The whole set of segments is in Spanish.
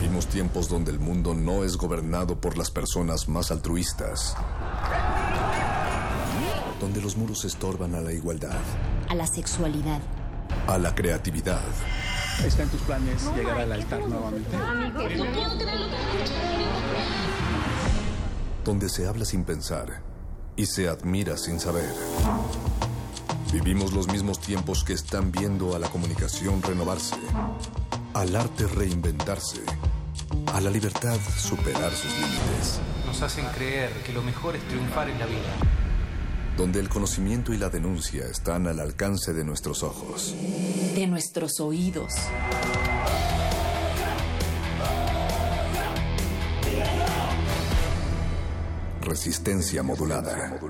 Vivimos tiempos donde el mundo no es gobernado por las personas más altruistas. Donde los muros estorban a la igualdad, a la sexualidad, a la creatividad. ¿Está en tus planes llegar al altar nuevamente? Donde se habla sin pensar y se admira sin saber. Vivimos los mismos tiempos que están viendo a la comunicación renovarse, al arte reinventarse, a la libertad superar sus límites. Nos hacen creer que lo mejor es triunfar en la vida. Donde el conocimiento y la denuncia están al alcance de nuestros ojos. de nuestros oídos. Resistencia modulada.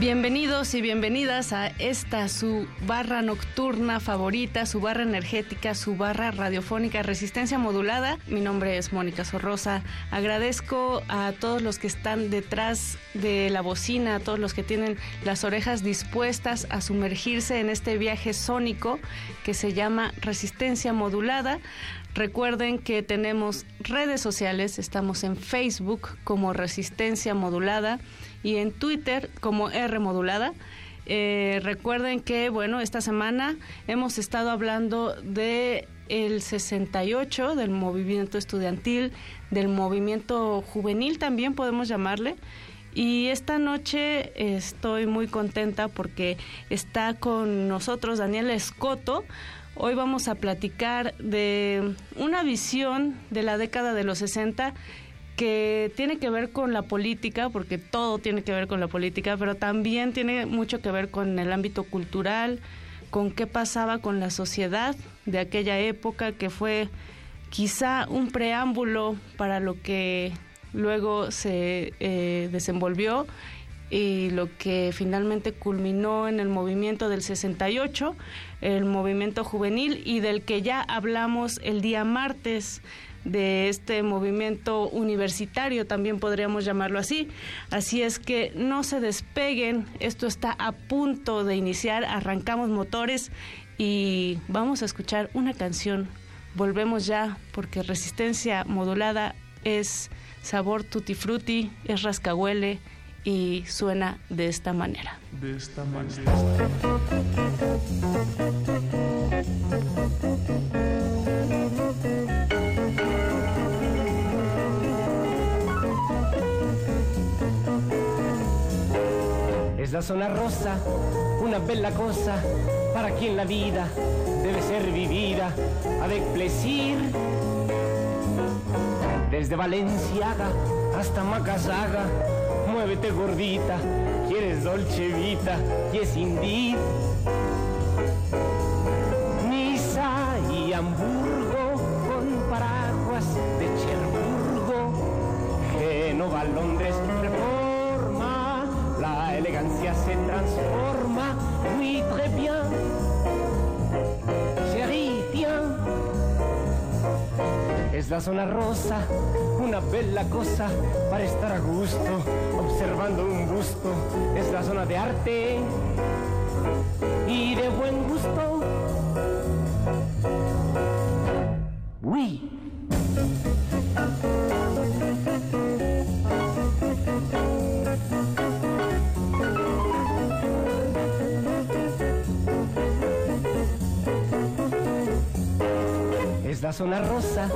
Bienvenidos y bienvenidas a esta su barra nocturna favorita, su barra energética, su barra radiofónica Resistencia Modulada. Mi nombre es Mónica Sorrosa. Agradezco a todos los que están detrás de la bocina, a todos los que tienen las orejas dispuestas a sumergirse en este viaje sónico que se llama Resistencia Modulada. Recuerden que tenemos redes sociales, estamos en Facebook como Resistencia Modulada y en Twitter como R Modulada. Eh, recuerden que, bueno, esta semana hemos estado hablando de el 68, del movimiento estudiantil, del movimiento juvenil también podemos llamarle. Y esta noche estoy muy contenta porque está con nosotros Daniel Escoto. Hoy vamos a platicar de una visión de la década de los 60 que tiene que ver con la política, porque todo tiene que ver con la política, pero también tiene mucho que ver con el ámbito cultural, con qué pasaba con la sociedad de aquella época, que fue quizá un preámbulo para lo que luego se eh, desenvolvió y lo que finalmente culminó en el movimiento del 68, el movimiento juvenil y del que ya hablamos el día martes de este movimiento universitario, también podríamos llamarlo así. Así es que no se despeguen, esto está a punto de iniciar, arrancamos motores y vamos a escuchar una canción. Volvemos ya porque resistencia modulada es sabor tutti frutti, es rascahuele y suena de esta manera. De esta manera. La zona rosa, una bella cosa para quien la vida debe ser vivida avec plaisir. Desde Valenciaga hasta Macasaga, muévete gordita, quieres dolce vita, y es indeed. Niza y Hamburgo con paraguas de Cherburgo, Génova, Londres, transforma, oui, très bien. Chérie, tiens. Es la zona rosa, una bella cosa para estar a gusto, observando un busto. Es la zona de arte y de buen gusto. Oui. La zona rosa,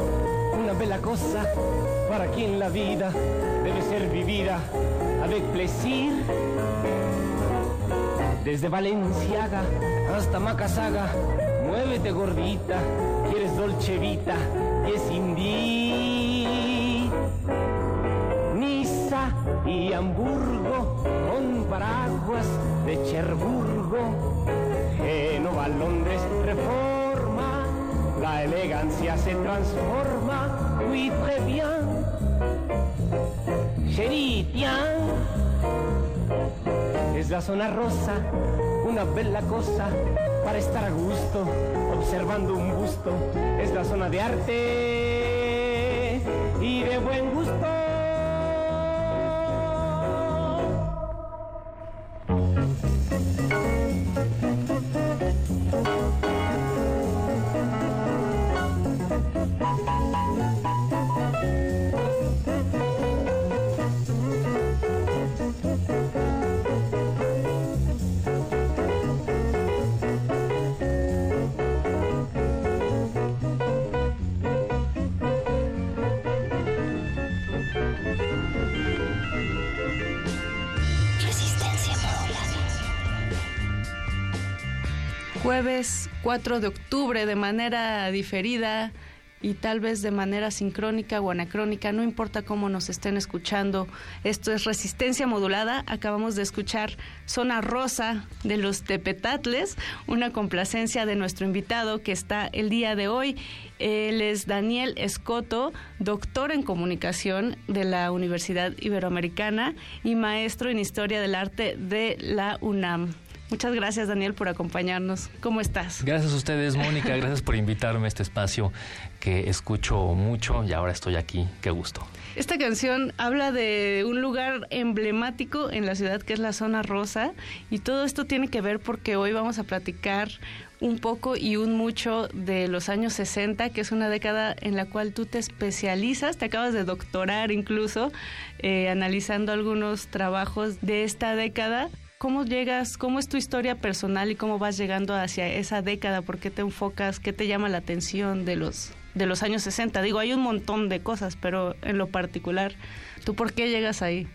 una bella cosa para quien la vida debe ser vivida avec plaisir. Desde Valenciaga hasta Macasaga, muévete gordita, quieres dolce vita, y es indí. Niza y Hamburgo con paraguas de Cherburgo. Génova, Londres, reforma, la elegancia se transforma. Oui, très bien. Chérie. Es la zona rosa, una bella cosa para estar a gusto, observando un busto. Es la zona de arte y de buen gusto. Jueves 4 de octubre de manera diferida y tal vez de manera sincrónica o anacrónica, no importa cómo nos estén escuchando. Esto es Resistencia Modulada. Acabamos de escuchar Zona Rosa de los Tepetatles, una complacencia de nuestro invitado que está el día de hoy. Él es Daniel Escoto, doctor en comunicación de la Universidad Iberoamericana y maestro en historia del arte de la UNAM. Muchas gracias, Daniel, por acompañarnos. ¿Cómo estás? Gracias a ustedes, Mónica. Gracias por invitarme a este espacio que escucho mucho y ahora estoy aquí. Qué gusto. Esta canción habla de un lugar emblemático en la ciudad que es la zona rosa y todo esto tiene que ver porque hoy vamos a platicar un poco y un mucho de los años 60, que es una década en la cual tú te especializas, te acabas de doctorar incluso, eh, analizando algunos trabajos de esta década. ¿Cómo llegas, cómo es tu historia personal y cómo vas llegando hacia esa década? ¿Por qué te enfocas? ¿Qué te llama la atención de los, de los años 60? Digo, hay un montón de cosas, pero en lo particular, ¿tú por qué llegas ahí?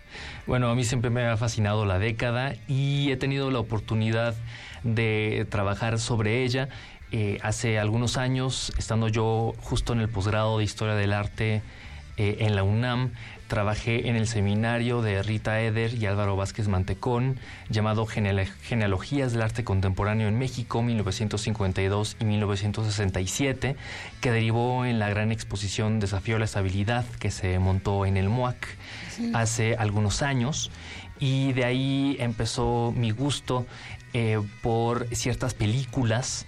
Bueno, a mí siempre me ha fascinado la década y he tenido la oportunidad de trabajar sobre ella. Eh, hace algunos años, estando yo justo en el posgrado de Historia del Arte eh, en la UNAM, trabajé en el seminario de Rita Eder y Álvaro Vázquez Mantecón, llamado Geneal- Genealogías del Arte Contemporáneo en México, 1952 y 1967, que derivó en la gran exposición Desafío a la Estabilidad que se montó en el MOAC hace algunos años. Y de ahí empezó mi gusto eh, por ciertas películas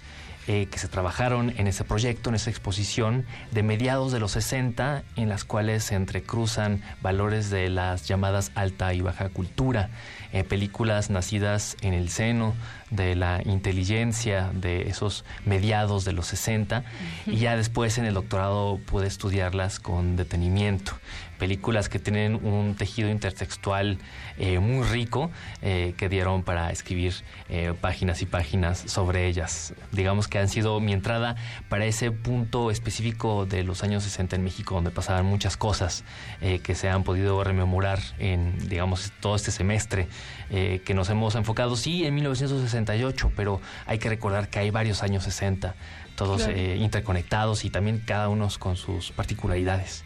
eh, que se trabajaron en ese proyecto, en esa exposición de mediados de los 60, en las cuales se entrecruzan valores de las llamadas alta y baja cultura, eh, películas nacidas en el seno de la inteligencia de esos mediados de los 60 y ya después en el doctorado pude estudiarlas con detenimiento. Películas que tienen un tejido intertextual eh, muy rico eh, que dieron para escribir eh, páginas y páginas sobre ellas. Digamos que han sido mi entrada para ese punto específico de los años 60 en México donde pasaban muchas cosas que se han podido rememorar en, digamos, todo este semestre que nos hemos enfocado, sí, en 1968, pero hay que recordar que hay varios años 60, todos Claro. eh, interconectados y también cada uno con sus particularidades.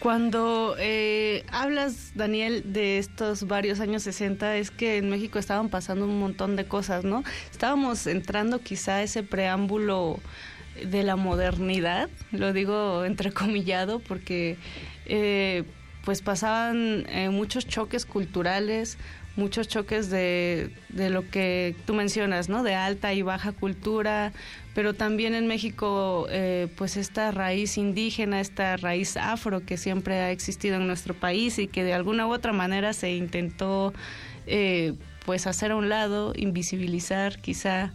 Cuando eh, hablas, Daniel, de estos varios años 60, es que en México estaban pasando un montón de cosas, ¿no? Estábamos entrando quizá a ese preámbulo de la modernidad, lo digo entrecomillado, porque eh, pues pasaban eh, muchos choques culturales, muchos choques de, de lo que tú mencionas, ¿no? De alta y baja cultura, pero también en México, eh, pues esta raíz indígena, esta raíz afro que siempre ha existido en nuestro país y que de alguna u otra manera se intentó, eh, pues hacer a un lado, invisibilizar, quizá.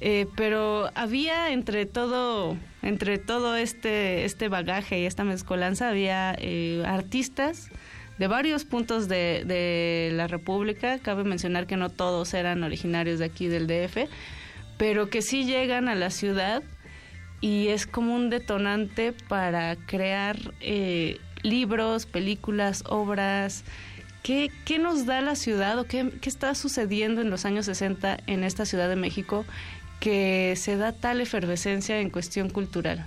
Eh, pero había entre todo, entre todo este, este bagaje y esta mezcolanza, había eh, artistas de varios puntos de, la República. Cabe mencionar que no todos eran originarios de aquí del DF, pero que sí llegan a la ciudad y es como un detonante para crear eh, libros, películas, obras. ¿Qué, ¿Qué nos da la ciudad o qué, qué está sucediendo en los años 60 en esta Ciudad de México que se da tal efervescencia en cuestión cultural?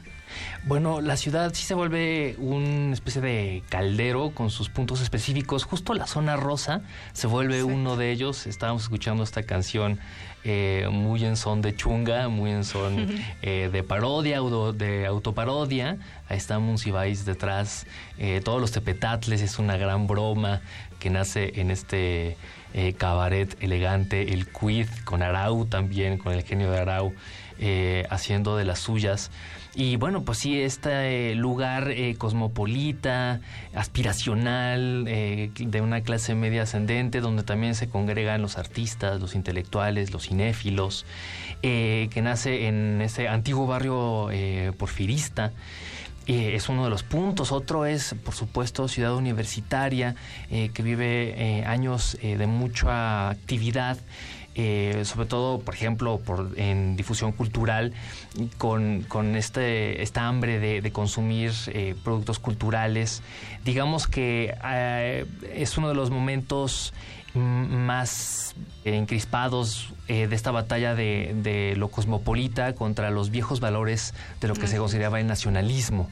Bueno, la ciudad sí se vuelve una especie de caldero con sus puntos específicos. Justo la zona rosa se vuelve uno de ellos. Estábamos escuchando esta canción eh, muy en son de chunga, muy en son eh, de parodia de autoparodia. Ahí está Monsiváis detrás. Eh, todos los tepetatles es una gran broma que nace en este cabaret elegante, el Quid, con Arau también, con el genio de Arau, haciendo de las suyas. Y bueno, pues sí, este lugar eh, cosmopolita, aspiracional, eh, de una clase media ascendente, donde también se congregan los artistas, los intelectuales, los cinéfilos, eh, que nace en ese antiguo barrio porfirista. es uno de los puntos. Otro es, por supuesto, Ciudad Universitaria, que vive años de mucha actividad eh, sobre todo, por ejemplo, por, en difusión cultural, con, con este, esta hambre de, consumir eh, productos culturales. Digamos que eh, es uno de los momentos más encrispados de esta batalla de, de, lo cosmopolita contra los viejos valores de lo que se consideraba el nacionalismo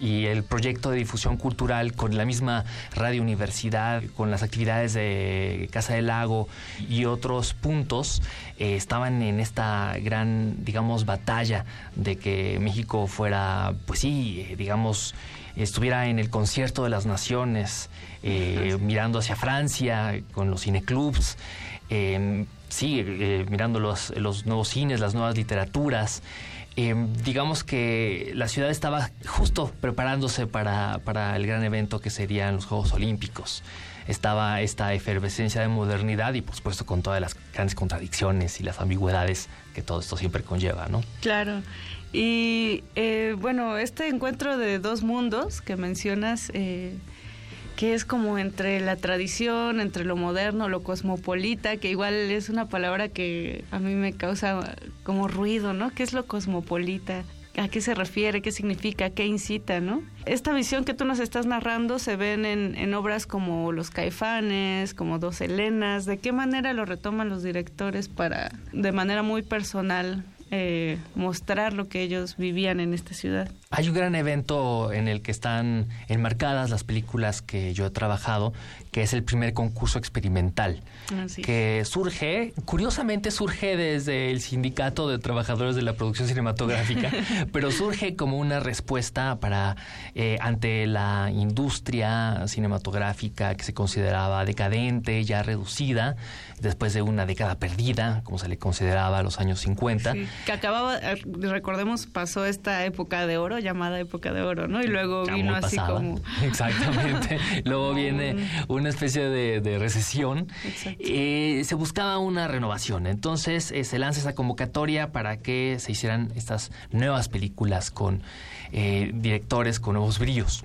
y el proyecto de difusión cultural con la misma Radio Universidad, con las actividades de Casa del Lago y otros puntos, eh, estaban en esta gran, digamos, batalla de que México fuera, pues sí, eh, digamos, estuviera en el concierto de las naciones, eh, mirando hacia Francia con los cineclubs. sí, mirando los, los nuevos cines, las nuevas literaturas, Em, digamos que la ciudad estaba justo preparándose para, para el gran evento que serían los Juegos Olímpicos estaba esta efervescencia de modernidad y por supuesto con todas las grandes contradicciones y las ambigüedades que todo esto siempre conlleva, ¿no? Claro. Y eh, bueno, este encuentro de dos mundos que mencionas, eh, que es como entre la tradición, entre lo moderno, lo cosmopolita, que igual es una palabra que a mí me causa como ruido, ¿no? ¿Qué es lo cosmopolita? ¿A qué se refiere? ¿Qué significa? ¿Qué incita? ¿no? Esta visión que tú nos estás narrando se ven en, en obras como Los Caifanes, como Dos Helenas. ¿De qué manera lo retoman los directores para, de manera muy personal, eh, mostrar lo que ellos vivían en esta ciudad. Hay un gran evento en el que están enmarcadas las películas que yo he trabajado, que es el primer concurso experimental, que surge, curiosamente surge desde el Sindicato de Trabajadores de la Producción Cinematográfica, pero surge como una respuesta para eh, ante la industria cinematográfica que se consideraba decadente, ya reducida, después de una década perdida, como se le consideraba a los años 50 que acababa, eh, recordemos, pasó esta época de oro, llamada época de oro, ¿no? Y luego vino así como... Exactamente. luego viene una especie de, recesión. Eh, se buscaba una renovación. Entonces eh, se lanza esa convocatoria para que se hicieran estas nuevas películas con directores con nuevos brillos.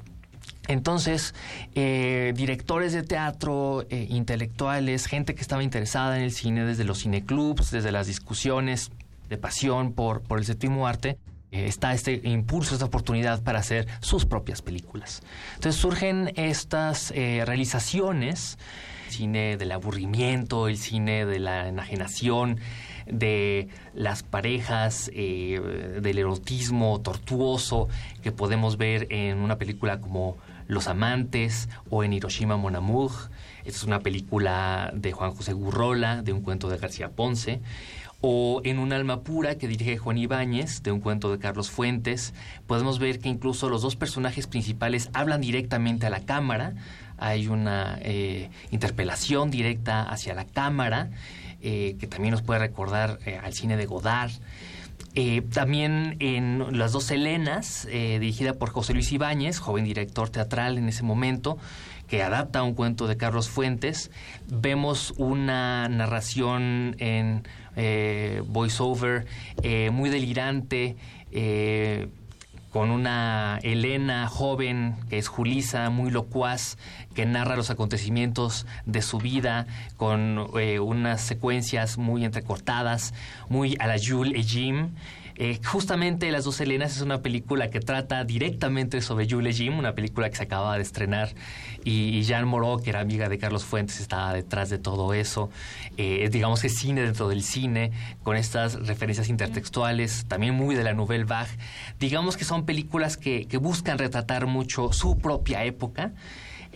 Entonces, directores de teatro, intelectuales, gente que estaba interesada en el cine desde los cineclubs, desde las discusiones, de pasión por, por el séptimo arte, eh, está este impulso, esta oportunidad para hacer sus propias películas. Entonces surgen estas eh, realizaciones, cine del aburrimiento, el cine de la enajenación, de las parejas, eh, del erotismo tortuoso que podemos ver en una película como Los Amantes o en Hiroshima Mon Amour. Esta es una película de Juan José Gurrola, de un cuento de García Ponce o en Un alma pura que dirige Juan Ibáñez, de un cuento de Carlos Fuentes, podemos ver que incluso los dos personajes principales hablan directamente a la cámara, hay una eh, interpelación directa hacia la cámara, eh, que también nos puede recordar eh, al cine de Godard. también en Las dos Helenas, dirigida por José Luis Ibáñez, joven director teatral en ese momento, que adapta un cuento de Carlos Fuentes. Vemos una narración en eh, voiceover eh, muy delirante. Eh, con una Elena joven que es Julisa, muy locuaz, que narra los acontecimientos de su vida con unas secuencias muy entrecortadas, muy a la Jules et Jim. Eh, justamente Las dos Helenas es una película que trata directamente sobre Julie Jim, una película que se acaba de estrenar y, Jean Moreau, que era amiga de Carlos Fuentes, estaba detrás de todo eso. Eh, digamos que cine dentro del cine, con estas referencias intertextuales, también muy de la Nouvelle Vague. Digamos que son películas que buscan retratar mucho su propia época.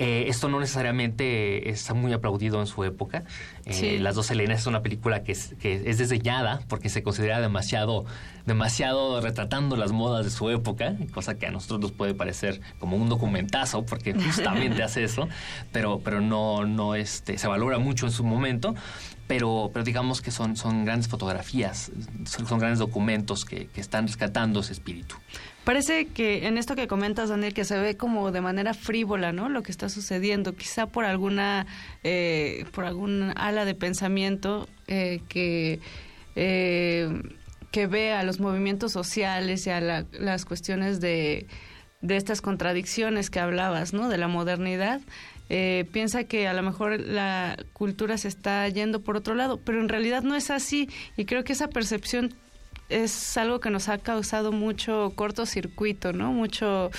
Eh, esto no necesariamente está muy aplaudido en su época. Eh, Las dos Helenas es una película que es, que es desdeñada porque se considera demasiado, demasiado retratando las modas de su época, cosa que a nosotros nos puede parecer como un documentazo porque justamente hace eso, pero, pero no, no este, se valora mucho en su momento pero, pero digamos que son, son grandes fotografías, son, grandes documentos que, que, están rescatando ese espíritu. Parece que en esto que comentas, Daniel, que se ve como de manera frívola, ¿no? Lo que está sucediendo, quizá por alguna, eh, por algún ala de pensamiento eh, que eh, que ve a los movimientos sociales y a las cuestiones de, de estas contradicciones que hablabas, ¿no? De la modernidad. piensa que a lo mejor la cultura se está yendo por otro lado, pero en realidad no es así y creo que esa percepción es algo que nos ha causado mucho cortocircuito, ¿no? Mucho,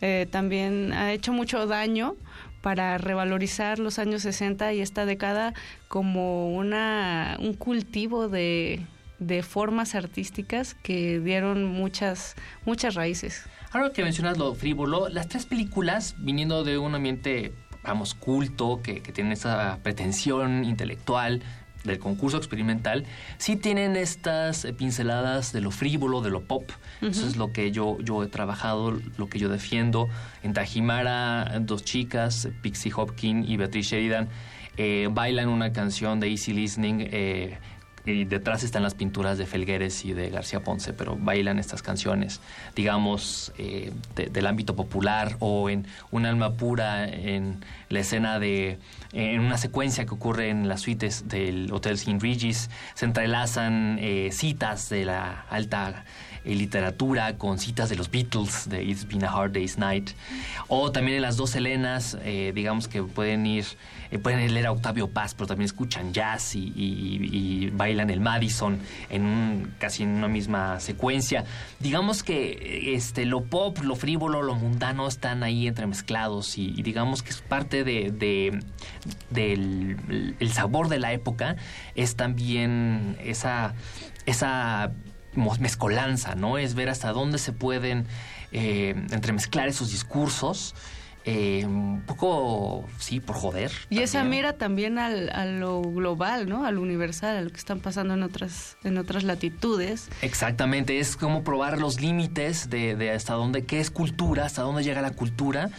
eh, también ha hecho mucho daño para revalorizar los años 60 y esta década como una, un cultivo de, de formas artísticas que dieron muchas, muchas raíces. Ahora que mencionas lo frívolo, las tres películas, viniendo de un ambiente, vamos, culto, que, que tiene esa pretensión intelectual, del concurso experimental, sí tienen estas pinceladas de lo frívolo, de lo pop. Eso es lo que yo, yo he trabajado, lo que yo defiendo. En Tajimara, dos chicas, Pixie Hopkins y Beatriz Sheridan, eh, bailan una canción de Easy Listening. Eh, y detrás están las pinturas de Felgueres y de García Ponce, pero bailan estas canciones, digamos, eh, del ámbito popular o en Un alma pura, en la escena de, en una secuencia que ocurre en las suites del Hotel St. Regis, se entrelazan eh, citas de la alta eh, literatura con citas de los Beatles, de It's Been a Hard Day's Night, o también en las dos Helenas, digamos que pueden ir eh, pueden leer a Octavio Paz, pero también escuchan jazz y, bailan el Madison en un, casi en una misma secuencia. Digamos que este, lo pop, lo frívolo, lo mundano están ahí entremezclados y, digamos que es parte de, del el sabor de la época, es también esa, esa mezcolanza, ¿no? Es ver hasta dónde se pueden eh, entremezclar esos discursos eh, un poco, sí, por joder. Y esa mira también al, a lo global, ¿no? Al universal, a lo que están pasando en otras, en otras latitudes. Exactamente, es como probar los límites de, de hasta dónde, qué es cultura, hasta dónde llega la cultura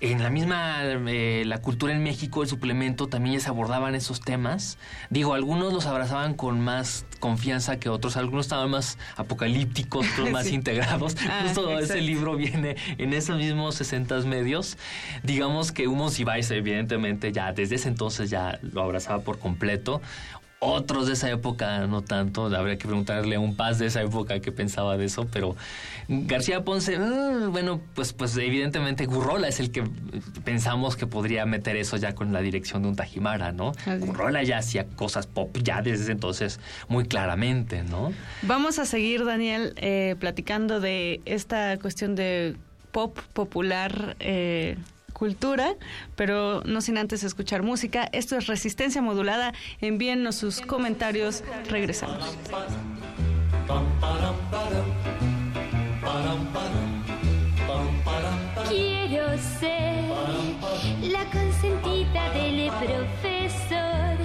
en la misma, eh, la cultura en México, el suplemento, también se abordaban esos temas. Digo, algunos los abrazaban con más confianza que otros, algunos estaban más apocalípticos, otros más integrados. Ah, Justo ese libro viene en esos mismos 60 medios. Digamos que Humo Vice, evidentemente, ya desde ese entonces ya lo abrazaba por completo. Otros de esa época no tanto, habría que preguntarle a un paz de esa época qué pensaba de eso, pero García Ponce, mm, bueno, pues, pues evidentemente Gurrola es el que pensamos que podría meter eso ya con la dirección de un Tajimara, ¿no? Gurrola ya hacía cosas pop ya desde entonces muy claramente, ¿no? Vamos a seguir, Daniel, eh, platicando de esta cuestión de pop popular. Eh, cultura, pero no sin antes escuchar música. Esto es Resistencia Modulada. Envíennos sus comentarios. Regresamos. Quiero ser la consentida del profesor.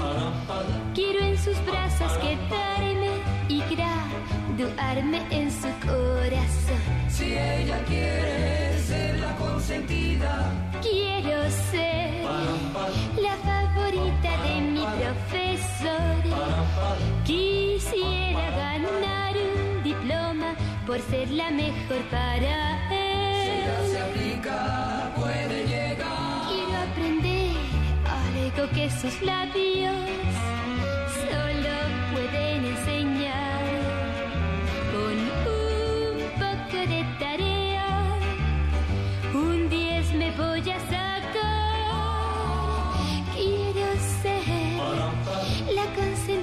Quiero en sus brazos quedarme y graduarme en su corazón. Si ella quiere ser la consentida Quiero ser la favorita de mi profesor. Quisiera ganar un diploma por ser la mejor para él. Si se aplica, puede llegar. Quiero aprender algo que sus labios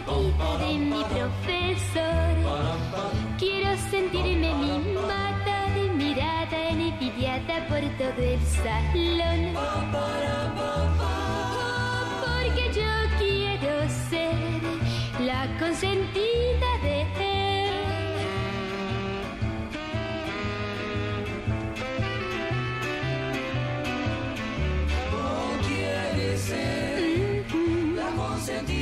de mi profesor. Quiero sentirme mimada de mirada envidiada por todo el salón. Porque yo quiero ser la consentida de él. Oh, ser la consentida.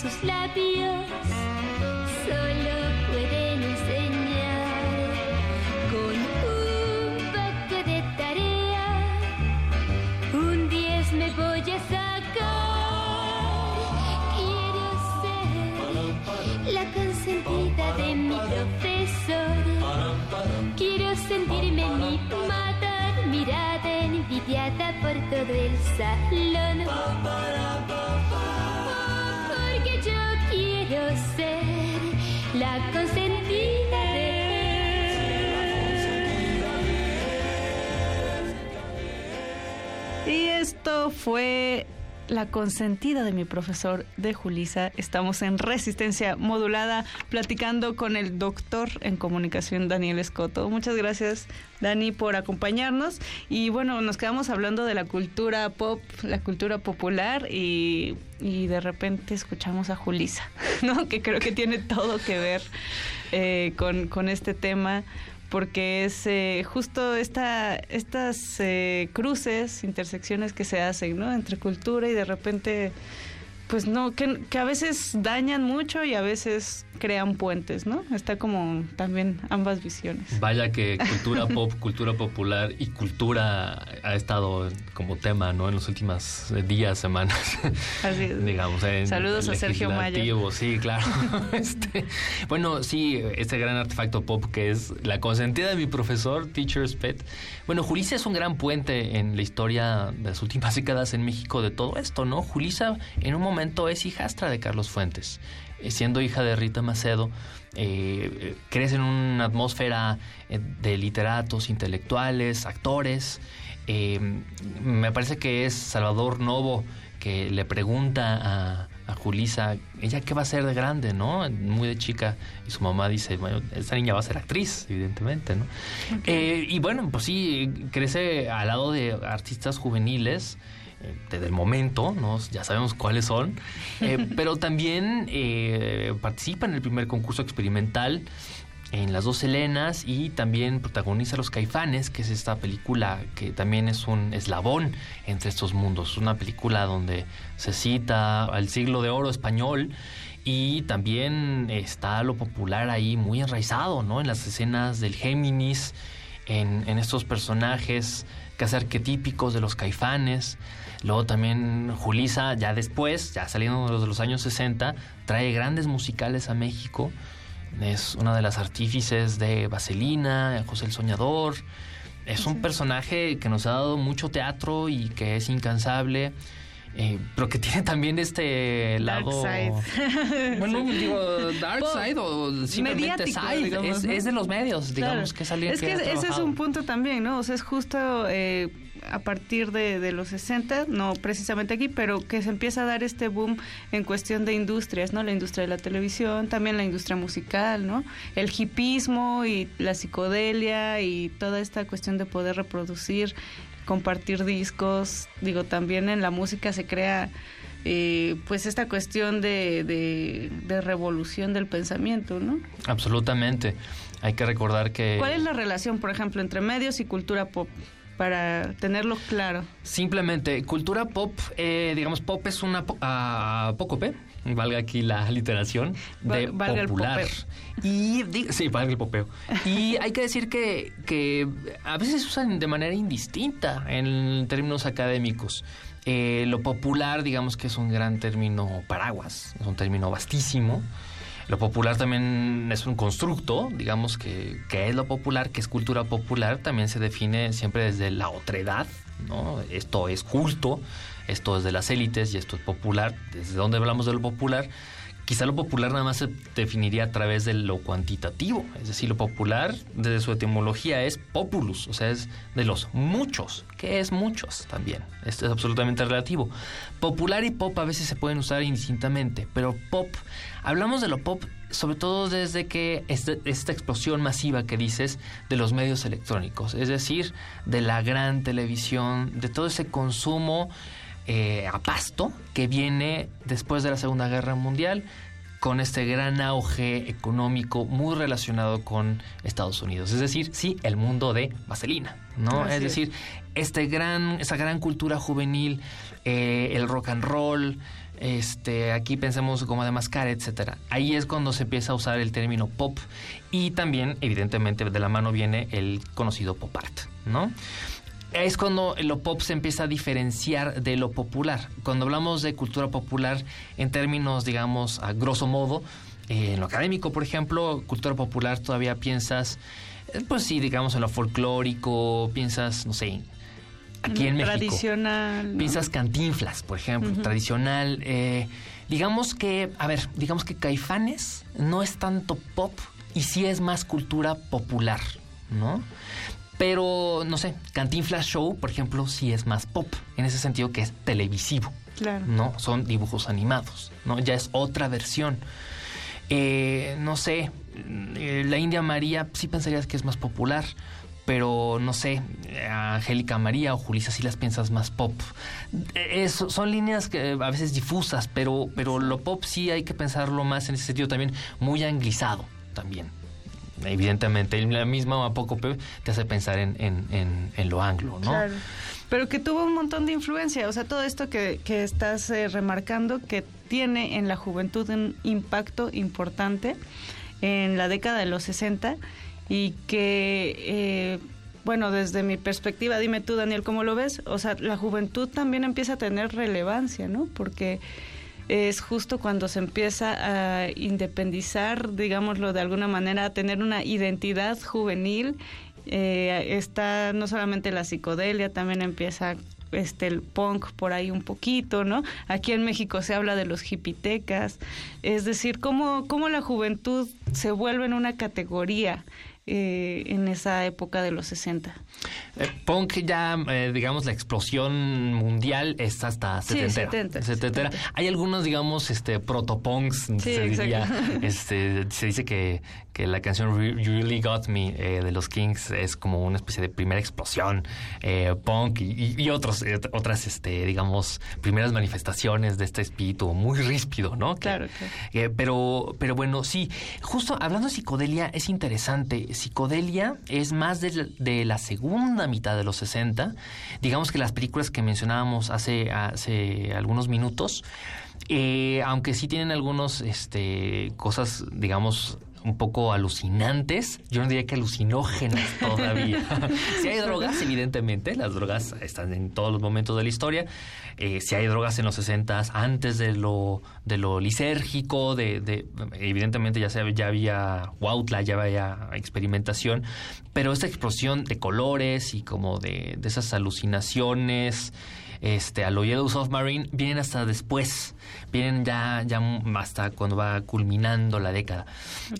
Sus labios solo pueden enseñar. Con un poco de tarea, un 10 me voy a sacar. Quiero ser la consentida de mi profesor. Quiero sentirme mimada, mirada, envidiada por todo el salón. Quiero ser la consentida de Y esto fue la consentida de mi profesor de Julisa. Estamos en resistencia modulada platicando con el doctor en comunicación Daniel Escoto. Muchas gracias Dani por acompañarnos. Y bueno, nos quedamos hablando de la cultura pop, la cultura popular y, y de repente escuchamos a Julisa, ¿no? que creo que tiene todo que ver eh, con, con este tema porque es eh, justo esta, estas eh, cruces, intersecciones que se hacen, ¿no? Entre cultura y de repente, pues no, que, que a veces dañan mucho y a veces crean puentes, ¿no? Está como también ambas visiones. Vaya que cultura pop, cultura popular y cultura ha estado como tema, ¿no? En los últimos días, semanas. Así es. Digamos, en Saludos a Sergio legislativo, Sí, claro. este, bueno, sí, este gran artefacto pop que es la consentida de mi profesor, Teacher's Pet. Bueno, Julissa es un gran puente en la historia de las últimas décadas en México de todo esto, ¿no? Julissa en un momento es hijastra de Carlos Fuentes eh, siendo hija de Rita Macedo, eh, crece en una atmósfera eh, de literatos, intelectuales, actores. Eh, me parece que es Salvador Novo que le pregunta a, a Julisa, ella qué va a ser de grande, ¿no? Muy de chica. Y su mamá dice, bueno, esta niña va a ser actriz, evidentemente, ¿no? Eh, y bueno, pues sí, crece al lado de artistas juveniles eh, desde el momento, ¿no? ya sabemos cuáles son, eh, pero también eh, participa en el primer concurso experimental en Las Dos Helenas y también protagoniza Los Caifanes, que es esta película que también es un eslabón entre estos mundos, una película donde se cita al siglo de oro español y también está lo popular ahí muy enraizado, ¿no? En las escenas del Géminis, en, en estos personajes casi arquetípicos de los caifanes. Luego también Julisa, ya después, ya saliendo de los, de los años 60, trae grandes musicales a México. Es una de las artífices de Vaselina, José el Soñador. Es un personaje que nos ha dado mucho teatro y que es incansable. Eh, pero que tiene también este lado. side. Bueno, digo, Dark Pop. Side o simplemente Side. digamos, es, ¿no? es de los medios, digamos, Claro. que alguien Es que, ese es un punto también, ¿no? O sea, es justo eh, a partir de, de los 60, no precisamente aquí, pero que se empieza a dar este boom en cuestión de industrias, ¿no? La industria de la televisión, también la industria musical, ¿no? El hipismo y la psicodelia y toda esta cuestión de poder reproducir, compartir discos. Digo, también en la música se crea eh, pues esta cuestión de, de, de revolución del pensamiento, ¿no? Absolutamente. Hay que recordar que ¿Cuál es la relación, por ejemplo, entre medios y cultura pop? Para tenerlo claro. simplemente cultura pop, eh, digamos, pop es una po- a poco P, valga aquí la literación, de Val- valga el popular. popeo. Y sí, valga el popeo. Y hay que decir que, que a veces se usan de manera indistinta en términos académicos. Eh, lo popular, digamos que es un gran término paraguas, es un término vastísimo. Lo popular también es un constructo, digamos que, que es lo popular, que es cultura popular, también se define siempre desde la otredad, ¿no? Esto es culto, esto es de las élites y esto es popular. ¿Desde dónde hablamos de lo popular? quizá lo popular nada más se definiría a través de lo cuantitativo. Es decir, lo popular, desde su etimología, es populus, o sea, es de los muchos, que es muchos también. Esto es absolutamente relativo. Popular y pop a veces se pueden usar indistintamente, pero pop, hablamos de lo pop sobre todo desde que esta explosión masiva que dices de los medios electrónicos, es decir, de la gran televisión, de todo ese consumo eh, a pasto que viene después de la Segunda Guerra Mundial con este gran auge económico muy relacionado con Estados Unidos. Es decir, sí, el mundo de vaselina, ¿no? es decir, este gran, esa gran cultura juvenil, eh, el rock and roll, este, aquí pensemos como de mascara, etcétera. Ahí es cuando se empieza a usar el término pop y también, evidentemente, de la mano viene el conocido pop art, ¿no? Es cuando lo pop se empieza a diferenciar de lo popular. Cuando hablamos de cultura popular en términos, digamos, a grosso modo, eh, en lo académico, por ejemplo, cultura popular todavía piensas, eh, pues sí, digamos, en lo folclórico, piensas, no sé, aquí en México. Tradicional. Piensas cantinflas, por ejemplo, tradicional. Eh, digamos que, a ver, digamos que Caifanes no es tanto pop y sí es más cultura popular, ¿no? Pero, no sé, Cantinflas Show, por ejemplo, sí es más pop, en ese sentido que es televisivo. Claro. ¿No? Son dibujos animados, ¿no? Ya es otra versión. Eh, no sé, eh, la India María sí pensarías que es más popular, pero no sé, Angélica María o Julisa sí las piensas más pop. son líneas que a veces difusas, pero, pero lo pop sí hay que pensarlo más en ese sentido también, muy anglizado también evidentemente, la misma Apócope te hace pensar en, en, en, lo anglo, ¿no? Claro. Pero que tuvo un montón de influencia, o sea, todo esto que, que estás eh, remarcando que tiene en la juventud un impacto importante en la década de los 60 y que, eh, bueno, desde mi perspectiva, dime tú, Daniel, ¿cómo lo ves? O sea, la juventud también empieza a tener relevancia, ¿no? Porque es justo cuando se empieza a independizar, digámoslo de alguna manera, a tener una identidad juvenil. Eh, está no solamente la psicodelia, también empieza este el punk por ahí un poquito, ¿no? Aquí en México se habla de los hipitecas, es decir, cómo, cómo la juventud se vuelve en una categoría eh, en esa época de los 60. Eh, punk ya, eh, digamos, la explosión mundial es hasta 70. 70, Hay algunos, digamos, este protopunks, se diría. Este, se dice que, que la canción You Really Got Me de los Kings es como una especie de primera explosión punk y, otros, otras, este, digamos, primeras manifestaciones de este espíritu muy ríspido, ¿no? Claro. pero, pero bueno, sí, justo hablando de psicodelia es interesante psicodelia es más de, la segunda mitad de los 60. Digamos que las películas que mencionábamos hace, hace algunos minutos, eh, aunque sí tienen algunos este, cosas, digamos, un poco alucinantes, yo no diría que alucinógenas todavía. si hay drogas, evidentemente, las drogas están en todos los momentos de la historia. Eh, si hay drogas en los 60 antes de lo, de lo lisérgico, de, evidentemente ya, se, ya había Wautla, ya había experimentación, pero esta explosión de colores y como de, de esas alucinaciones este, a lo Yellow Submarine vienen hasta después, vienen ya, ya hasta cuando va culminando la década.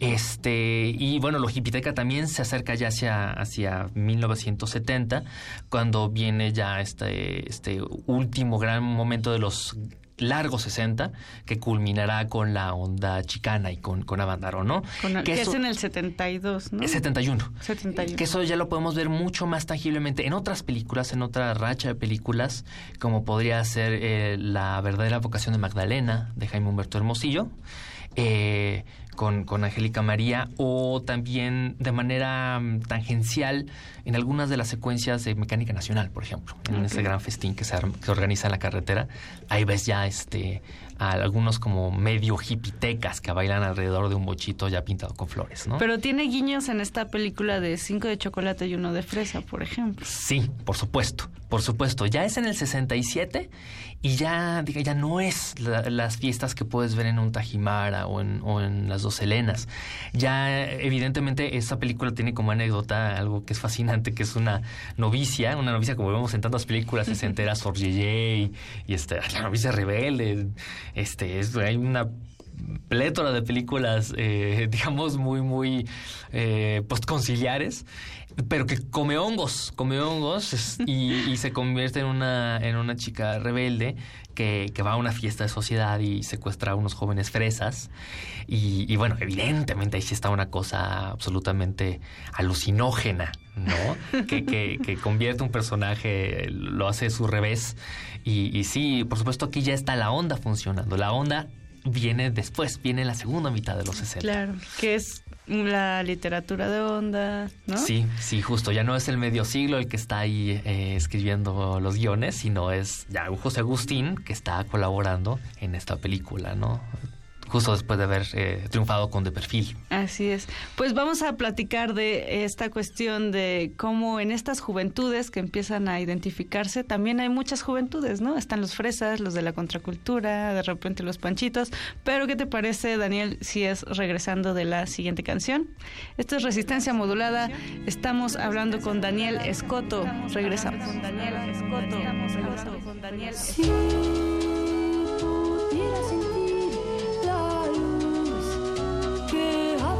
Este, y bueno, lo Hipiteca también se acerca ya hacia, hacia 1970, cuando viene ya este, este último gran momento de los largo 60 que culminará con la onda chicana y con, con ¿no? que, es en el 72, ¿no? 71. 71. Que eso ya lo podemos ver mucho más tangiblemente en otras películas, en otra racha de películas, como podría ser eh, La verdadera vocación de Magdalena, de Jaime Humberto Hermosillo. Eh, con, con Angélica María o también de manera mm, tangencial en algunas de las secuencias de Mecánica Nacional, por ejemplo, en ese gran festín que se, que organiza en la carretera. Ahí ves ya este a algunos como medio hipitecas que bailan alrededor de un bochito ya pintado con flores, ¿no? Pero tiene guiños en esta película de cinco de chocolate y uno de fresa, por ejemplo. Sí, por supuesto, por supuesto. Ya es en el 67 y ya, diga, ya no es las fiestas que puedes ver en un Tajimara o en, o en las dos Helenas. Ya, evidentemente, esta película tiene como anécdota algo que es fascinante, que es una novicia, una novicia como vemos en tantas películas, se entera Sor y, y este, la novicia rebelde, este, es, hay una plétora de películas, eh, digamos, muy, muy eh, postconciliares, pero que come hongos, come hongos y, se convierte en una, en una chica rebelde que, va a una fiesta de sociedad y secuestra a unos jóvenes fresas. Y, bueno, evidentemente ahí sí está una cosa absolutamente alucinógena, ¿no? que, que, convierte un personaje, lo hace su revés. Y, y sí, por supuesto aquí ya está la onda funcionando. La onda viene después, viene la segunda mitad de los 60. Claro, que es la literatura de onda, ¿no? Sí, sí, justo. Ya no es el medio siglo el que está ahí eh, escribiendo los guiones, sino es ya José Agustín que está colaborando en esta película, ¿no? Justo después de haber eh, triunfado con De Perfil. Así es. Pues vamos a platicar de esta cuestión de cómo en estas juventudes que empiezan a identificarse, también hay muchas juventudes, ¿no? Están los fresas, los de la contracultura, de repente los panchitos. Pero, ¿qué te parece, Daniel, si es regresando de la siguiente canción? Esto es Resistencia Modulada. Estamos hablando con Daniel Escoto. Regresamos. Con Daniel Escoto. Regresamos con Daniel Y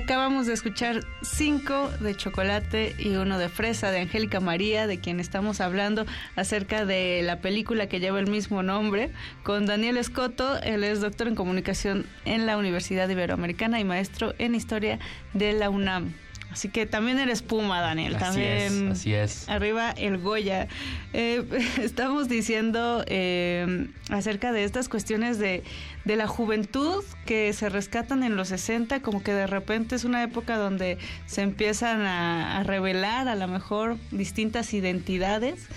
acabamos de escuchar cinco de chocolate y uno de fresa de Angélica María, de quien estamos hablando acerca de la película que lleva el mismo nombre, con Daniel Escoto. Él es doctor en comunicación en la Universidad Iberoamericana y maestro en historia de la UNAM. Así que también eres Puma, Daniel. Así también es, así es. Arriba el Goya. Eh, estamos diciendo eh, acerca de estas cuestiones de, de, la juventud que se rescatan en los 60, como que de repente es una época donde se empiezan a, a revelar a lo mejor distintas identidades.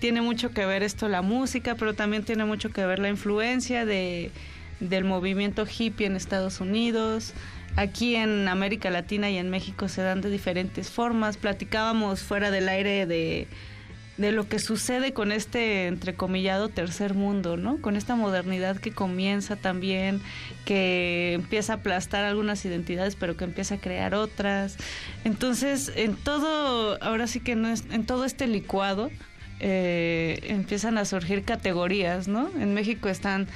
Tiene mucho que ver esto la música, pero también tiene mucho que ver la influencia de, del movimiento hippie en Estados Unidos aquí en América Latina y en México se dan de diferentes formas. Platicábamos fuera del aire de, de lo que sucede con este entrecomillado tercer mundo, ¿no? Con esta modernidad que comienza también, que empieza a aplastar algunas identidades, pero que empieza a crear otras. Entonces, en todo, ahora sí que no es, en todo este licuado, eh, empiezan a surgir categorías, ¿no? En México están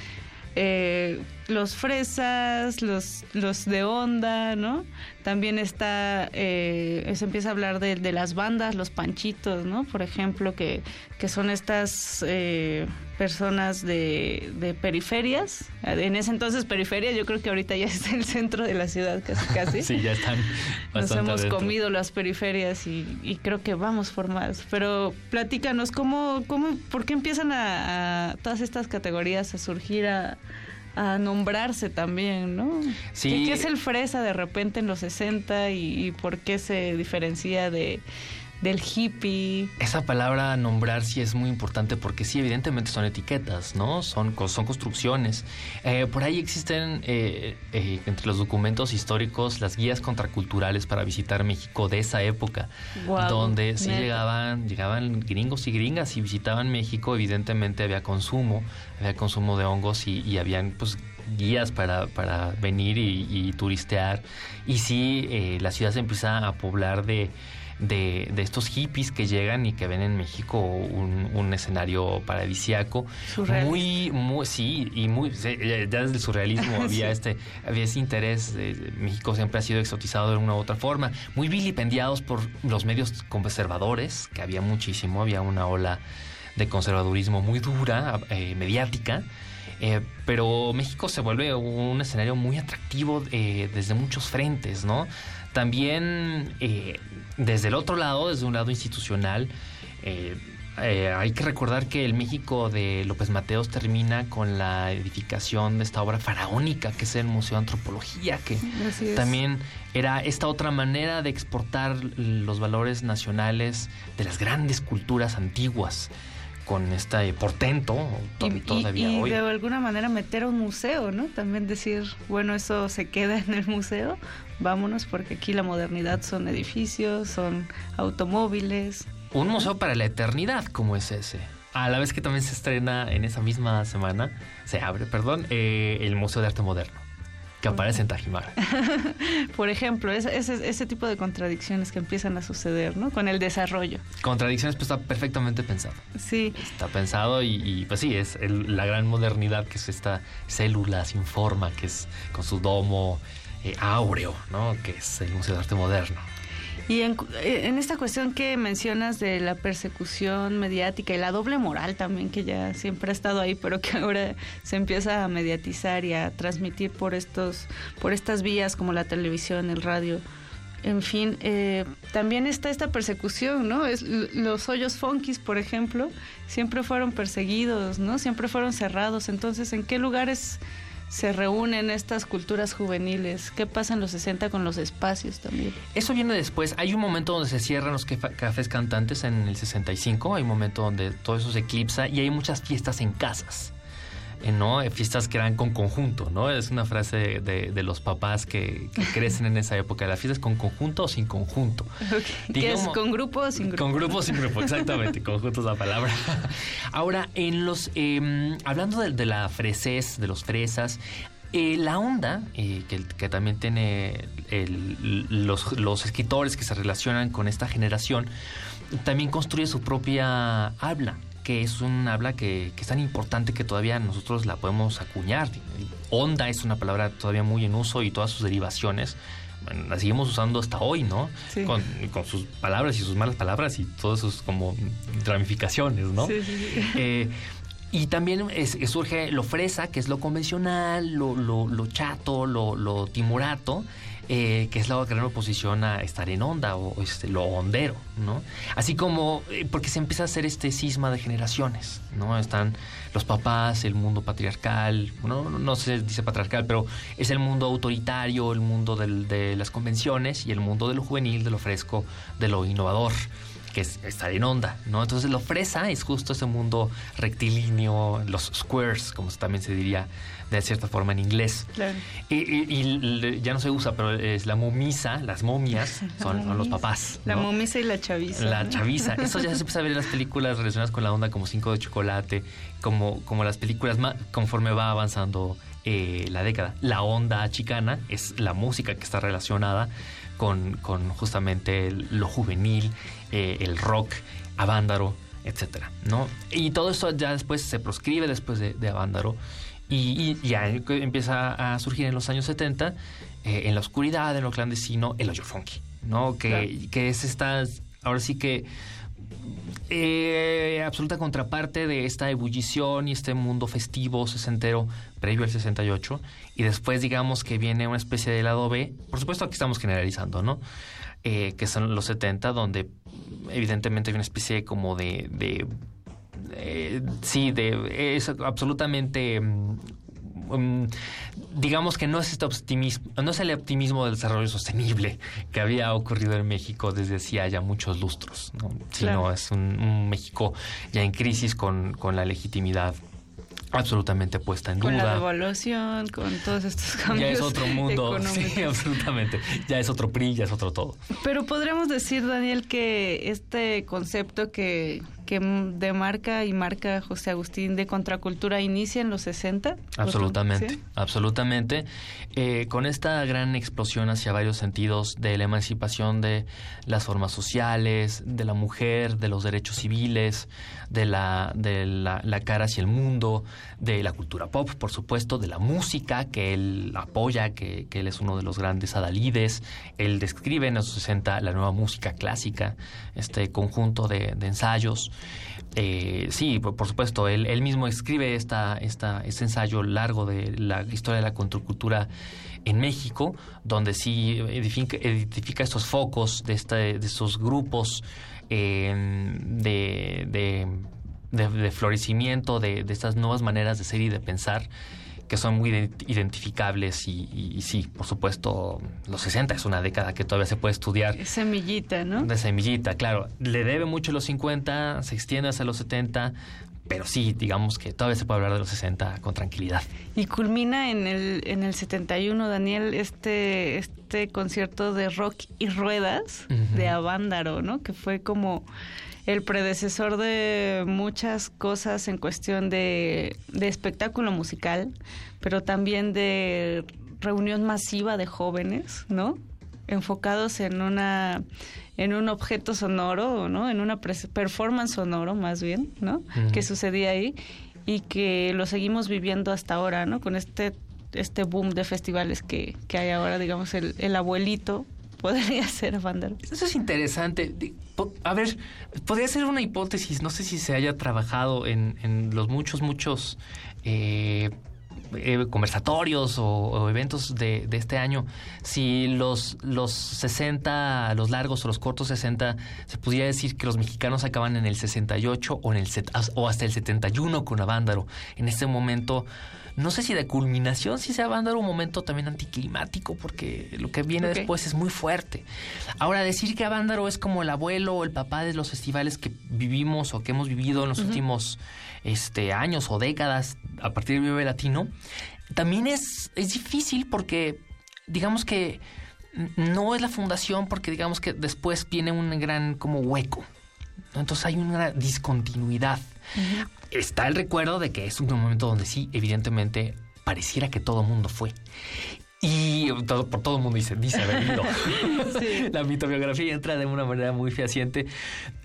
eh, los fresas, los, los de onda, ¿no? También está, eh, se empieza a hablar de, de, las bandas, los panchitos, ¿no? Por ejemplo, que, que son estas eh, personas de, de, periferias. En ese entonces periferia, yo creo que ahorita ya es el centro de la ciudad casi casi. sí, ya están. Nos hemos comido las periferias y, y, creo que vamos formados. Pero platícanos, ¿cómo, cómo, ¿por qué empiezan a, a todas estas categorías a surgir a a nombrarse también, ¿no? Sí. ¿Qué, es el fresa de repente en los 60 y, por qué se diferencia de, del hippie. Esa palabra nombrar sí es muy importante porque sí, evidentemente son etiquetas, ¿no? Son, son construcciones. Eh, por ahí existen eh, eh, entre los documentos históricos las guías contraculturales para visitar México de esa época, donde sí llegaban, llegaban gringos y gringas y visitaban México, evidentemente había consumo, había consumo de hongos y, y habían pues guías para, para venir y, turistear. Y sí, eh, la ciudad se empieza a poblar de, de, estos hippies que llegan y que ven en México un, escenario paradisiaco. Muy, muy, sí, y muy, ya desde el surrealismo había este, había ese interés. México siempre ha sido exotizado de una u otra forma. Muy vilipendiados por los medios conservadores, que había muchísimo, había una ola de conservadurismo muy dura, eh, mediática. Eh, pero México se vuelve un escenario muy atractivo eh, desde muchos frentes, ¿no? También eh, desde el otro lado, desde un lado institucional, hay que recordar que el México de López Mateos termina con la edificación de esta obra faraónica, que es el Museo de Antropología, que también era esta otra manera de exportar los valores nacionales de las grandes culturas antiguas con este portento todavía y, de alguna manera meter a un museo, ¿no? También decir, bueno, eso se queda en el museo, vámonos porque aquí la modernidad son edificios, son automóviles. Un museo para la eternidad como es ese. A la vez que también se estrena en esa misma semana, se abre, perdón, eh, el Museo de Arte Moderno que aparece en Tajimar. Por ejemplo, ese, ese, tipo de contradicciones que empiezan a suceder, ¿no? Con el desarrollo. Contradicciones, pues está perfectamente pensado. Sí. Está pensado y, pues sí, es la gran modernidad que es esta célula sin forma, que es con su domo eh, áureo, ¿no? Que es el Museo de Arte Moderno. Y en, en, esta cuestión que mencionas de la persecución mediática y la doble moral también, que ya siempre ha estado ahí, pero que ahora se empieza a mediatizar y a transmitir por estos, por estas vías como la televisión, el radio. En fin, eh, también está esta persecución, ¿no? Es, los hoyos funkis, por ejemplo, siempre fueron perseguidos, ¿no? Siempre fueron cerrados. Entonces, ¿en qué lugares se reúnen estas culturas juveniles. ¿Qué pasa en los 60 con los espacios también? Eso viene después. Hay un momento donde se cierran los cafés cantantes en el 65, hay un momento donde todo eso se eclipsa y hay muchas fiestas en casas. Eh, ¿no? Eh, fiestas que eran con conjunto, ¿no? Es una frase de, los papás que, crecen en esa época. ¿La fiesta es con conjunto o sin conjunto? ¿Qué es con grupo o sin grupo? Con grupo o sin grupo, exactamente. conjunto es la palabra. Ahora, en los em, hablando de, la fresés, de los fresas, eh, la onda, que, también tiene los, los, escritores que se relacionan con esta generación, también construye su propia habla que es un habla que, es tan importante que todavía nosotros la podemos acuñar. Onda es una palabra todavía muy en uso y todas sus derivaciones la seguimos usando hasta hoy, ¿no? Con, sus palabras y sus malas palabras y todas sus como ramificaciones, ¿no? Sí, eh, y también surge lo fresa, que es lo convencional, lo, lo, lo chato, lo, lo timorato, eh, que es la gran oposición a estar en onda o este, lo hondero, ¿no? Así como, eh, porque se empieza a hacer este cisma de generaciones, ¿no? Están los papás, el mundo patriarcal, no, no se dice patriarcal, pero es el mundo autoritario, el mundo de las convenciones y el mundo de lo juvenil, de lo fresco, de lo innovador que es estar en onda, ¿no? Entonces lo fresa es justo ese mundo rectilíneo, los squares, como también se diría de cierta forma en inglés. Claro. Y, ya no se usa, pero es la momisa, las momias, son, los papás. La momisa y la chaviza. La chaviza. Eso ya se empieza a ver en las películas relacionadas con la onda como Cinco de Chocolate, como, como las películas conforme va avanzando eh, la década. La onda chicana es la música que está relacionada con, con justamente lo juvenil, eh, el rock, Avándaro, etcétera, ¿no? Y todo eso ya después se proscribe después de, de Avándaro y, ya empieza a surgir en los años 70, eh, en la oscuridad, en lo clandestino, el hoyo funky, ¿no? Que, que es esta, ahora sí que eh, absoluta contraparte de esta ebullición y este mundo festivo sesentero previo al 68 y después digamos que viene una especie de lado B, por supuesto aquí estamos generalizando, ¿no? Eh, que son los 70 donde evidentemente hay una especie como de eh, sí, de, es absolutamente mm, mm, digamos que no es este optimismo, no es el optimismo del desarrollo sostenible que había ocurrido en México desde hacía ya muchos lustros, ¿no? sino es un, México ya en crisis con, con la legitimidad absolutamente puesta en duda. Con la devaluación, con todos estos cambios. Ya es otro mundo, sí, absolutamente. Ya es otro PRI, ya es otro todo. Pero podríamos decir, Daniel, que este concepto que, que demarca y marca José Agustín de contracultura inicia en los 60. Absolutamente, absolutamente. Eh, con esta gran explosión hacia varios sentidos de la emancipación de las formas sociales, de la mujer, de los derechos civiles, de la, de la, cara hacia el mundo, de la cultura pop, por supuesto, de la música que él apoya, que, él es uno de los grandes adalides. Él describe en los 60 la nueva música clásica, este conjunto de ensayos. Eh, sí, por, supuesto, él, mismo escribe esta, esta, este ensayo largo de la historia de la contracultura en México, donde sí edifica, estos focos de, este, de estos grupos em, de, de, florecimiento de, de estas nuevas maneras de ser y de pensar que son muy identificables y, sí, por supuesto, los 60 es una década que todavía se puede estudiar. Es semillita, ¿no? De semillita, claro. Le debe mucho los 50, se extiende hasta los 70, pero sí, digamos que todavía se puede hablar de los 60 con tranquilidad. Y culmina en el, en el 71, Daniel, este, este concierto de rock y ruedas de Avándaro, ¿no? Que fue como el predecesor de muchas cosas en cuestión de, espectáculo musical, pero también de reunión masiva de jóvenes, ¿no? Enfocados en una en un objeto sonoro, ¿no? En una performance sonoro más bien, ¿no? Que sucedía ahí y que lo seguimos viviendo hasta ahora, ¿no? Con este este boom de festivales que, que hay ahora, digamos, el, el abuelito podría ser Vandal. Eso es interesante. A ver, podría ser una hipótesis, no sé si se haya trabajado en, los muchos, muchos eh, eh, conversatorios o, eventos de, este año, si los, los 60, los largos o los cortos 60, se pudiera decir que los mexicanos acaban en el 68 o, en el, o hasta el 71 con Avándaro. En este momento no sé si de culminación, si se va a dar un momento también anticlimático, porque lo que viene después es muy fuerte. Ahora, decir que Avándaro es como el abuelo o el papá de los festivales que vivimos o que hemos vivido en los últimos este, años o décadas a partir del Vive Latino, también es, es difícil porque, digamos que no es la fundación, porque digamos que después viene un gran como hueco. Entonces hay una discontinuidad está el recuerdo de que es un momento donde sí, evidentemente, pareciera que todo mundo fue. Y todo, por todo el mundo dice, dice haber ido. La mitobiografía entra de una manera muy fehaciente.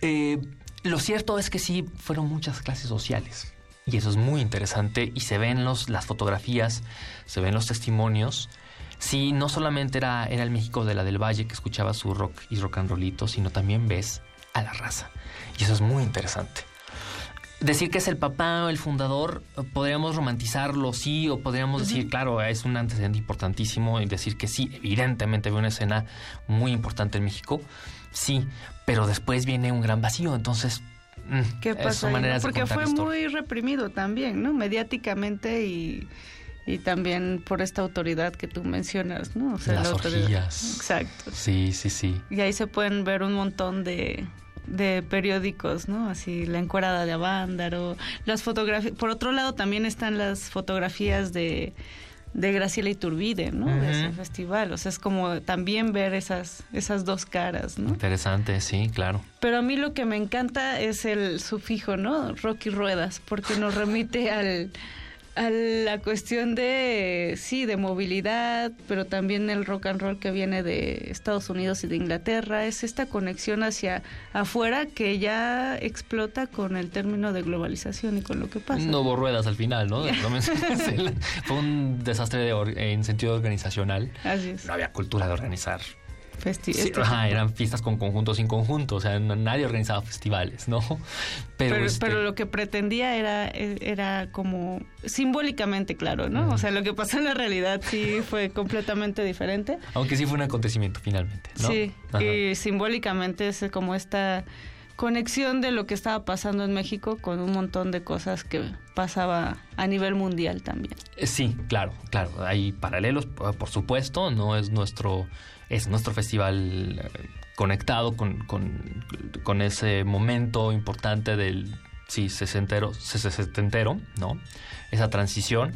Eh, lo cierto es que sí, fueron muchas clases sociales. Y eso es muy interesante. Y se ven los, las fotografías, se ven los testimonios. Sí, no solamente era, era el México de la del Valle que escuchaba su rock y rock and rollito, sino también ves a la raza. Y eso es muy interesante decir que es el papá o el fundador, podríamos romantizarlo, sí, o podríamos decir, claro, es un antecedente importantísimo y decir que sí, evidentemente había una escena muy importante en México, sí, pero después viene un gran vacío, entonces... Mm, ¿Qué pasa? Porque fue muy reprimido también, ¿no? Mediáticamente y, y también por esta autoridad que tú mencionas, ¿no? O sea, Las orgías. Exacto. Sí, sí, sí. Y ahí se pueden ver un montón de de periódicos, ¿no? Así la encuerada de Avándaro, las fotografías. Por otro lado también están las fotografías de, de Graciela Iturbide, ¿no? De ese festival. O sea, es como también ver esas, esas dos caras, ¿no? Interesante, sí, claro. Pero a mí lo que me encanta es el sufijo, ¿no? Rocky Ruedas, porque nos remite al a la cuestión de, sí, de movilidad, pero también el rock and roll que viene de Estados Unidos y de Inglaterra, es esta conexión hacia afuera que ya explota con el término de globalización y con lo que pasa. No hubo ruedas al final, ¿no? Fue un desastre en sentido organizacional. Así es. No había cultura de organizar festivales. eran fiestas con conjuntos sin conjunto, o sea, nadie organizaba festivales, ¿no? Pero, este pero, lo que pretendía era, era como simbólicamente claro, ¿no? O sea, lo que pasó en la realidad sí fue completamente diferente. Aunque sí fue un acontecimiento finalmente, ¿no? Sí, y simbólicamente es como esta conexión de lo que estaba pasando en México con un montón de cosas que pasaba a nivel mundial también. Eh, sí, claro, claro. Hay paralelos, por supuesto. No es nuestro, es nuestro festival eh, conectado con, con, ese momento importante del sí, sesentero, sesentero, ¿no? Esa transición.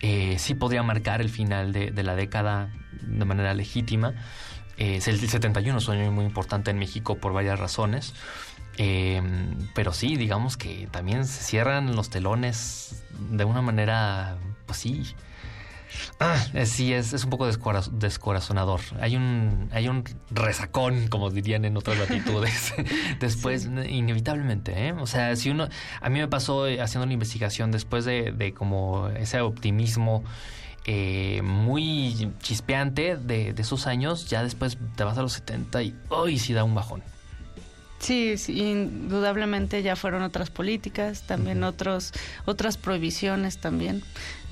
Eh, sí podría marcar el final de, de, la década de manera legítima. Eh, el 71 es un año muy importante en México por varias razones. Eh, pero sí, digamos que también se cierran los telones de una manera, pues sí, Ah, sí, es, es un poco descorazonador. Hay un, hay un resacón, como dirían en otras latitudes, después, inevitablemente. ¿eh? O sea, si uno, a mí me pasó eh, haciendo la investigación después de, de como ese optimismo eh, muy chispeante de, de, esos años, ya después te vas a los 70 y hoy sí da un bajón. Sí, sí, indudablemente ya fueron otras políticas, también otros, otras prohibiciones también.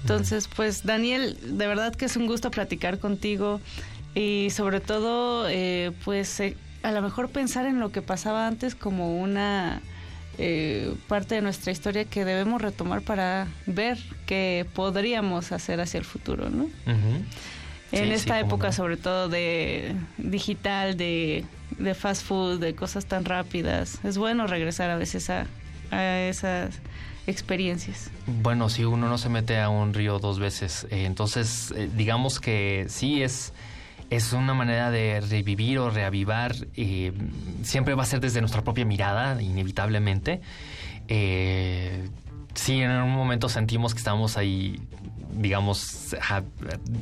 Entonces, pues Daniel, de verdad que es un gusto platicar contigo y sobre todo, eh, pues eh, a lo mejor pensar en lo que pasaba antes como una eh, parte de nuestra historia que debemos retomar para ver qué podríamos hacer hacia el futuro, ¿no? En esta época, sobre todo de digital, de, de, fast food, de cosas tan rápidas, es bueno regresar a veces a, a esas experiencias. Bueno, si uno no se mete a un río dos veces, eh, entonces eh, digamos que sí es es una manera de revivir o reavivar. Eh, siempre va a ser desde nuestra propia mirada, inevitablemente. Sí, en un momento sentimos que estamos ahí, digamos,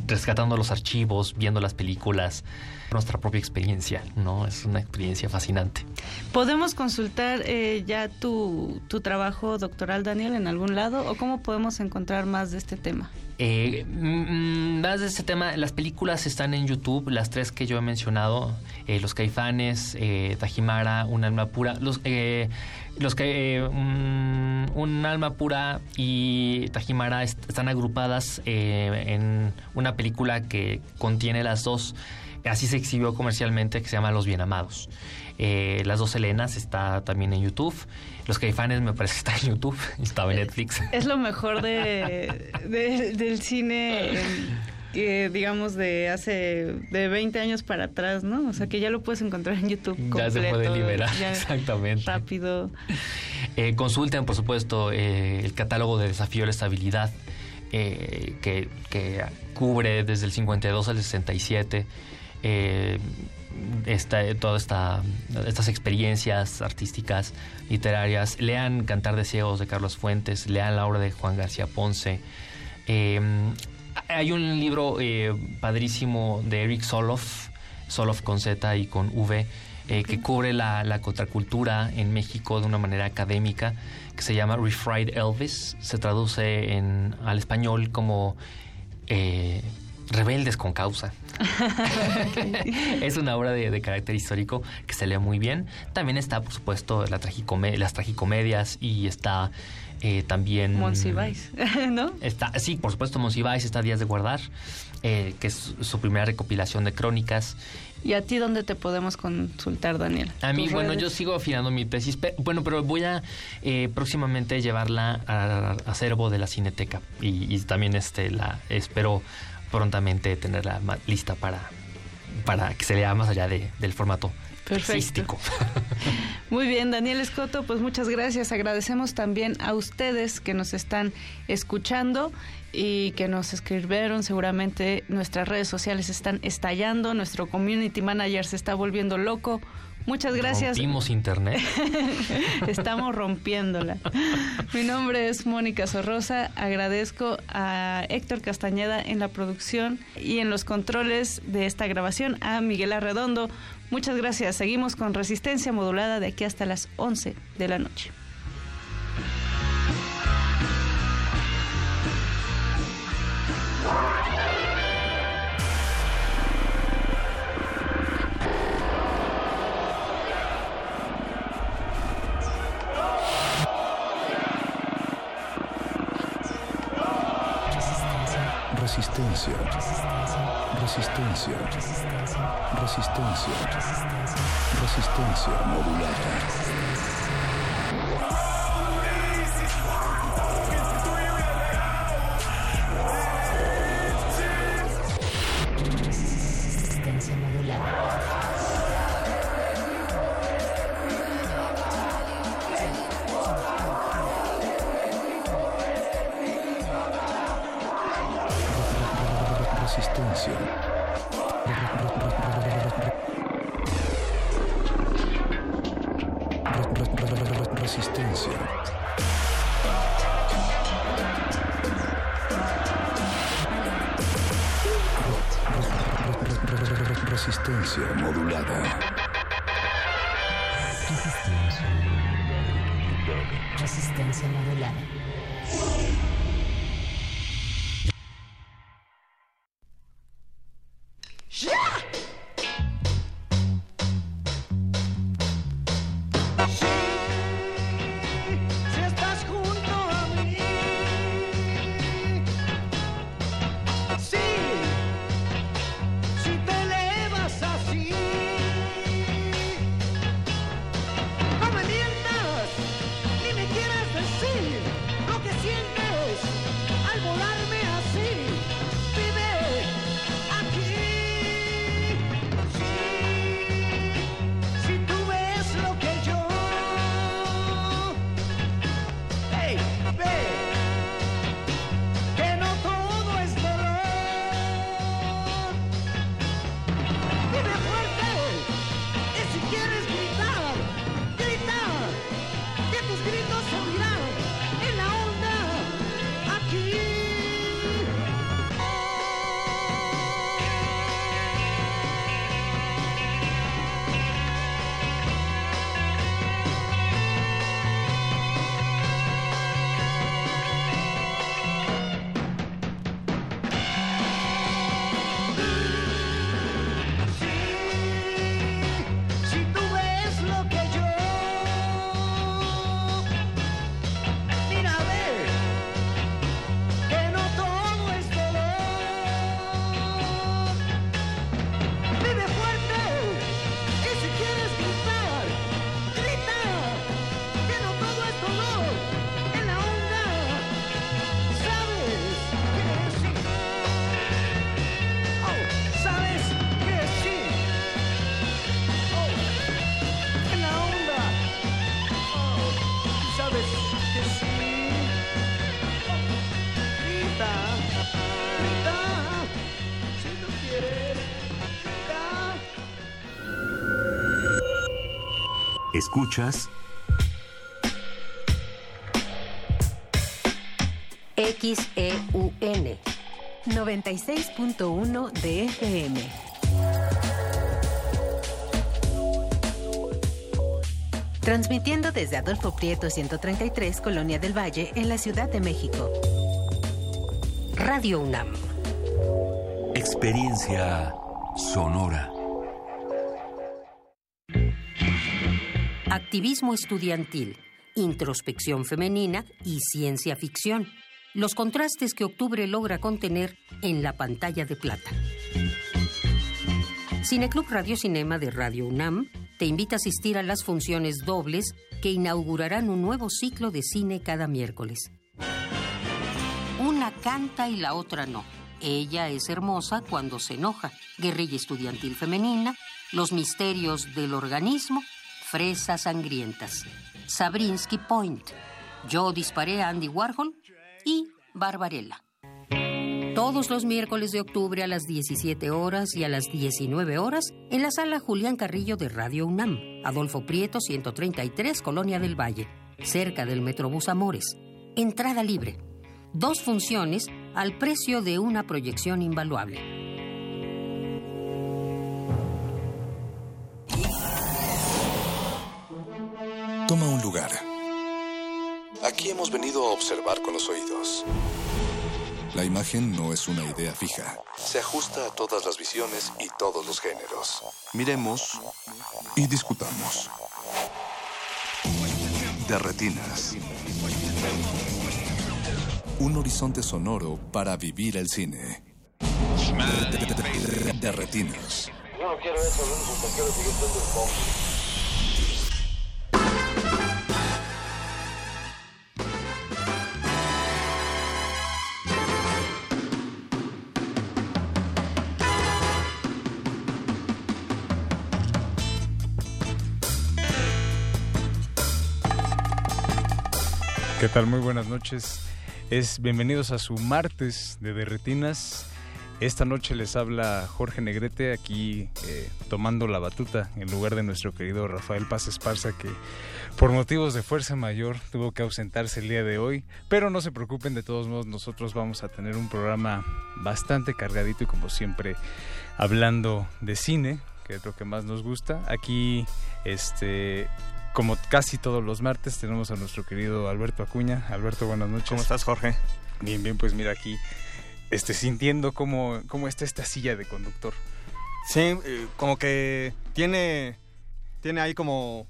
rescatando los archivos, viendo las películas nuestra propia experiencia, ¿no? Es una experiencia fascinante. ¿Podemos consultar eh, ya tu, tu, trabajo doctoral, Daniel, en algún lado? ¿O cómo podemos encontrar más de este tema? Eh, mm, más de este tema, las películas están en YouTube, las tres que yo he mencionado, eh, Los Caifanes, eh, Tajimara, Un Alma Pura, los, eh, los que un, un, Alma Pura y Tajimara est están agrupadas en una película que contiene las dos así se exhibió comercialmente, que se llama Los Bien Amados. Eh, las dos Helenas está también en YouTube. Los Caifanes me parece que está en YouTube, estaba en Netflix. Es lo mejor de, de del cine, eh, digamos, de hace de 20 años para atrás, ¿no? O sea, que ya lo puedes encontrar en YouTube. Ya se puede liberar, exactamente. Rápido. Eh, consulten, por supuesto, eh, el catálogo de desafío a la estabilidad. Que, que, cubre desde el 52 al 67 eh, esta, todas esta, estas experiencias artísticas, literarias. Lean Cantar de Ciegos de Carlos Fuentes, lean la obra de Juan García Ponce. Eh, hay un libro eh, padrísimo de Eric Soloff, Soloff con Z y con V, eh, que cubre la, la, contracultura en México de una manera académica, que se llama Refried Elvis. Se traduce en, al español como eh, Rebeldes con causa. es una obra de, de, carácter histórico que se lee muy bien. También está, por supuesto, la tragicome las tragicomedias y está eh, también... Monsiváis, ¿no? Está, sí, por supuesto, Monsiváis está Días de Guardar, eh, que es su primera recopilación de crónicas. ¿Y a ti dónde te podemos consultar, Daniel? A mí, bueno, yo sigo afinando mi tesis, pero, bueno, pero voy a eh, próximamente llevarla a, a, acervo de la Cineteca y, y también este la espero prontamente tenerla lista para, para que se lea más allá de, del formato Perfecto. Muy bien, Daniel Escoto, pues muchas gracias. Agradecemos también a ustedes que nos están escuchando y que nos escribieron. Seguramente nuestras redes sociales están estallando, nuestro community manager se está volviendo loco. Muchas gracias. Rompimos internet. Estamos rompiéndola. Mi nombre es Mónica Sorrosa. Agradezco a Héctor Castañeda en la producción y en los controles de esta grabación, a Miguel Arredondo. Muchas gracias. Seguimos con resistencia modulada de aquí hasta las 11 de la noche. Resistencia. Resistencia. Resistencia. Resistencia. Resistencia modulada. Escuchas XEUN 96.1 de FM. Transmitiendo desde Adolfo Prieto 133, Colonia del Valle, en la Ciudad de México. Radio UNAM. Experiencia sonora. Activismo estudiantil, introspección femenina y ciencia ficción. Los contrastes que octubre logra contener en la pantalla de plata. Cineclub Radio Cinema de Radio UNAM te invita a asistir a las funciones dobles que inaugurarán un nuevo ciclo de cine cada miércoles. Una canta y la otra no. Ella es hermosa cuando se enoja. Guerrilla estudiantil femenina, los misterios del organismo, fresas sangrientas. Sabrinsky Point. Yo disparé a Andy Warhol y Barbarella. Todos los miércoles de octubre a las 17 horas y a las 19 horas en la sala Julián Carrillo de Radio UNAM, Adolfo Prieto 133, Colonia del Valle, cerca del Metrobús Amores. Entrada libre. Dos funciones al precio de una proyección invaluable. Toma un lugar. Aquí hemos venido a observar con los oídos. La imagen no es una idea fija. Se ajusta a todas las visiones y todos los géneros. Miremos y discutamos. De retinas. Un horizonte sonoro para vivir el cine. De, retinas. Yo no quiero eso, que quiero seguir siendo el ¿Qué tal? Muy buenas noches. Es bienvenidos a su martes de Derretinas. Esta noche les habla Jorge Negrete aquí eh, tomando la batuta en lugar de nuestro querido Rafael Paz Esparza que por motivos de fuerza mayor tuvo que ausentarse el día de hoy. Pero no se preocupen, de todos modos nosotros vamos a tener un programa bastante cargadito y como siempre hablando de cine, que es lo que más nos gusta. Aquí este como casi todos los martes, tenemos a nuestro querido Alberto Acuña. Alberto, buenas noches. ¿Cómo estás, Jorge? Bien, bien, pues mira aquí, este, sintiendo cómo, cómo está esta silla de conductor. Sí, eh, como que tiene, tiene ahí como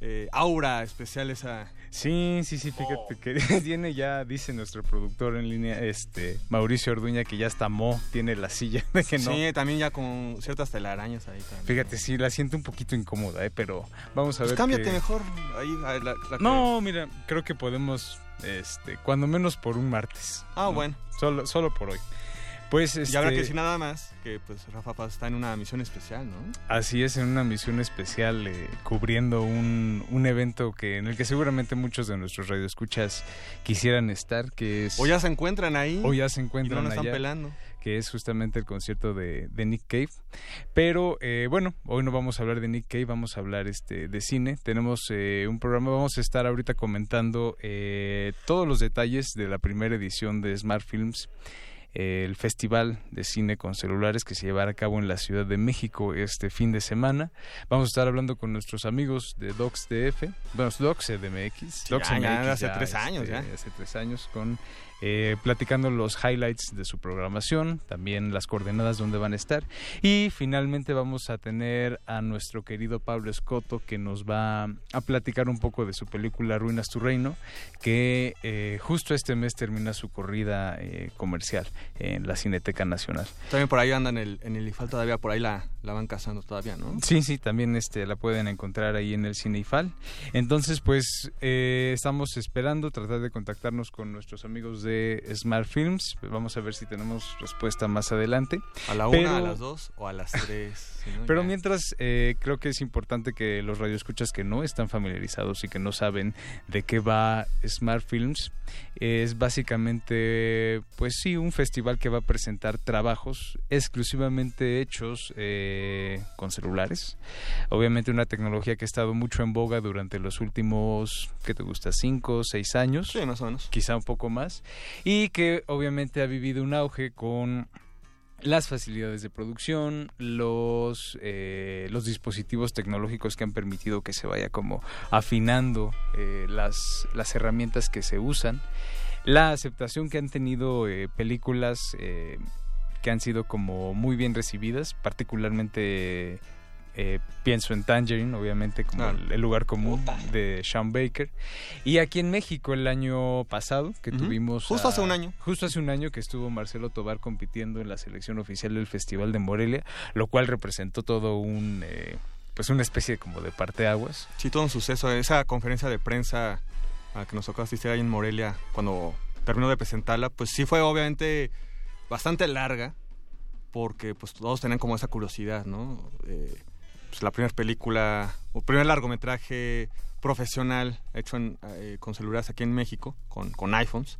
eh, aura especial esa, Sí, sí, sí, fíjate que tiene ya, dice nuestro productor en línea, este Mauricio Orduña, que ya está mo, tiene la silla de que no. Sí, también ya con ciertas telarañas ahí también. Fíjate, sí, la siento un poquito incómoda, ¿eh? pero vamos a pues ver. Cámbiate mejor ahí. La, No, mira, creo que podemos, este, cuando menos por un martes. Ah, bueno. Solo, solo por hoy. Pues, Y habrá que este, decir nada más que pues Rafa Paz está en una misión especial, ¿no? Así es, en una misión especial eh, cubriendo un, un evento que en el que seguramente muchos de nuestros radioescuchas quisieran estar, que es... O ya se encuentran ahí. O ya se encuentran y no nos están pelando. Que es justamente el concierto de, de Nick Cave. Pero eh, bueno, hoy no vamos a hablar de Nick Cave, vamos a hablar este de cine. Tenemos eh, un programa, vamos a estar ahorita comentando eh, todos los detalles de la primera edición de Smart Films el Festival de Cine con Celulares que se llevará a cabo en la Ciudad de México este fin de semana. Vamos a estar hablando con nuestros amigos de Docs DF, bueno, Docs CDMX. Docs hace tres años, ya. Hace tres años con eh, platicando los highlights de su programación, también las coordenadas donde van a estar. Y finalmente vamos a tener a nuestro querido Pablo Escoto que nos va a platicar un poco de su película Ruinas tu Reino, que eh, justo este mes termina su corrida eh, comercial en la Cineteca Nacional. También por ahí andan en el, en el IFAL todavía, por ahí la, la van cazando todavía, ¿no? Sí, sí, también este, la pueden encontrar ahí en el Cine IFAL. Entonces, pues estamos esperando tratar de contactarnos con nuestros amigos de Smart Films. Vamos a ver si tenemos respuesta más adelante. A la una, a las dos o a las tres. si no, Pero mientras, eh, creo que es importante que los radioescuchas que no están familiarizados y que no saben de qué va Smart Films, es básicamente, pues sí, un festival que va a presentar trabajos exclusivamente hechos eh, con celulares. Obviamente una tecnología que ha estado mucho en boga durante los últimos, ¿qué te gusta? Cinco, seis años. Sí, más o menos. Quizá un poco más. Y que obviamente ha vivido un auge con las facilidades de producción, los, eh, los dispositivos tecnológicos que han permitido que se vaya como afinando eh, las, las herramientas que se usan, la aceptación que han tenido eh, películas eh, que han sido como muy bien recibidas, particularmente eh, pienso en Tangerine, obviamente, como Ah. el, el lugar común de Sean Baker. Y aquí en México el año pasado, que tuvimos... Justo a- hace un año. Justo hace un año que estuvo Marcelo Tobar compitiendo en la selección oficial del Festival de Morelia, lo cual representó todo un... eh, pues una especie como de parteaguas. Sí, todo un suceso. Esa conferencia de prensa a la que nos tocó asistir ahí en Morelia cuando terminó de presentarla, pues sí fue obviamente bastante larga porque pues todos tenían como esa curiosidad, ¿no? Eh, pues la primera película o primer largometraje profesional hecho eh, con celulares aquí en México, con, con iPhones,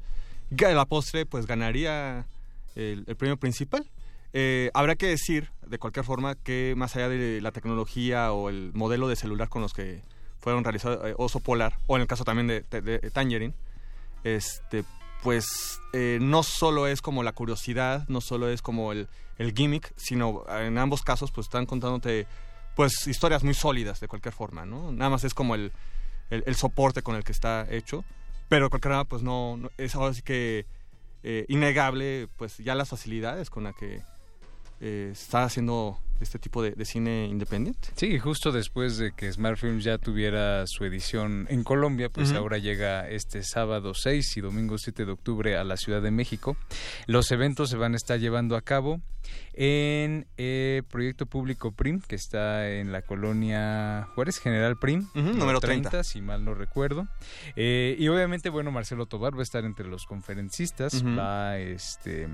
y a la postre pues ganaría el, premio principal. Eh, habrá que decir, de cualquier forma, que más allá de la tecnología o el modelo de celular con los que fueron realizados eh, Oso Polar, o en el caso también de, de- Tangerine, este, pues no solo es como la curiosidad, no solo es como el, el gimmick, sino en ambos casos pues están contándote pues historias muy sólidas de cualquier forma, ¿no? Nada más es como el, el, soporte con el que está hecho, pero de cualquier forma pues no, no- es ahora sí que eh, innegable pues ya las facilidades con las que eh, está haciendo este tipo de, de cine independiente. Sí, justo después de que Smart Films ya tuviera su edición en Colombia, pues ahora llega este sábado 6 y domingo 7 de octubre a la Ciudad de México. Los eventos se van a estar llevando a cabo en eh, Proyecto Público PRIM, que está en la colonia Juárez General PRIM, número 30. si mal no recuerdo. Eh, y obviamente, bueno, Marcelo Tobar va a estar entre los conferencistas, Ujú. va, este,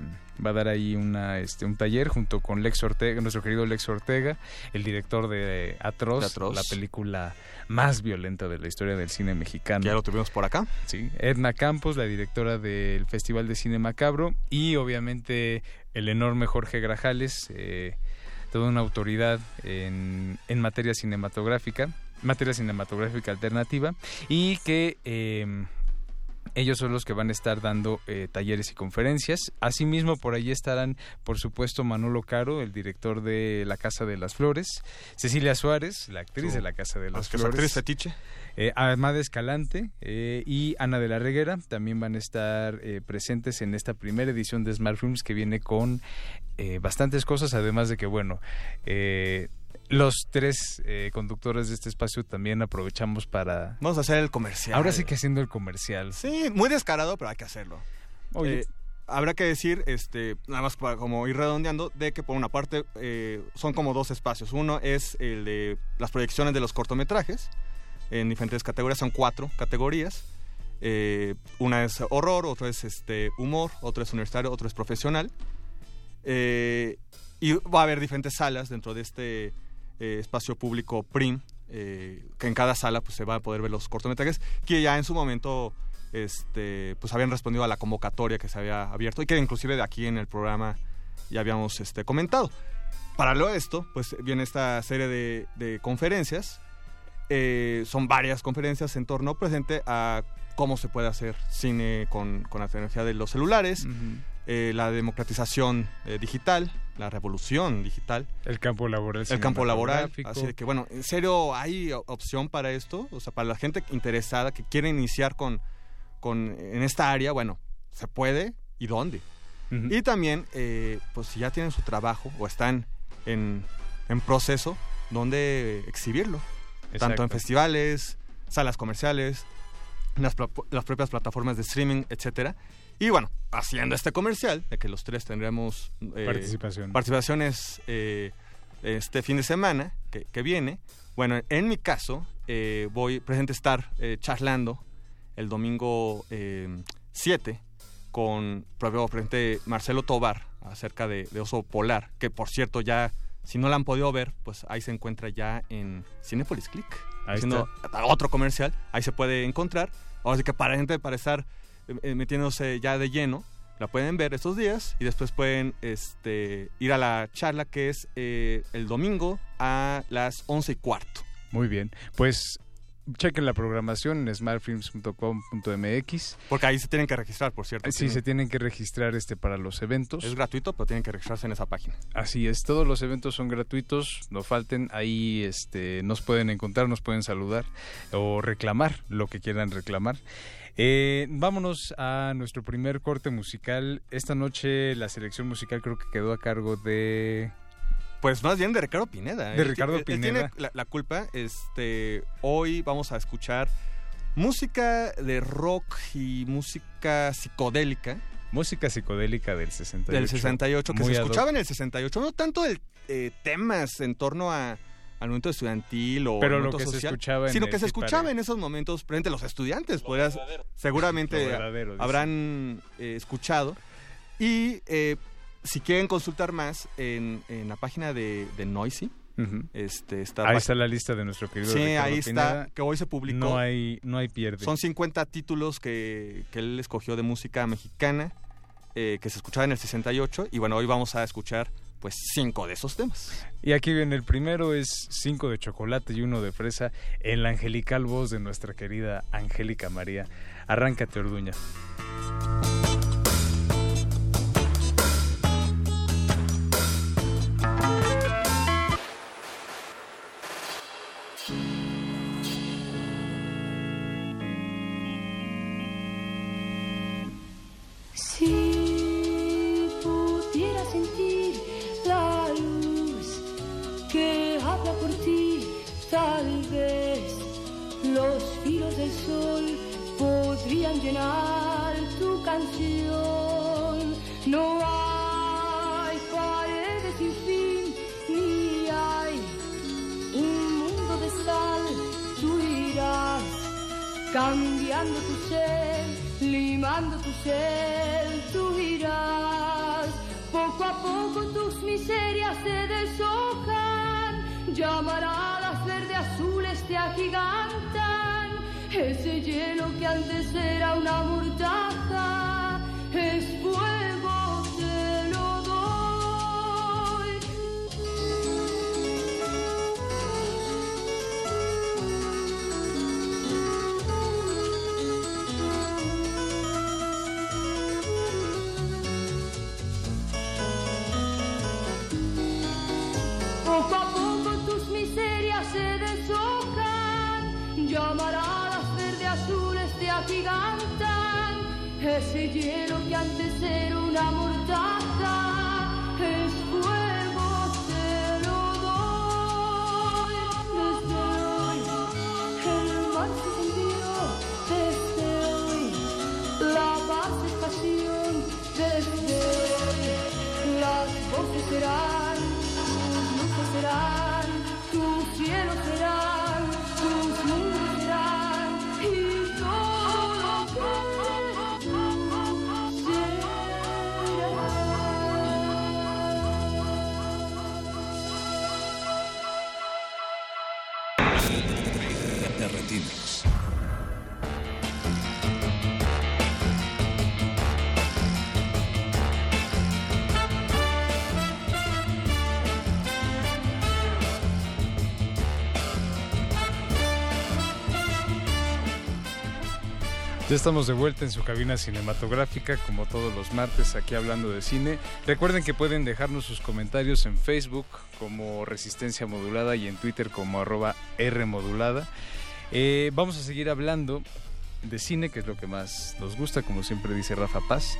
va a dar ahí una, este, un taller junto con Lex Ortega, nuestro querido Lex Ortega, el director de Atroz, De Atroz. la película más violenta de la historia del cine mexicano. Ya lo tuvimos por acá. Sí, Edna Campos, la directora del Festival de Cine Macabro, y obviamente el enorme Jorge Grajales, eh, toda una autoridad en, en materia cinematográfica, materia cinematográfica alternativa, y que eh, ellos son los que van a estar dando eh, talleres y conferencias. Asimismo, por allí estarán, por supuesto, Manolo Caro, el director de La Casa de las Flores, Cecilia Suárez, la actriz de La Casa de las que es Flores. actriz fetiche. Eh, Armada Escalante eh, y Ana de la Reguera también van a estar eh, presentes en esta primera edición de Smart Films que viene con eh, bastantes cosas, además de que, bueno, eh, los tres eh, conductores de este espacio también aprovechamos para... Vamos a hacer el comercial. Ahora sí que haciendo el comercial. Sí, muy descarado, pero hay que hacerlo. Oye. Eh, habrá que decir, este, nada más para como ir redondeando, de que por una parte eh, son como dos espacios. Uno es el de las proyecciones de los cortometrajes en diferentes categorías, son cuatro categorías. Eh, una es horror, otro es este humor, otro es universitario, otro es profesional. Eh, y va a haber diferentes salas dentro de este eh, espacio público PRIM, eh, que en cada sala pues, se va a poder ver los cortometrajes, que ya en su momento este, pues, habían respondido a la convocatoria que se había abierto y que inclusive de aquí en el programa ya habíamos este, comentado. Paralelo a esto, pues viene esta serie de, de conferencias. Eh, son varias conferencias en torno presente a cómo se puede hacer cine con, con la tecnología de los celulares, eh, la democratización digital, la revolución digital. El campo laboral. El campo laboral. Así de que, bueno, ¿en serio hay opción para esto? O sea, para la gente interesada que quiere iniciar con, con en esta área, bueno, ¿se puede? ¿Y dónde? Y también, eh, pues si ya tienen su trabajo o están en, en proceso, ¿dónde exhibirlo? Tanto en festivales, salas comerciales, las, las propias plataformas de streaming, etcétera. Y bueno, haciendo este comercial, de que los tres tendremos eh, Participación. participaciones eh, este fin de semana que, que viene. Bueno, en mi caso, eh, voy presente a estar eh, charlando el domingo eh, 7 con probablemente Marcelo Tobar acerca de, de Oso Polar, que por cierto ya, si no la han podido ver, pues ahí se encuentra ya en Cinepolis Click. Ahí Haciendo otro comercial, ahí se puede encontrar. Ahora sí que para gente, para estar eh, metiéndose ya de lleno, la pueden ver estos días y después pueden este, ir a la charla que es eh, el domingo a las 11 y cuarto. Muy bien. Pues chequen la programación en smartfilms.com.mx. Porque ahí se tienen que registrar, por cierto. Sí, se tienen que registrar este para los eventos. Es gratuito, pero tienen que registrarse en esa página. Así es, todos los eventos son gratuitos, no falten, ahí este, nos pueden encontrar, nos pueden saludar o reclamar lo que quieran reclamar. Eh, vámonos a nuestro primer corte musical. Esta noche la selección musical creo que quedó a cargo de... Pues más bien de Ricardo Pineda. De Él Ricardo él tiene Pineda. la, la culpa. Este, hoy vamos a escuchar música de rock y música psicodélica. Música psicodélica del 68. Del 68, que Muy se escuchaba en el 68. No tanto el, eh, temas en torno a, al momento estudiantil o Pero al lo momento que se social, escuchaba en sino que se escuchaba en esos momentos frente a los estudiantes. podrías- seguramente Lo dice. habrán eh, escuchado. Y eh, si quieren consultar más en, en la página de, de Noisy, este, está Ahí está la lista de nuestro querido Sí, Ricardo ahí está, Pineda. que hoy se publicó. No hay, no hay pierde. Son 50 títulos que, que él escogió de música mexicana, eh, que se escuchaba en el 68, y bueno, hoy vamos a escuchar pues cinco de esos temas. Y aquí viene el primero, es cinco de chocolate y uno de fresa, en la angelical voz de nuestra querida Angélica María. Arráncate, Orduña. llenar tu canción. No hay paredes sin fin, ni hay un mundo de sal. Tú irás cambiando tu ser, limando tu ser, tú irás. Poco a poco tus miserias se deshojan, llamará a la verde azul este agiganta ese hielo que antes era una mortaja es fuego, Ese hielo que antes era una mortaja Ya estamos de vuelta en su cabina cinematográfica, como todos los martes, aquí hablando de cine. Recuerden que pueden dejarnos sus comentarios en Facebook como Resistencia Modulada y en Twitter como arroba Rmodulada. Eh, vamos a seguir hablando de cine, que es lo que más nos gusta, como siempre dice Rafa Paz.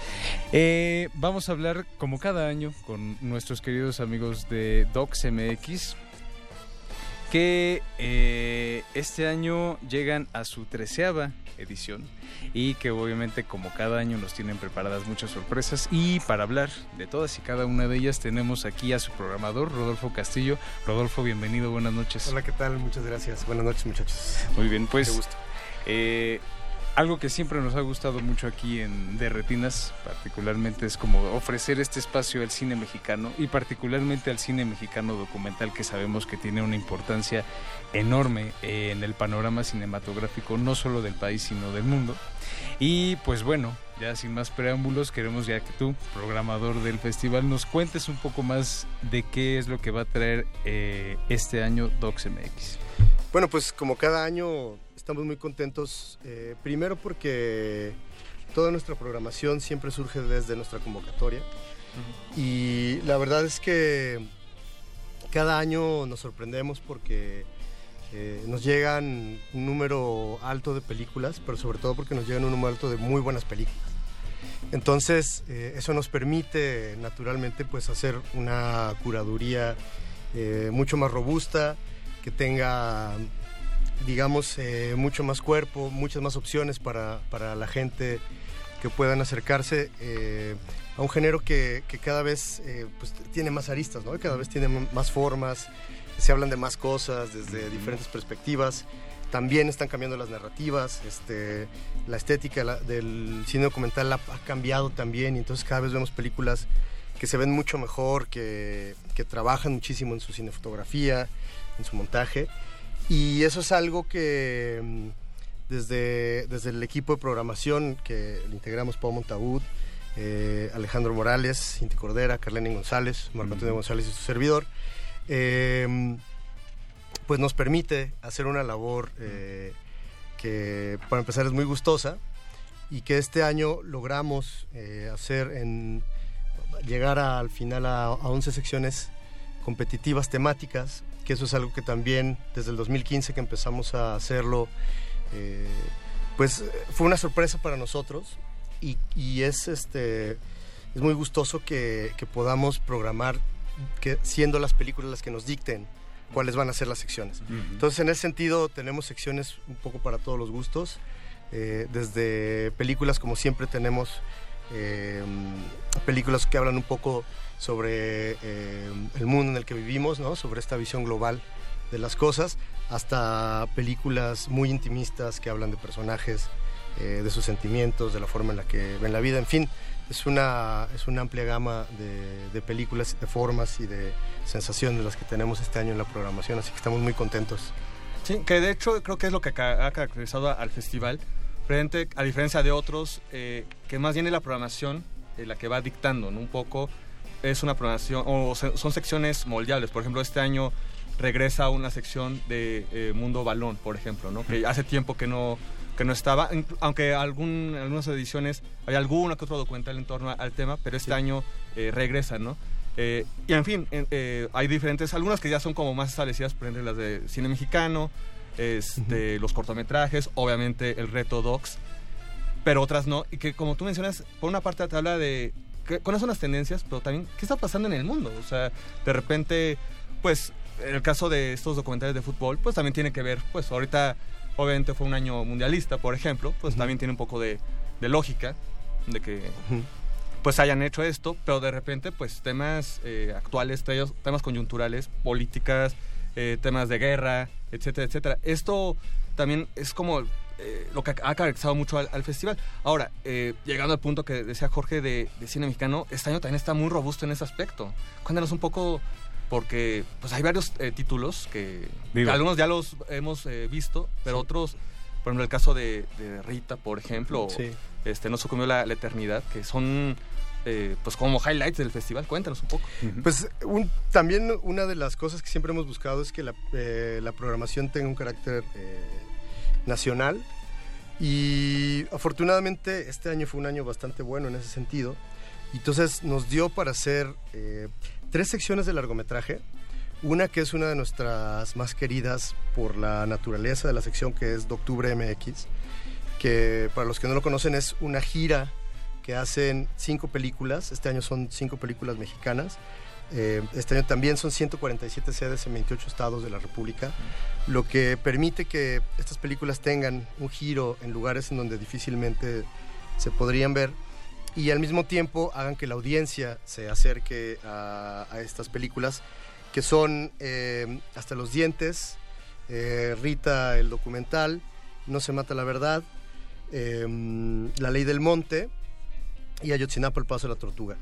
Eh, vamos a hablar, como cada año, con nuestros queridos amigos de DocsMX, que eh, este año llegan a su treceava edición y que obviamente como cada año nos tienen preparadas muchas sorpresas y para hablar de todas y cada una de ellas tenemos aquí a su programador Rodolfo Castillo. Rodolfo, bienvenido, buenas noches. Hola, ¿qué tal? Muchas gracias. Buenas noches, muchachos. Muy bien, pues Qué gusto. eh, algo que siempre nos ha gustado mucho aquí en De Retinas, particularmente es como ofrecer este espacio al cine mexicano y particularmente al cine mexicano documental que sabemos que tiene una importancia enorme en el panorama cinematográfico no solo del país sino del mundo. Y pues bueno, ya sin más preámbulos, queremos ya que tú, programador del festival, nos cuentes un poco más de qué es lo que va a traer eh, este año DocsMX. Bueno, pues como cada año estamos muy contentos, eh, primero porque toda nuestra programación siempre surge desde nuestra convocatoria y la verdad es que cada año nos sorprendemos porque eh, nos llegan un número alto de películas, pero sobre todo porque nos llegan un número alto de muy buenas películas. Entonces, eh, eso nos permite naturalmente pues hacer una curaduría eh, mucho más robusta, que tenga, digamos, eh, mucho más cuerpo, muchas más opciones para, para la gente que puedan acercarse eh, a un género que, que cada vez eh, pues, tiene más aristas, ¿no? cada vez tiene más formas, se hablan de más cosas desde diferentes perspectivas. También están cambiando las narrativas, este, la estética la- del cine documental ha, ha cambiado también y entonces cada vez vemos películas que se ven mucho mejor, que, que trabajan muchísimo en su cinefotografía, en su montaje. Y eso es algo que mm, desde, desde el equipo de programación que integramos Pau Montaúd, eh, Alejandro Morales, Cinti Cordera, Carlene González, Marco Antonio González y su servidor, eh, pues nos permite hacer una labor eh, que para empezar es muy gustosa y que este año logramos eh, hacer en llegar al final a, a 11 secciones competitivas temáticas, que eso es algo que también desde el 2015 que empezamos a hacerlo, eh, pues fue una sorpresa para nosotros y, y es, este, es muy gustoso que, que podamos programar que, siendo las películas las que nos dicten cuáles van a ser las secciones. Entonces, en ese sentido, tenemos secciones un poco para todos los gustos. eh, desde películas, como siempre, tenemos eh, películas que hablan un poco sobre eh, el mundo en el que vivimos, ¿no? sobre esta visión global de las cosas, hasta películas muy intimistas que hablan de personajes, eh, de sus sentimientos, de la forma en la que ven la vida, en fin, es una, es una amplia gama de, de películas, de formas y de sensaciones las que tenemos este año en la programación, así que estamos muy contentos. Sí, que de hecho creo que es lo que ha caracterizado al festival, frente, a diferencia de otros, eh, que más bien es la programación eh, la que va dictando, ¿no? Un poco es una programación, o se- son secciones moldeables. Por ejemplo, este año regresa una sección de eh, Mundo Balón, por ejemplo, ¿no? Que hace tiempo que no que no estaba, aunque algún, algunas ediciones hay alguna que otro documental en torno al tema, pero este año eh, regresa, ¿no? Eh, y en fin, en- eh, hay diferentes, algunas que ya son como más establecidas, por ejemplo las de cine mexicano, este, los cortometrajes, obviamente el reto Docs, pero otras no, y que como tú mencionas, por una parte te habla de cuáles son las tendencias, pero también qué está pasando en el mundo, o sea, de repente, pues, en el caso de estos documentales de fútbol, pues también tiene que ver, pues ahorita obviamente fue un año mundialista, por ejemplo, pues también tiene un poco de, de lógica de que pues hayan hecho esto, pero de repente pues temas eh, actuales, temas, temas coyunturales, políticas, eh, temas de guerra, etcétera, etcétera. Esto también es como eh, lo que ha caracterizado mucho al, al festival. Ahora, eh, llegando al punto que decía Jorge de, de cine mexicano, este año también está muy robusto en ese aspecto. Cuéntanos un poco, porque pues hay varios eh, títulos que, algunos ya los hemos visto, pero otros, por ejemplo, el caso de, de Rita, por ejemplo, Sí. este, No sucumbió la, la eternidad, que son eh, pues como highlights del festival. Cuéntanos un poco. Pues un- también una de las cosas que siempre hemos buscado es que la, eh, la programación tenga un carácter eh, nacional y afortunadamente este año fue un año bastante bueno en ese sentido. Y Entonces nos dio para hacer eh, tres secciones de largometraje. Una que es una de nuestras más queridas por la naturaleza de la sección, que es Doctubre MX, que para los que no lo conocen es una gira que hacen cinco películas. Este año son cinco películas mexicanas. Eh, este año también son 147 sedes en 28 estados de la República, lo que permite que estas películas tengan un giro en lugares en donde difícilmente se podrían ver y al mismo tiempo hagan que la audiencia se acerque a, estas películas que son eh, Hasta los dientes, eh, Rita el documental, No se mata la verdad, La ley del monte y Ayotzinapa el paso de la tortuga.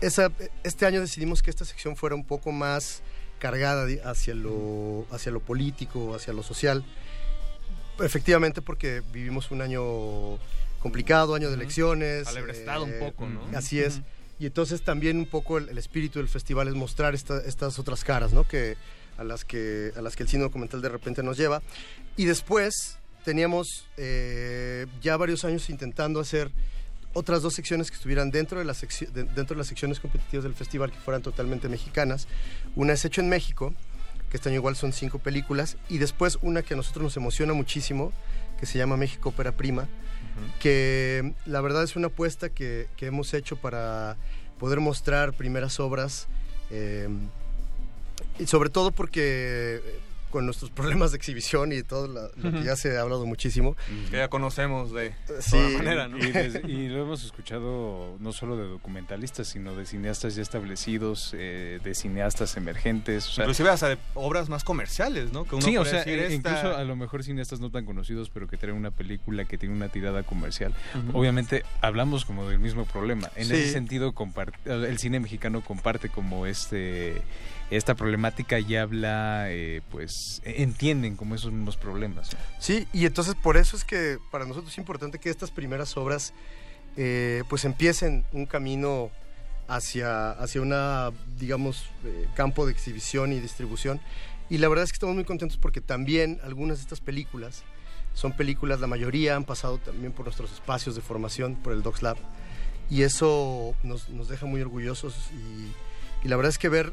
Esa- este año decidimos que esta sección fuera un poco más cargada hacia lo, hacia lo político, hacia lo social. Efectivamente porque vivimos un año complicado, año de elecciones. Alebrestado un eh, poco, ¿no? Así es. Y entonces también un poco el, el espíritu del festival es mostrar esta- estas otras caras, ¿no? Que, a, las que, a las que el cine documental de repente nos lleva. Y después teníamos eh, ya varios años intentando hacer otras dos secciones que estuvieran dentro de, las dentro de las secciones competitivas del festival que fueran totalmente mexicanas. Una es Hecho en México, que este año igual son cinco películas, y después una que a nosotros nos emociona muchísimo, que se llama México Ópera Prima, que la verdad es una apuesta que, que hemos hecho para poder mostrar primeras obras, eh, y sobre todo porque con nuestros problemas de exhibición y todo la- lo que ya se ha hablado muchísimo. Que ya conocemos de Sí. toda manera, ¿no? Y, lo hemos escuchado no solo de documentalistas, sino de cineastas ya establecidos, eh, de cineastas emergentes. o sea- Inclusive hasta de obras más comerciales, ¿no? Que uno sí, o podría sea, decir, eh, esta- incluso a lo mejor cineastas no tan conocidos, pero que traen una película que tiene una tirada comercial. Obviamente hablamos como del mismo problema. En Sí. ese sentido, el cine mexicano comparte como este esta problemática y habla, eh, pues entienden como esos mismos problemas. Sí, y entonces por eso es que para nosotros es importante que estas primeras obras eh, pues empiecen un camino hacia, hacia una, digamos, eh, campo de exhibición y distribución. Y la verdad es que estamos muy contentos porque también algunas de estas películas son películas, la mayoría han pasado también por nuestros espacios de formación, por el Docs Lab. Y eso nos, nos deja muy orgullosos y, y la verdad es que ver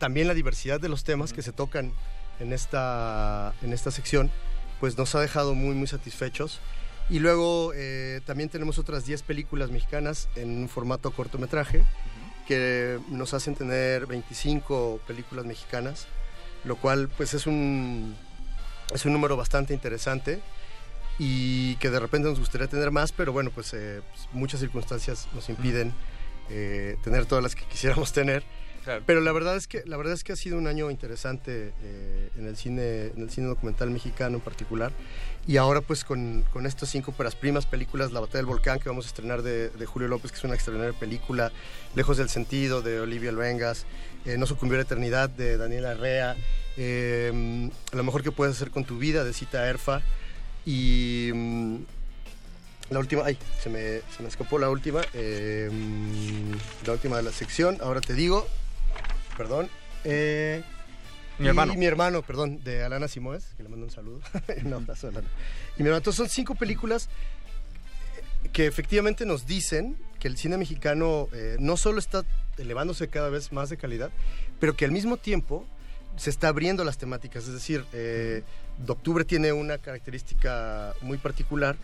también la diversidad de los temas que se tocan en esta, en esta sección, pues nos ha dejado muy, muy satisfechos. Y luego eh, también tenemos otras 10 películas mexicanas en un formato cortometraje que nos hacen tener 25 películas mexicanas, lo cual pues es un, es un número bastante interesante y que de repente nos gustaría tener más, pero bueno, pues, eh, pues, muchas circunstancias nos impiden eh, tener todas las que quisiéramos tener. Pero la verdad es que la verdad es que ha sido un año interesante eh, en el cine en el cine documental mexicano en particular. Y ahora pues con, con estas cinco peras primas películas La batalla del volcán que vamos a estrenar de, Julio López que es una extraordinaria película Lejos del sentido de Olivia Luengas eh, No sucumbió la eternidad de Daniela Arrea eh, Lo mejor que puedes hacer con tu vida de Cita Erfa. Y mm, la última, ay, se me, se me escapó la última, eh, la última de la sección, ahora te digo, perdón. eh, Mi y hermano. Mi hermano, perdón, de Alana Simoes, que le mando un saludo. un abrazo, Alana. Y mi hermano, entonces son cinco películas que efectivamente nos dicen que el cine mexicano eh, no solo está elevándose cada vez más de calidad, pero que al mismo tiempo se está abriendo las temáticas. Es decir, eh, de octubre tiene una característica muy particular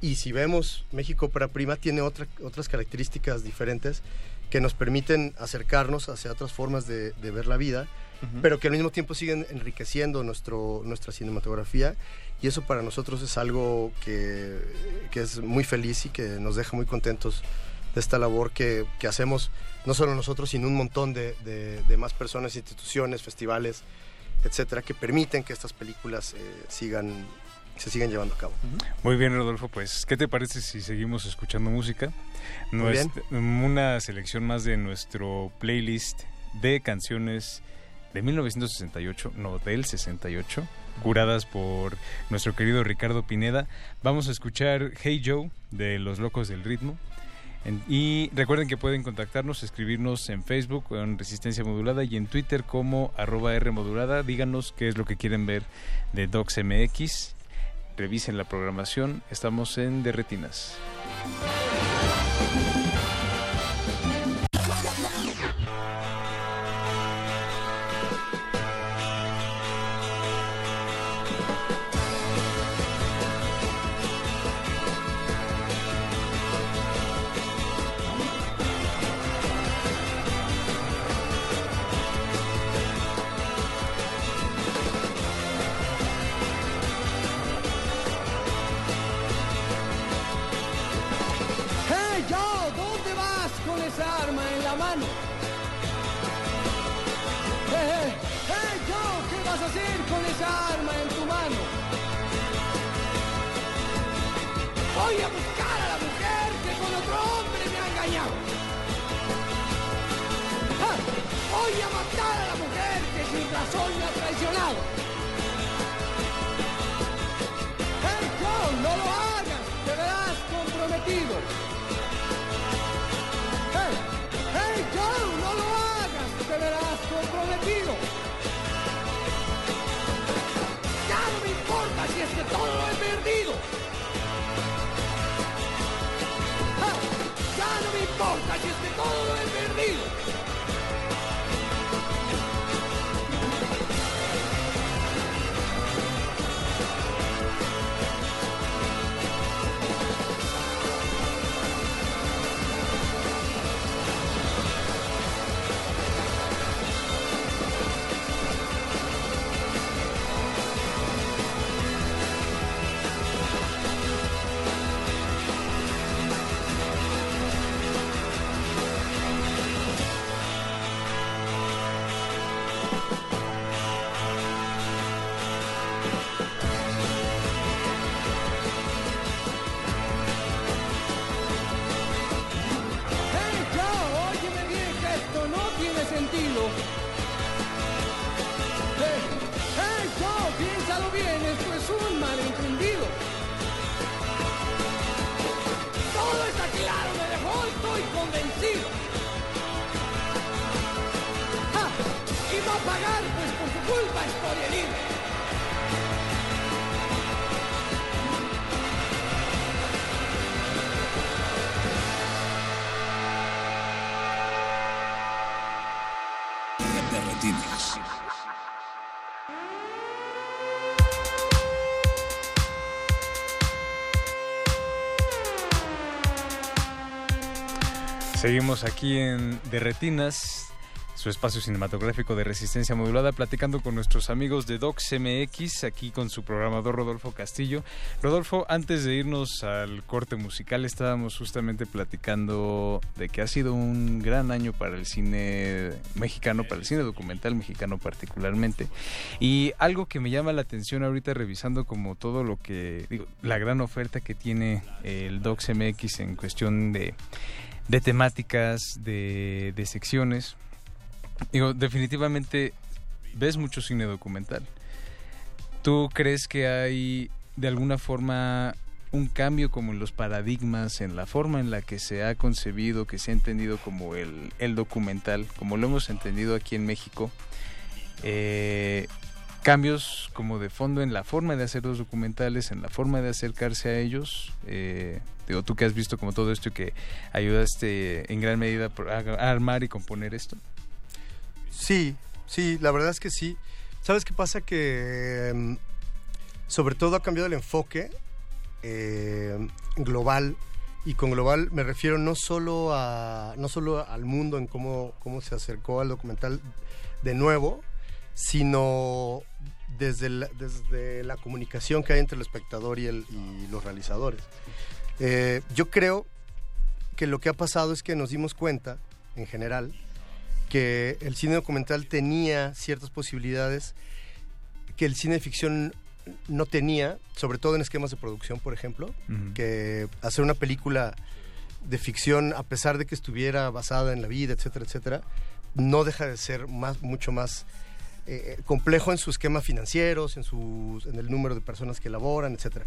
y si vemos México para Prima tiene otra- otras características diferentes que nos permiten acercarnos hacia otras formas de, de ver la vida, pero que al mismo tiempo siguen enriqueciendo nuestro, nuestra cinematografía y eso para nosotros es algo que, que es muy feliz y que nos deja muy contentos de esta labor que, que hacemos, no solo nosotros, sino un montón de, de- de más personas, instituciones, festivales, etcétera, que permiten que estas películas eh, sigan, se sigan llevando a cabo. Muy bien, Rodolfo, pues, ¿qué te parece si seguimos escuchando música? Nuestra- Una selección más de nuestro playlist de canciones de 1968, no, del 68, curadas por nuestro querido Ricardo Pineda. Vamos a escuchar Hey Joe de Los Locos del Ritmo. En- y recuerden que pueden contactarnos, escribirnos en Facebook en Resistencia Modulada y en Twitter como arroba R Modulada. Díganos qué es lo que quieren ver de DocsMX. Revisen la programación. Estamos en Derretinas. Seguimos aquí en Derretinas su espacio cinematográfico de resistencia modulada, platicando con nuestros amigos de Docs MX, aquí con su programador Rodolfo Castillo. Rodolfo, antes de irnos al corte musical, estábamos justamente platicando de que ha sido un gran año para el cine mexicano, para el cine documental mexicano particularmente. Y algo que me llama la atención ahorita revisando como todo lo que, digo, la gran oferta que tiene el Docs MX en cuestión de de temáticas, de, de secciones. Digo, definitivamente ves mucho cine documental. ¿Tú crees que hay de alguna forma un cambio como en los paradigmas, en la forma en la que se ha concebido, que se ha entendido como el, el documental, como lo hemos entendido aquí en México? Eh, cambios como de fondo en la forma de hacer los documentales, en la forma de acercarse a ellos. Eh, digo, tú que has visto como todo esto y que ayudaste en gran medida a armar y componer esto. Sí, sí, la verdad es que sí. ¿Sabes qué pasa? Que mm, sobre todo ha cambiado el enfoque eh, global y con global me refiero no solo a no solo al mundo en cómo, cómo se acercó al documental de nuevo, sino desde la, desde la comunicación que hay entre el espectador y, el, y los realizadores. Eh, yo creo que lo que ha pasado es que nos dimos cuenta, en general, que el cine documental tenía ciertas posibilidades que el cine de ficción no tenía, sobre todo en esquemas de producción, por ejemplo, que hacer una película de ficción, a pesar de que estuviera basada en la vida, etcétera, etcétera, no deja de ser más, mucho más eh, complejo en su esquema financieros, en, en el número de personas que elaboran, etcétera.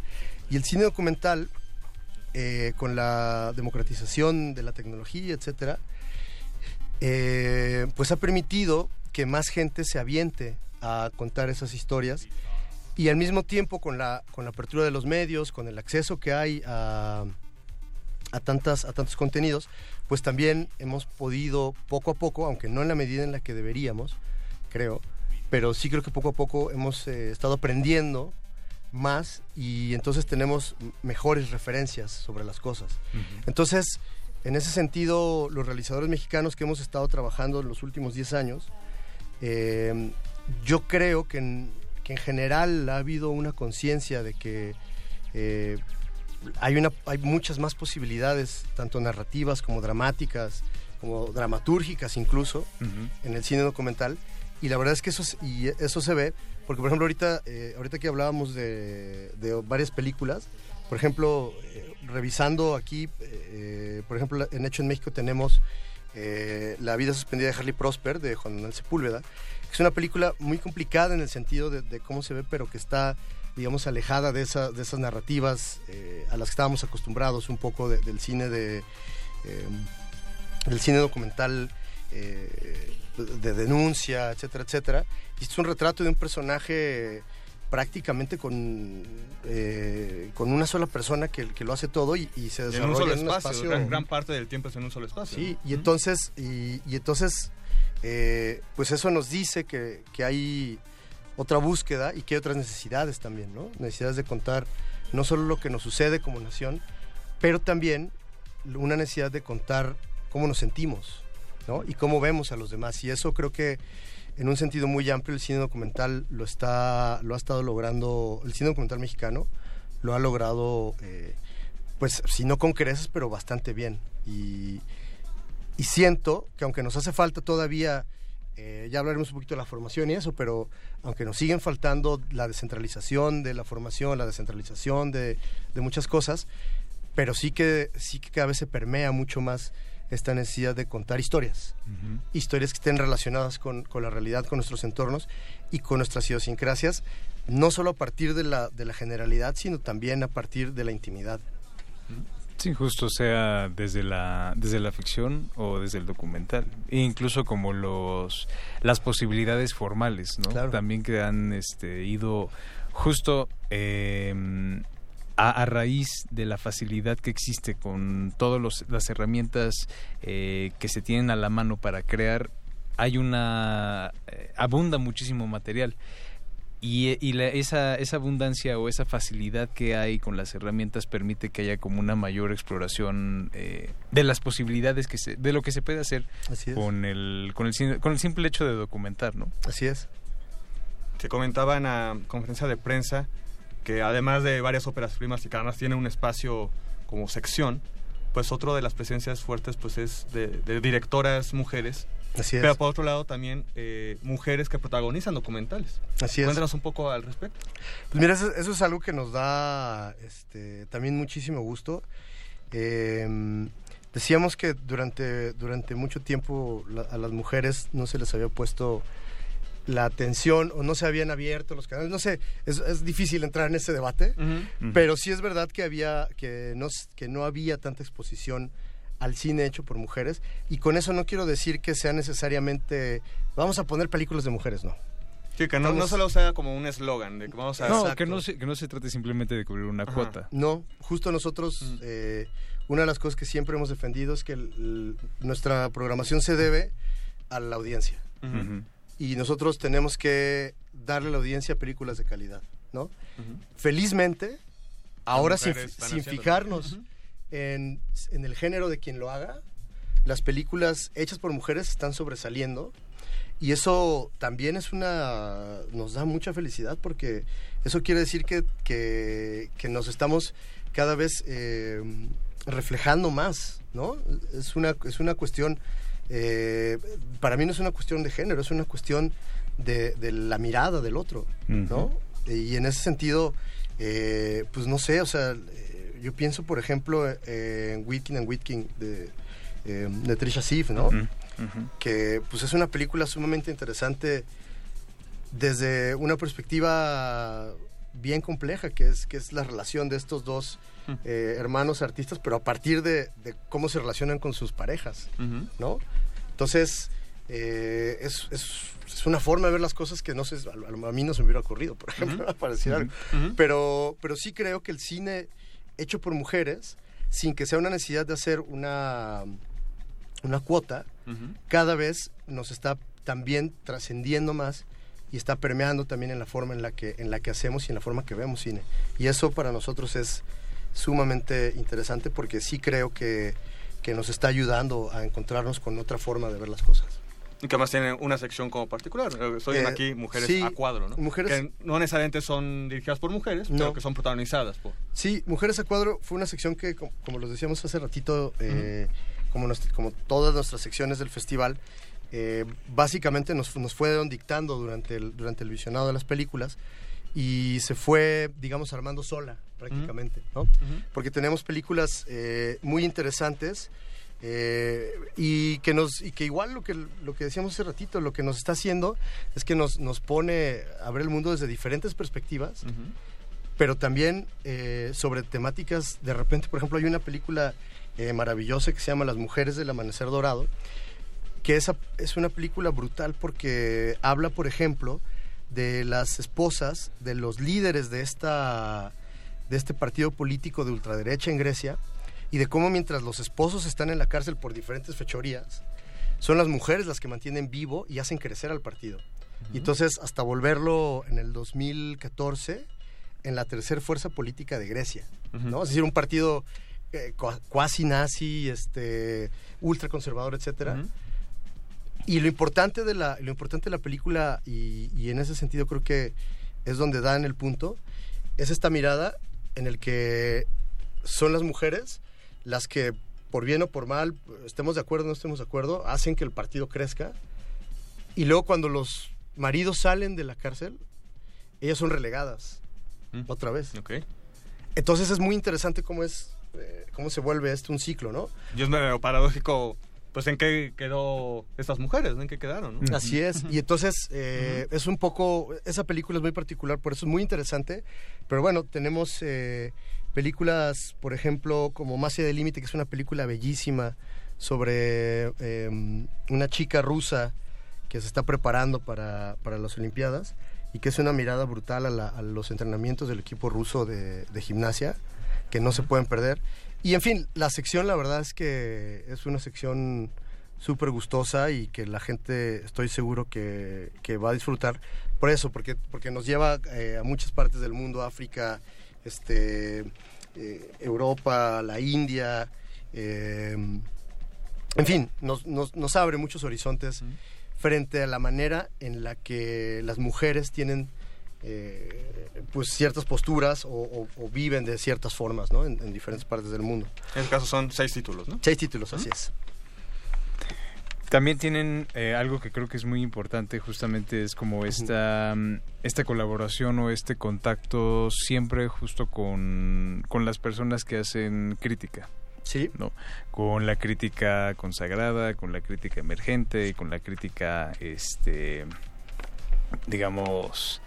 Y el cine documental, eh, con la democratización de la tecnología, etcétera, eh, pues ha permitido que más gente se aviente a contar esas historias y al mismo tiempo con la, con la apertura de los medios, con el acceso que hay a, a, tantas, a tantos contenidos, pues también hemos podido poco a poco, aunque no en la medida en la que deberíamos, creo, pero sí creo que poco a poco hemos eh, estado aprendiendo más y entonces tenemos mejores referencias sobre las cosas. Entonces, en ese sentido, los realizadores mexicanos que hemos estado trabajando en los últimos 10 años, eh, yo creo que en, que en, general ha habido una conciencia de que eh, hay, una, hay muchas más posibilidades, tanto narrativas como dramáticas, como dramatúrgicas incluso, en el cine documental. Y la verdad es que eso, y eso se ve, porque por ejemplo ahorita, eh, ahorita que hablábamos de, varias películas, por ejemplo, eh, revisando aquí, eh, por ejemplo, en Hecho en México tenemos La vida suspendida de Harley Prosper, de Juan Manuel Sepúlveda, que es una película muy complicada en el sentido de, cómo se ve, pero que está digamos, alejada de, esa, de esas narrativas a las que estábamos acostumbrados un poco del cine de del cine documental de denuncia, etcétera, etcétera. Y es un retrato de un personaje prácticamente con, eh, con una sola persona que, que, lo hace todo y, se desarrolla en un solo espacio. Gran, parte del tiempo es en un solo espacio. Sí, y entonces, y, entonces eh, pues eso nos dice que, que, hay otra búsqueda y que hay otras necesidades también, ¿no? Necesidades de contar no solo lo que nos sucede como nación, pero también una necesidad de contar cómo nos sentimos, y cómo vemos a los demás. Y eso creo que en un sentido muy amplio el cine documental lo, está, lo ha estado logrando, el cine documental mexicano lo ha logrado, eh, pues si no con creces, pero bastante bien. Y, siento que aunque nos hace falta todavía, eh, ya hablaremos un poquito de la formación y eso, pero aunque nos siguen faltando la descentralización de la formación, la descentralización de, de muchas cosas, pero sí que, sí que cada vez se permea mucho más esta necesidad de contar historias, historias que estén relacionadas con, la realidad, con nuestros entornos y con nuestras idiosincrasias, no solo a partir de la, de la generalidad, sino también a partir de la intimidad. Sí, justo sea desde la desde la ficción o desde el documental, e incluso como los las posibilidades formales, ¿no? También que han este, ido justo eh, a, raíz de la facilidad que existe con todas las herramientas eh, que se tienen a la mano para crear, hay una... Eh, abunda muchísimo material. y, y la- esa, esa abundancia o esa facilidad que hay con las herramientas permite que haya como una mayor exploración eh, de las posibilidades que se, de lo que se puede hacer Así es. con el con el cine- con el simple hecho de documentar, ¿no? Así es. Se comentaba en la conferencia de prensa que además de varias óperas primas y que además tiene un espacio como sección, pues otro de las presencias fuertes pues es de, de directoras mujeres. Así es. Pero por otro lado también eh, mujeres que protagonizan documentales. Así es. Cuéntanos un poco al respecto. Pues mira, eso, eso es algo que nos da este, también muchísimo gusto. Eh, decíamos que durante, durante mucho tiempo la- a las mujeres no se les había puesto la atención o no se habían abierto los canales. No sé, es, es difícil entrar en ese debate, pero sí es verdad que, había, que, no, que no había tanta exposición al cine hecho por mujeres. Y con eso no quiero decir que sea necesariamente, vamos a poner películas de mujeres, no. Sí, que no, no solo sea como un eslogan de que vamos a... No, Exacto. que no, se, que no se trate simplemente de cubrir una Ajá. cuota. No, justo nosotros, eh, una de las cosas que siempre hemos defendido es que el- el- nuestra programación se debe a la audiencia. Ujú. Y nosotros tenemos que darle a la audiencia películas de calidad, ¿no? Felizmente, ahora sin, sin fijarnos en, en el género de quien lo haga, las películas hechas por mujeres están sobresaliendo. Y eso también es una. nos da mucha felicidad porque eso quiere decir que, que, que nos estamos cada vez eh, reflejando más, ¿no? Es una, es una cuestión. Eh, para mí no es una cuestión de género, es una cuestión de, de la mirada del otro, ¿no? Y en ese sentido, eh, pues no sé, o sea, eh, yo pienso, por ejemplo, eh, en Whitkin and Whitkin de, de Trisha Sif, ¿no? Que pues es una película sumamente interesante desde una perspectiva bien compleja, que es, que es la relación de estos dos eh, hermanos artistas, pero a partir de, de cómo se relacionan con sus parejas. ¿no? Entonces, eh, es, es- es una forma de ver las cosas que no sé, a, a mí no se me hubiera ocurrido, por ejemplo, para decir algo. Pero, pero sí creo que el cine hecho por mujeres, sin que sea una necesidad de hacer una, una cuota, cada vez nos está también trascendiendo más y está permeando también en la forma en la que en la que hacemos y en la forma que vemos cine y eso para nosotros es sumamente interesante porque sí creo que, que nos está ayudando a encontrarnos con otra forma de ver las cosas Y que además tienen una sección como particular. Soy Eh, aquí mujeres sí, a cuadro, ¿no? mujeres- Que no necesariamente son dirigidas por mujeres, No. pero que son protagonizadas por... Sí, Mujeres a Cuadro fue una sección que, com- como los decíamos hace ratito, eh, como, nuestra- como todas nuestras secciones del festival, eh, básicamente nos, nos fueron dictando durante el, durante el visionado de las películas y se fue, digamos, armando sola prácticamente, ¿no? Porque tenemos películas eh, muy interesantes eh, y que nos y que igual lo que lo que decíamos hace ratito, lo que nos está haciendo es que nos, nos pone a ver el mundo desde diferentes perspectivas pero también eh, sobre temáticas, de repente, por ejemplo, hay una película maravillosa que se llama Las Mujeres del Amanecer Dorado, que esa es una película brutal porque habla, por ejemplo, de las esposas de los líderes de, esta, de este partido político de ultraderecha en Grecia y de cómo mientras los esposos están en la cárcel por diferentes fechorías, son las mujeres las que mantienen vivo y hacen crecer al partido. Y entonces, hasta volverlo en el 2014 en la tercera fuerza política de Grecia, ¿no? Es decir, un partido eh, cua- cuasi nazi, este, ultraconservador, etcétera. Y lo importante de la, lo importante de la película, y, y en ese sentido creo que es donde dan el punto, es esta mirada en el que son las mujeres las que, por bien o por mal, estemos de acuerdo o no estemos de acuerdo, hacen que el partido crezca. Y luego cuando los maridos salen de la cárcel, ellas son relegadas otra vez. Entonces es muy interesante cómo es, eh, cómo se vuelve esto un ciclo, ¿no? Y es medio paradójico, pues en qué quedó estas mujeres, ¿no? en qué quedaron, ¿no? Así es. Y entonces eh, es un poco, esa película es muy particular, por eso es muy interesante. Pero bueno, tenemos eh, películas, por ejemplo, como Más allá del límite, que es una película bellísima sobre eh, una chica rusa que se está preparando para, para las Olimpiadas y que es una mirada brutal a, la- a los entrenamientos del equipo ruso de, de gimnasia, que no se pueden perder. Y en fin, la sección la verdad es que es una sección súper gustosa y que la gente estoy seguro que, que va a disfrutar. Por eso, porque, porque nos lleva eh, a muchas partes del mundo, África, este, eh, Europa, la India, eh, en fin, nos, nos, nos abre muchos horizontes frente a la manera en la que las mujeres tienen eh, pues ciertas posturas o, o- o viven de ciertas formas, ¿no? En, en diferentes partes del mundo. En este caso son seis títulos, ¿no? Seis títulos, así es. También tienen eh, algo que creo que es muy importante, justamente es como esta, mm, esta colaboración o este contacto siempre justo con, con las personas que hacen crítica. Sí. ¿no? Con la crítica consagrada, con la crítica emergente y con la crítica, este, digamos,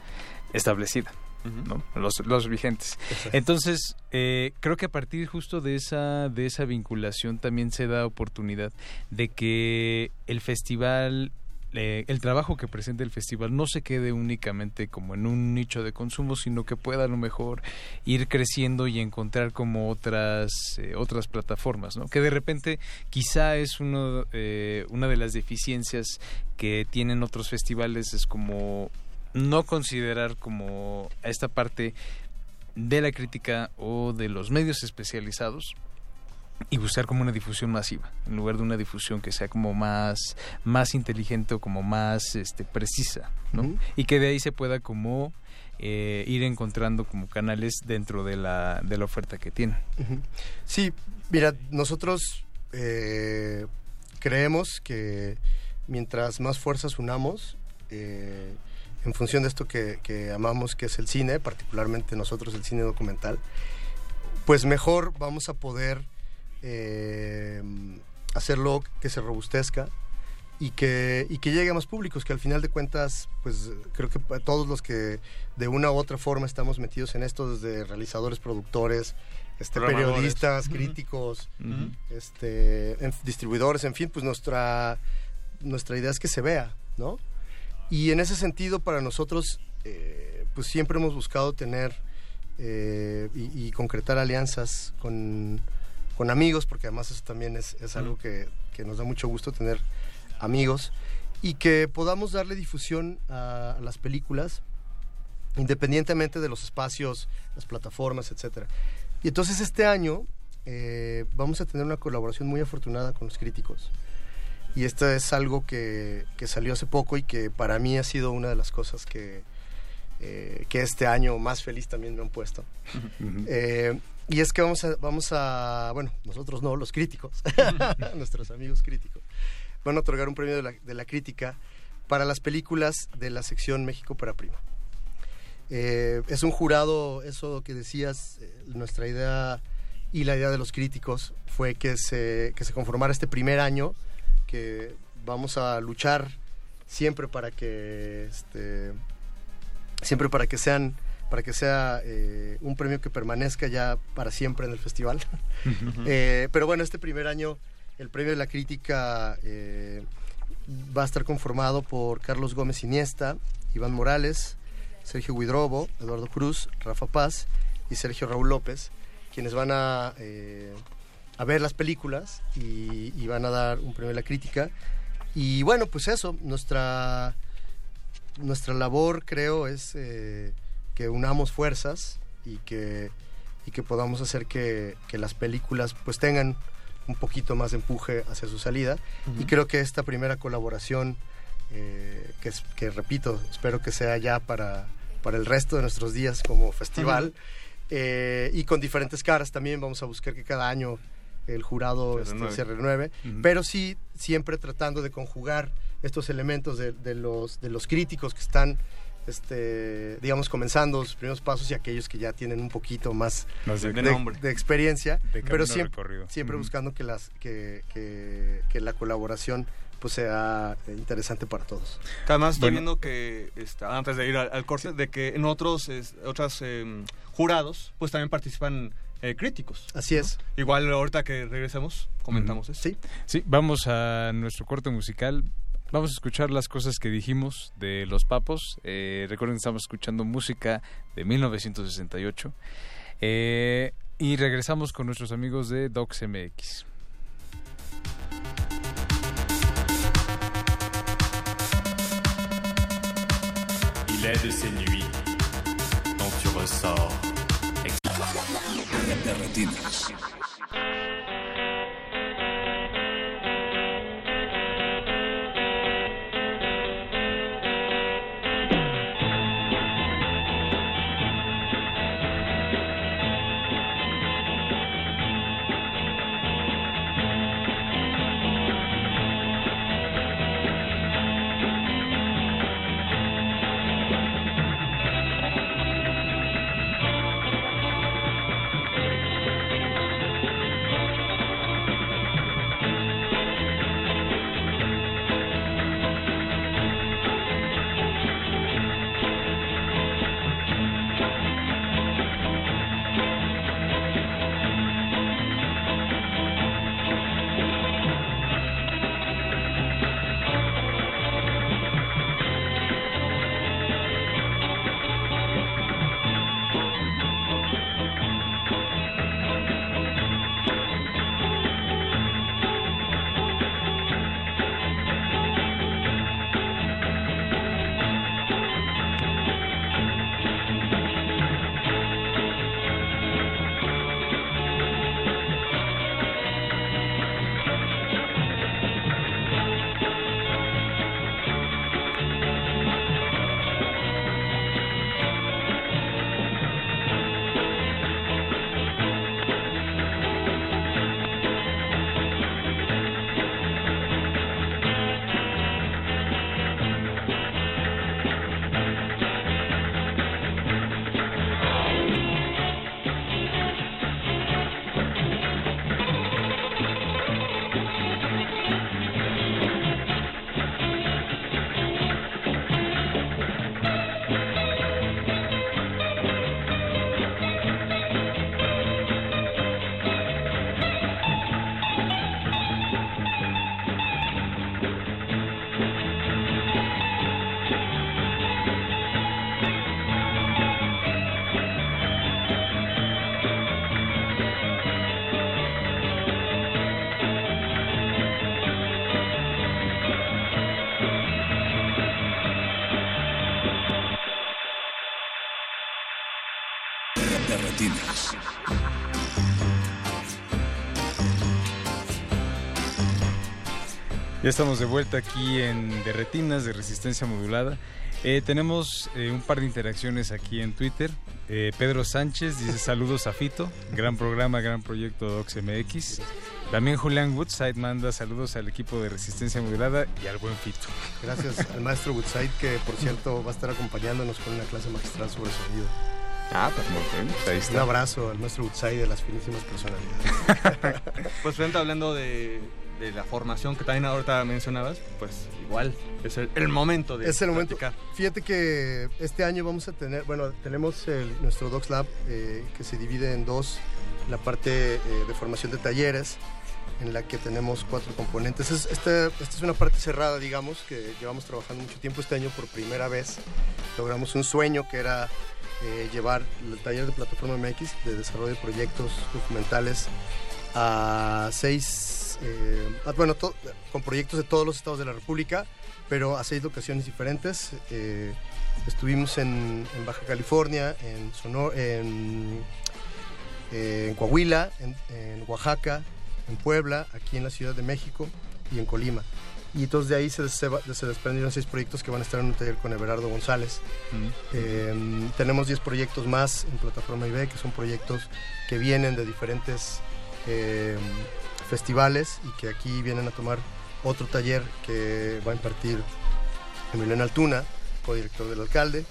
establecida. ¿no? los, los vigentes. Entonces, eh, creo que a partir justo de esa, de esa vinculación también se da oportunidad de que el festival, eh, el trabajo que presenta el festival no se quede únicamente como en un nicho de consumo, sino que pueda a lo mejor ir creciendo y encontrar como otras, eh, otras plataformas, ¿no? Que de repente quizá es uno, eh, una de las deficiencias que tienen otros festivales, es como no considerar como esta parte de la crítica o de los medios especializados y buscar como una difusión masiva en lugar de una difusión que sea como más más inteligente o como más este precisa ¿no? y que de ahí se pueda como eh, ir encontrando como canales dentro de la, de la oferta que tienen. Sí, mira, nosotros eh, creemos que mientras más fuerzas unamos, eh, en función de esto que, que amamos, que es el cine, particularmente nosotros el cine documental, pues mejor vamos a poder eh, hacerlo que se robustezca y que, y que llegue a más públicos, que al final de cuentas, pues creo que todos los que de una u otra forma estamos metidos en esto, desde realizadores, productores, este, periodistas, críticos, este, en- distribuidores, en fin, pues nuestra, nuestra idea es que se vea, ¿no? Y en ese sentido, para nosotros, eh, pues siempre hemos buscado tener eh, y, y concretar alianzas con, con amigos, porque además eso también es, es algo que, que nos da mucho gusto tener amigos, y que podamos darle difusión a, a las películas, independientemente de los espacios, las plataformas, etcétera. Y entonces este año eh, vamos a tener una colaboración muy afortunada con los críticos. Y esto es algo que, que salió hace poco y que para mí ha sido una de las cosas que, eh, que este año más feliz también me han puesto. Eh, y es que vamos a, vamos a, bueno, nosotros no, los críticos, nuestros amigos críticos, van a otorgar un premio de la, de la crítica para las películas de la sección México para Prima. Eh, es un jurado, eso que decías, nuestra idea y la idea de los críticos fue que se, que se conformara este primer año, que vamos a luchar siempre para que, este, siempre para que sean, para que sea eh, un premio que permanezca ya para siempre en el festival. Eh, pero bueno, este primer año, el premio de la crítica eh, va a estar conformado por Carlos Gómez Iniesta, Iván Morales, Sergio Huidrobo, Eduardo Cruz, Rafa Paz y Sergio Raúl López, quienes van a, a ver las películas y, y van a dar un premio de la crítica. Y bueno, pues eso, nuestra, nuestra labor creo es eh, que unamos fuerzas y que, y que podamos hacer que, que las películas pues tengan un poquito más de empuje hacia su salida. Y creo que esta primera colaboración, eh, que, que repito, espero que sea ya para, para el resto de nuestros días como festival, eh, y con diferentes caras también vamos a buscar que cada año el jurado Se este, renueve. se renueve, Ujú. pero sí siempre tratando de conjugar estos elementos de, de los, de los críticos que están, este, digamos, comenzando sus primeros pasos y aquellos que ya tienen un poquito más, Más de- de, nombre. de experiencia, De pero siempre, recorrido. siempre Ujú. buscando que, las, que, que, que la colaboración pues sea eh, interesante para todos. Además, estoy Bueno. viendo que, este, antes de ir al, al corte, de que en otros es- otras em, jurados, pues también participan eh, críticos. Así es. Igual ahorita que regresemos, comentamos eso. Sí. Sí, vamos a nuestro corte musical. Vamos a escuchar las cosas que dijimos de los papos. Eh, recuerden que estamos escuchando música de 1968. Eh, y regresamos con nuestros amigos de Docs MX. Il est de ces nuits dont tu ressors. Retinas. Retinas. Ya estamos de vuelta aquí en De Retinas, de Resistencia Modulada. Eh, tenemos eh, un par de interacciones aquí en Twitter. Eh, Pedro Sánchez dice saludos a Fito, gran programa, gran proyecto DocsMX. También Julián Woodside manda saludos al equipo de Resistencia Modulada y al buen Fito. Gracias al maestro Woodside, que por cierto va a estar acompañándonos con una clase magistral sobre sonido. Ah, pues muy bien. Ahí está. Un abrazo al maestro Woodside de las finísimas personalidades. Pues frente hablando de, de la formación que también ahorita mencionabas, pues igual es el, el momento de es el momento. platicar. Fíjate que este año vamos a tener, bueno, tenemos el- nuestro Docs Lab eh, que se divide en dos, la parte eh, de formación de talleres, en la que tenemos cuatro componentes. Es- esta, esta es una parte cerrada, digamos, que llevamos trabajando mucho tiempo este año por primera vez. Logramos un sueño que era eh, llevar el taller de Plataforma MX de desarrollo de proyectos documentales a seis, eh, ah, bueno, to- con proyectos de todos los estados de la República, pero a seis locaciones diferentes. Eh, estuvimos en, en Baja California, en, Sonora, en, eh, en Coahuila, en, en Oaxaca, en Puebla, aquí en la Ciudad de México y en Colima. Y entonces de ahí se, se, va- se desprendieron seis proyectos que van a estar en un taller con Everardo González. Eh, tenemos 10 proyectos más en plataforma IB, que son proyectos que vienen de diferentes eh, festivales y que aquí vienen a tomar otro taller que va a impartir Emiliano Altuna, codirector del alcalde.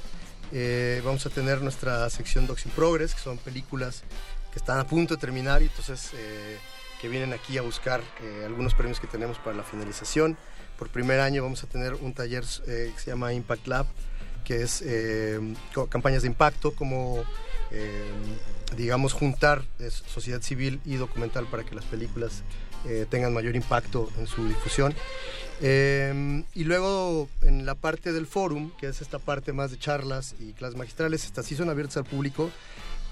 Eh, vamos a tener nuestra sección Docs in Progress, que son películas que están a punto de terminar y entonces eh, que vienen aquí a buscar eh, algunos premios que tenemos para la finalización. Por primer año vamos a tener un taller eh, que se llama Impact Lab, que es eh, campañas de impacto, como eh, digamos juntar sociedad civil y documental para que las películas eh, tengan mayor impacto en su difusión. Eh, y luego en la parte del forum, que es esta parte más de charlas y clases magistrales, estas sí son abiertas al público.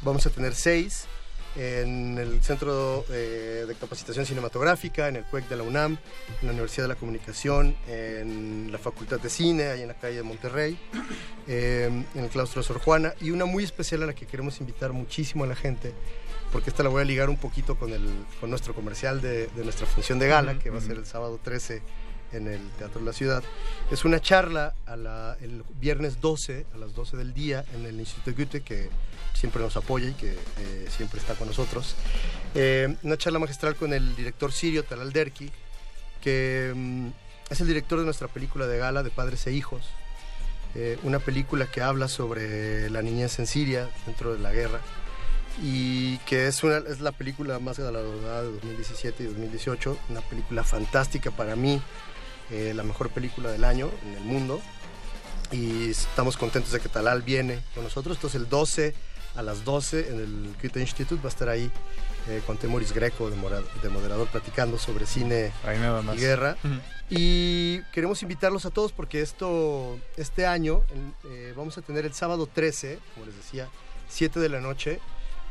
Vamos a tener seis en el Centro eh, de Capacitación Cinematográfica, en el CUEC de la UNAM, en la Universidad de la Comunicación, en la Facultad de Cine, ahí en la calle de Monterrey. eh, en el claustro de Sor Juana y una muy especial a la que queremos invitar muchísimo a la gente porque esta la voy a ligar un poquito con, el, con nuestro comercial de, de nuestra función de gala, que va a ser el sábado 13 en el Teatro de la Ciudad. Es una charla a la- el viernes 12, a las 12 del día, en el Instituto Goethe, que siempre nos apoya y que eh, siempre está con nosotros. Eh, una charla magistral con el director sirio Talal Derki, que mm, es el director de nuestra película de gala de Padres e Hijos. Eh, una película que habla sobre la niñez en Siria dentro de la guerra y que es, una, es la película más galardonada de 2017 y 2018, una película fantástica para mí, eh, la mejor película del año en el mundo. Y estamos contentos de que Talal viene con nosotros, entonces el 12 a las 12 en el Goethe Institute va a estar ahí eh, con Temoris Greco de, mora- de moderador platicando sobre cine y guerra. Y queremos invitarlos a todos porque esto, este año eh, vamos a tener el sábado 13, como les decía, 7 de la noche,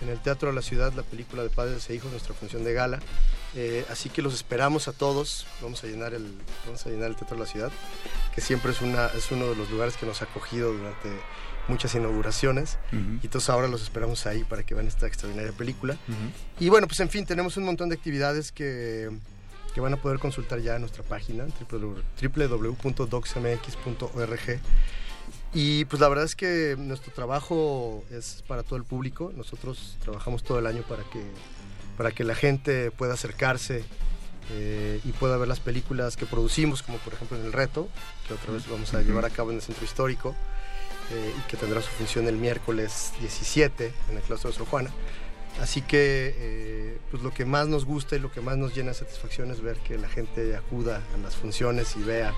en el Teatro de la Ciudad, la película de Padres e Hijos, nuestra función de gala. Eh, así que los esperamos a todos. Vamos a llenar el, vamos a llenar el Teatro de la Ciudad, que siempre es, una, es uno de los lugares que nos ha acogido durante muchas inauguraciones. Ujú. Y entonces ahora los esperamos ahí para que vean esta extraordinaria película. Y bueno, pues en fin, tenemos un montón de actividades que, que van a poder consultar ya en nuestra página www- www.docsmx.org. Y pues la verdad es que nuestro trabajo es para todo el público. Nosotros trabajamos todo el año para que, para que la gente pueda acercarse eh, y pueda ver las películas que producimos, como por ejemplo en El Reto, que otra vez vamos a llevar a cabo en el Centro Histórico eh, y que tendrá su función el miércoles 17 en el claustro de Sor Juana. Así que eh, pues lo que más nos gusta y lo que más nos llena de satisfacción es ver que la gente acuda a las funciones y vea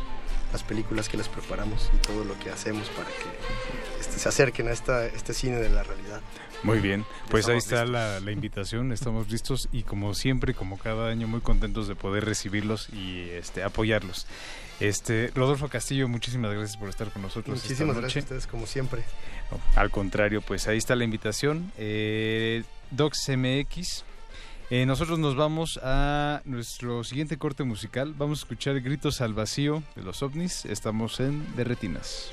las películas que les preparamos y todo lo que hacemos para que este, se acerquen a esta, este cine de la realidad. Muy bien, pues ahí está la, la invitación, estamos listos y como siempre, como cada año, muy contentos de poder recibirlos y este apoyarlos. Este Rodolfo Castillo, muchísimas gracias por estar con nosotros. esta Muchísimas noche. gracias a ustedes como siempre. No, al contrario, pues ahí está la invitación. Eh, DocsMX. Eh, nosotros nos vamos a nuestro siguiente corte musical. Vamos a escuchar Gritos al Vacío de los ovnis. Estamos en Derretinas.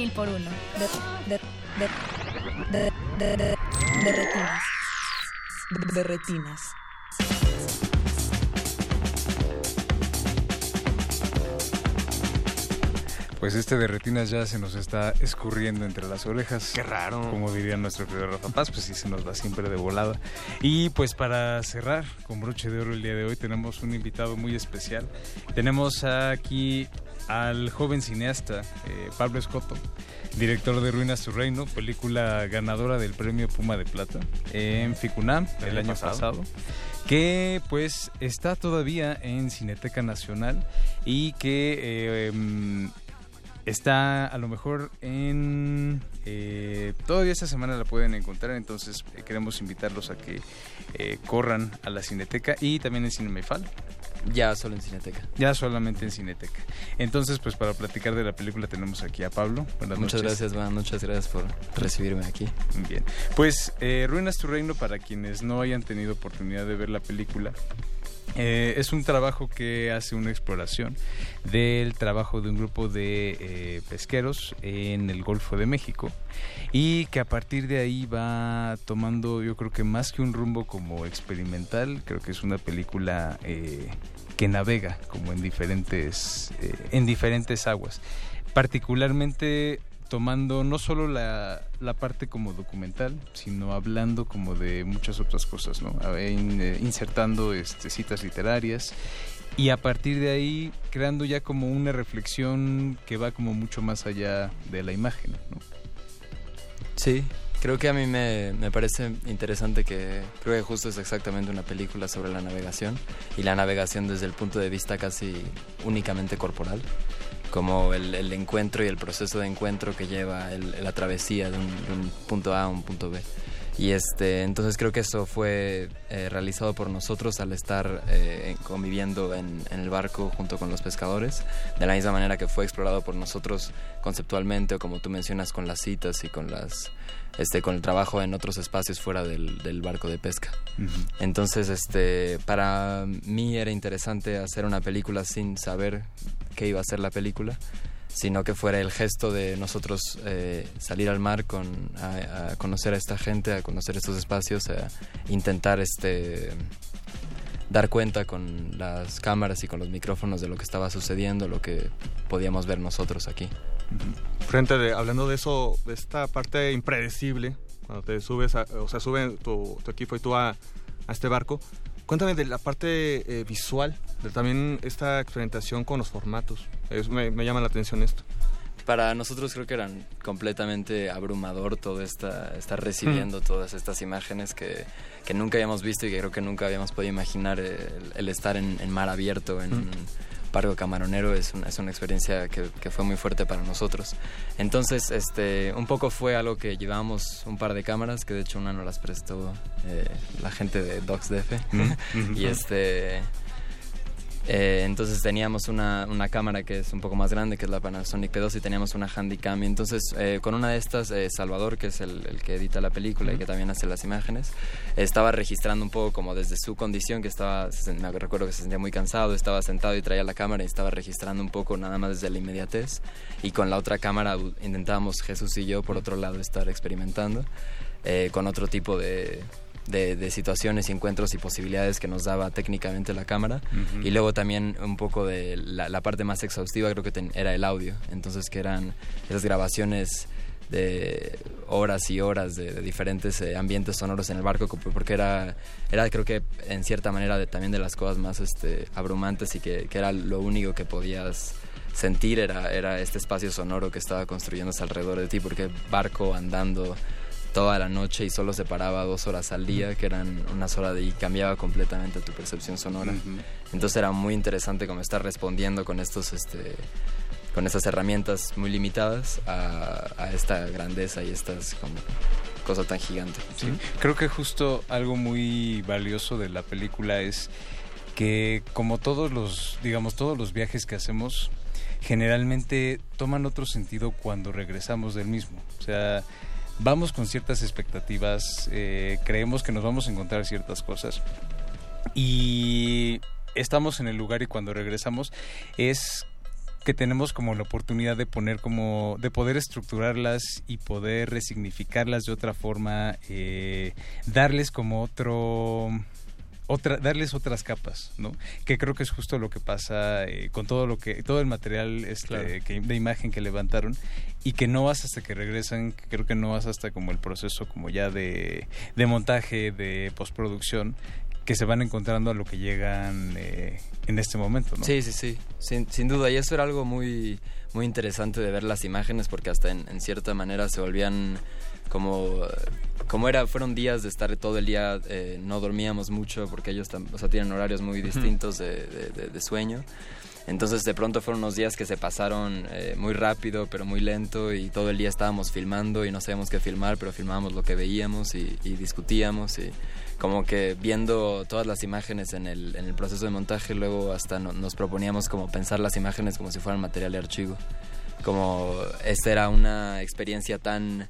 Mil por uno. De, de, de, de, de, de, de retinas. De retinas. Pues este de retinas ya se nos está escurriendo entre las orejas. Qué raro. Como diría nuestro querido Rafa Paz, pues sí se nos va siempre de volada. Y pues para cerrar con broche de oro el día de hoy tenemos un invitado muy especial. Tenemos aquí al joven cineasta eh, Pablo Escoto, director de Ruinas tu Reino, película ganadora del premio Puma de Plata en Ficunam el, año pasado. que pues está todavía en Cineteca Nacional y que eh, em, está a lo mejor en... eh, todavía esta semana la pueden encontrar, entonces queremos invitarlos a que corran a la Cineteca y también en Cinemefal. Ya solo en Cineteca. Ya solamente en Cineteca. Entonces, pues para platicar de la película tenemos aquí a Pablo. Buenas Muchas noches. gracias, Van. Muchas gracias por recibirme aquí. Bien. Pues eh, Ruinas tu Reino, para quienes no hayan tenido oportunidad de ver la película, eh, es un trabajo que hace una exploración del trabajo de un grupo de eh, pesqueros en el Golfo de México y que a partir de ahí va tomando yo creo que más que un rumbo como experimental, creo que es una película eh, que navega como en diferentes, en diferentes aguas. Particularmente tomando no solo la, la parte como documental, sino hablando como de muchas otras cosas, ¿no? Eh, insertando este, citas literarias y a partir de ahí creando ya como una reflexión que va como mucho más allá de la imagen. Sí, creo que a mí me, me parece interesante que creo que justo es exactamente una película sobre la navegación y la navegación desde el punto de vista casi únicamente corporal, como el, el encuentro y el proceso de encuentro que lleva el- la travesía de un, de un punto A a un punto B. Y este, entonces creo que eso fue eh, realizado por nosotros al estar eh, conviviendo en, en el barco junto con los pescadores, de la misma manera que fue explorado por nosotros conceptualmente o como tú mencionas con las citas y con las este con el trabajo en otros espacios fuera del, del barco de pesca. Entonces, este, para mí era interesante hacer una película sin saber qué iba a ser la película, sino que fuera el gesto de nosotros eh, salir al mar con, a, conocer a esta gente, a conocer estos espacios, a intentar este dar cuenta con las cámaras y con los micrófonos de lo que estaba sucediendo, lo que podíamos ver nosotros aquí. Frente de, hablando de eso, de esta parte impredecible, cuando te subes, a- o sea, sube tu, tu equipo y tú a, a este barco, cuéntame de la parte eh, visual, de también esta experimentación con los formatos. Es- me, me llama la atención esto. Para nosotros creo que eran completamente abrumador todo esta, estar recibiendo todas estas imágenes que, que nunca habíamos visto y que creo que nunca habíamos podido imaginar el, el estar en, en mar abierto, en Mm. Parco camaronero, es, un- es una experiencia que, que fue muy fuerte para nosotros. Entonces, este, un poco fue algo que llevábamos un par de cámaras, que de hecho una nos las prestó eh, la gente de DocsDF. Mm, y este... Eh, entonces teníamos una, una cámara que es un poco más grande, que es la Panasonic P2, y teníamos una Handycam. Y entonces eh, con una de estas, eh, Salvador, que es el, el que edita la película y que también hace las imágenes, estaba registrando un poco como desde su condición, que estaba, se- me recuerdo que se sentía muy cansado, estaba sentado y traía la cámara y estaba registrando un poco nada más desde la inmediatez. Y con la otra cámara intentábamos Jesús y yo, por otro lado, estar experimentando con otro tipo de, de, de situaciones y encuentros y posibilidades que nos daba técnicamente la cámara. Y luego también un poco de la, la parte más exhaustiva creo que ten- era el audio. Entonces que eran esas grabaciones de horas y horas de, de diferentes eh, ambientes sonoros en el barco porque era era creo que en cierta manera de, también de las cosas más este abrumantes y que, que era lo único que podías sentir era era este espacio sonoro que estaba construyéndose alrededor de ti porque barco andando toda la noche y solo se paraba dos horas al día, que eran unas horas de, y cambiaba completamente tu percepción sonora. Entonces era muy interesante como estar respondiendo con estos, este, con estas herramientas muy limitadas a, a esta grandeza y estas como cosa tan gigante. Sí, creo que justo algo muy valioso de la película es que como todos los, digamos, todos los viajes que hacemos, generalmente toman otro sentido cuando regresamos del mismo. O sea, vamos con ciertas expectativas, eh, creemos que nos vamos a encontrar ciertas cosas. Y estamos en el lugar y cuando regresamos es que tenemos como la oportunidad de poner como de poder estructurarlas y poder resignificarlas de otra forma eh, darles como otro otra, darles otras capas, ¿no? Que creo que es justo lo que pasa eh, con todo lo que, todo el material este, Claro. que, de imagen que levantaron y que no vas hasta que regresan, que creo que no vas hasta como el proceso como ya de, de montaje, de postproducción, que se van encontrando a lo que llegan eh, en este momento, ¿no? Sí, sí, sí, sin, sin duda. Y eso era algo muy, muy interesante de ver las imágenes porque hasta en, en cierta manera se volvían como... Como era, fueron días de estar todo el día, eh, no dormíamos mucho porque ellos o sea, tienen horarios muy distintos de, de- de- de sueño. Entonces de pronto fueron unos días que se pasaron eh, muy rápido, pero muy lento y todo el día estábamos filmando y no sabíamos qué filmar, pero filmábamos lo que veíamos y, y discutíamos y como que viendo todas las imágenes en el, en el proceso de montaje, luego hasta no- nos proponíamos como pensar las imágenes como si fueran material de archivo. Como esta era una experiencia tan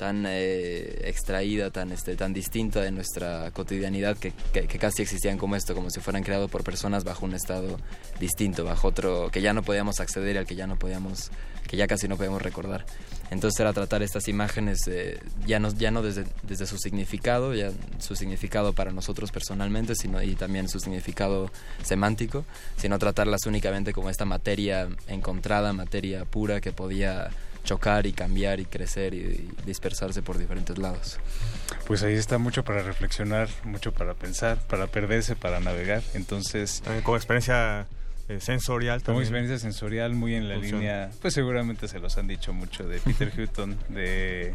tan eh, extraída, tan este, tan distinta de nuestra cotidianidad que, que- que casi existían como esto, como si fueran creados por personas bajo un estado distinto, bajo otro que ya no podíamos acceder al que ya no podíamos, que ya casi no podíamos recordar. Entonces era tratar estas imágenes eh, ya no, ya no desde, desde su significado, ya su significado para nosotros personalmente, sino y también su significado semántico, sino tratarlas únicamente como esta materia encontrada, materia pura que podía chocar y cambiar y crecer y, y dispersarse por diferentes lados. Pues ahí está mucho para reflexionar, mucho para pensar, para perderse, para navegar. Entonces, También como experiencia eh, sensorial. como experiencia sensorial muy en la Funciona. línea, pues seguramente se los han dicho mucho de Peter Hutton, de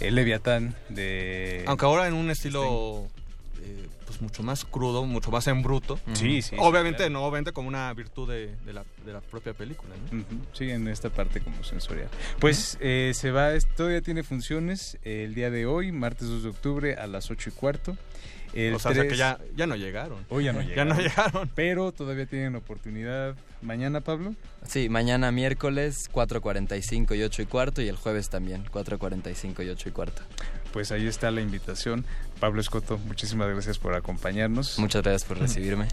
eh, Leviatán, de... Aunque ahora en un estilo eh, pues mucho más crudo, mucho más en bruto. Sí, sí, sí, Obviamente, claro. no, obviamente como una virtud de, de la, de la propia película, Sí, en esta parte como sensorial. Pues eh, se va, todavía tiene funciones el día de hoy, martes 2 de octubre a las 8 y cuarto. El o sea, o sea que 3 ya, ya no llegaron. Hoy ya no Ya llegaron. no llegaron. Pero todavía tienen oportunidad. Mañana, Pablo. Sí, mañana miércoles 4.45 y 8 y cuarto y el jueves también 4.45 y 8 y cuarto. Pues ahí está la invitación. Pablo Escoto, muchísimas gracias por acompañarnos. Muchas gracias por recibirme.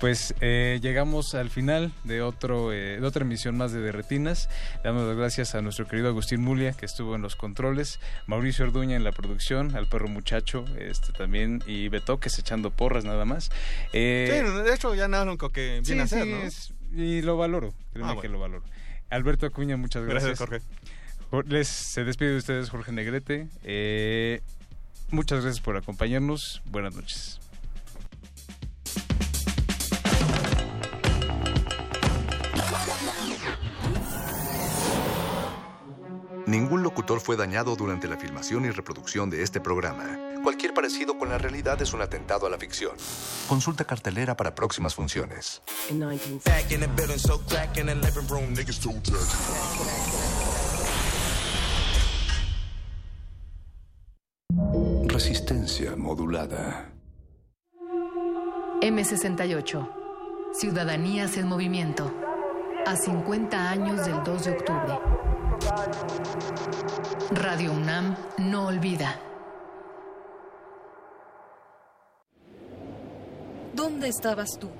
Pues eh, llegamos al final de, otro, eh, de otra emisión más de Derretinas. Damos las gracias a nuestro querido Agustín Mulia, que estuvo en los controles, Mauricio Orduña en la producción, al perro muchacho este también, y Betoques echando porras nada más. Eh, Sí, de hecho ya nada único que sí, viene a hacer, sí, ¿no? es- y lo valoro, créeme Ah, que lo valoro. Alberto Acuña, muchas gracias. Gracias, Jorge. Les, se despide de ustedes Jorge Negrete. Eh, muchas gracias por acompañarnos. Buenas noches. Ningún locutor fue dañado durante la filmación y reproducción de este programa. Cualquier parecido con la realidad es un atentado a la ficción. Consulta cartelera para próximas funciones. Resistencia modulada. M68. Ciudadanías en movimiento. A 50 años del 2 de octubre. Radio UNAM no olvida. ¿Dónde estabas tú?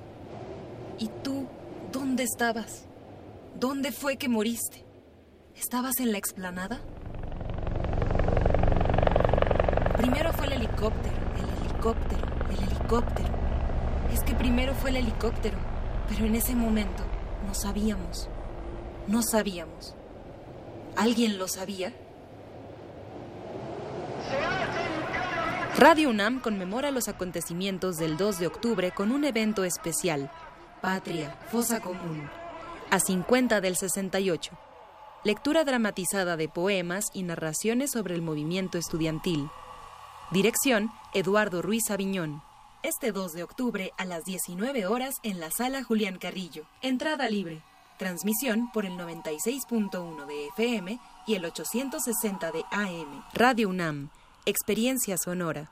¿Y tú dónde estabas? ¿Dónde fue que moriste? ¿Estabas en la explanada? Primero fue el helicóptero, el helicóptero, el helicóptero. Es que primero fue el helicóptero, pero en ese momento no sabíamos. No sabíamos. ¿Alguien lo sabía? Radio UNAM conmemora los acontecimientos del 2 de octubre con un evento especial, Patria, Fosa Común, a 50 del 68. Lectura dramatizada de poemas y narraciones sobre el movimiento estudiantil. Dirección, Eduardo Ruiz Aviñón. Este 2 de octubre a las 19 horas en la sala Julián Carrillo. Entrada libre. Transmisión por el 96.1 de FM y el 860 de AM. Radio UNAM. Experiencia sonora.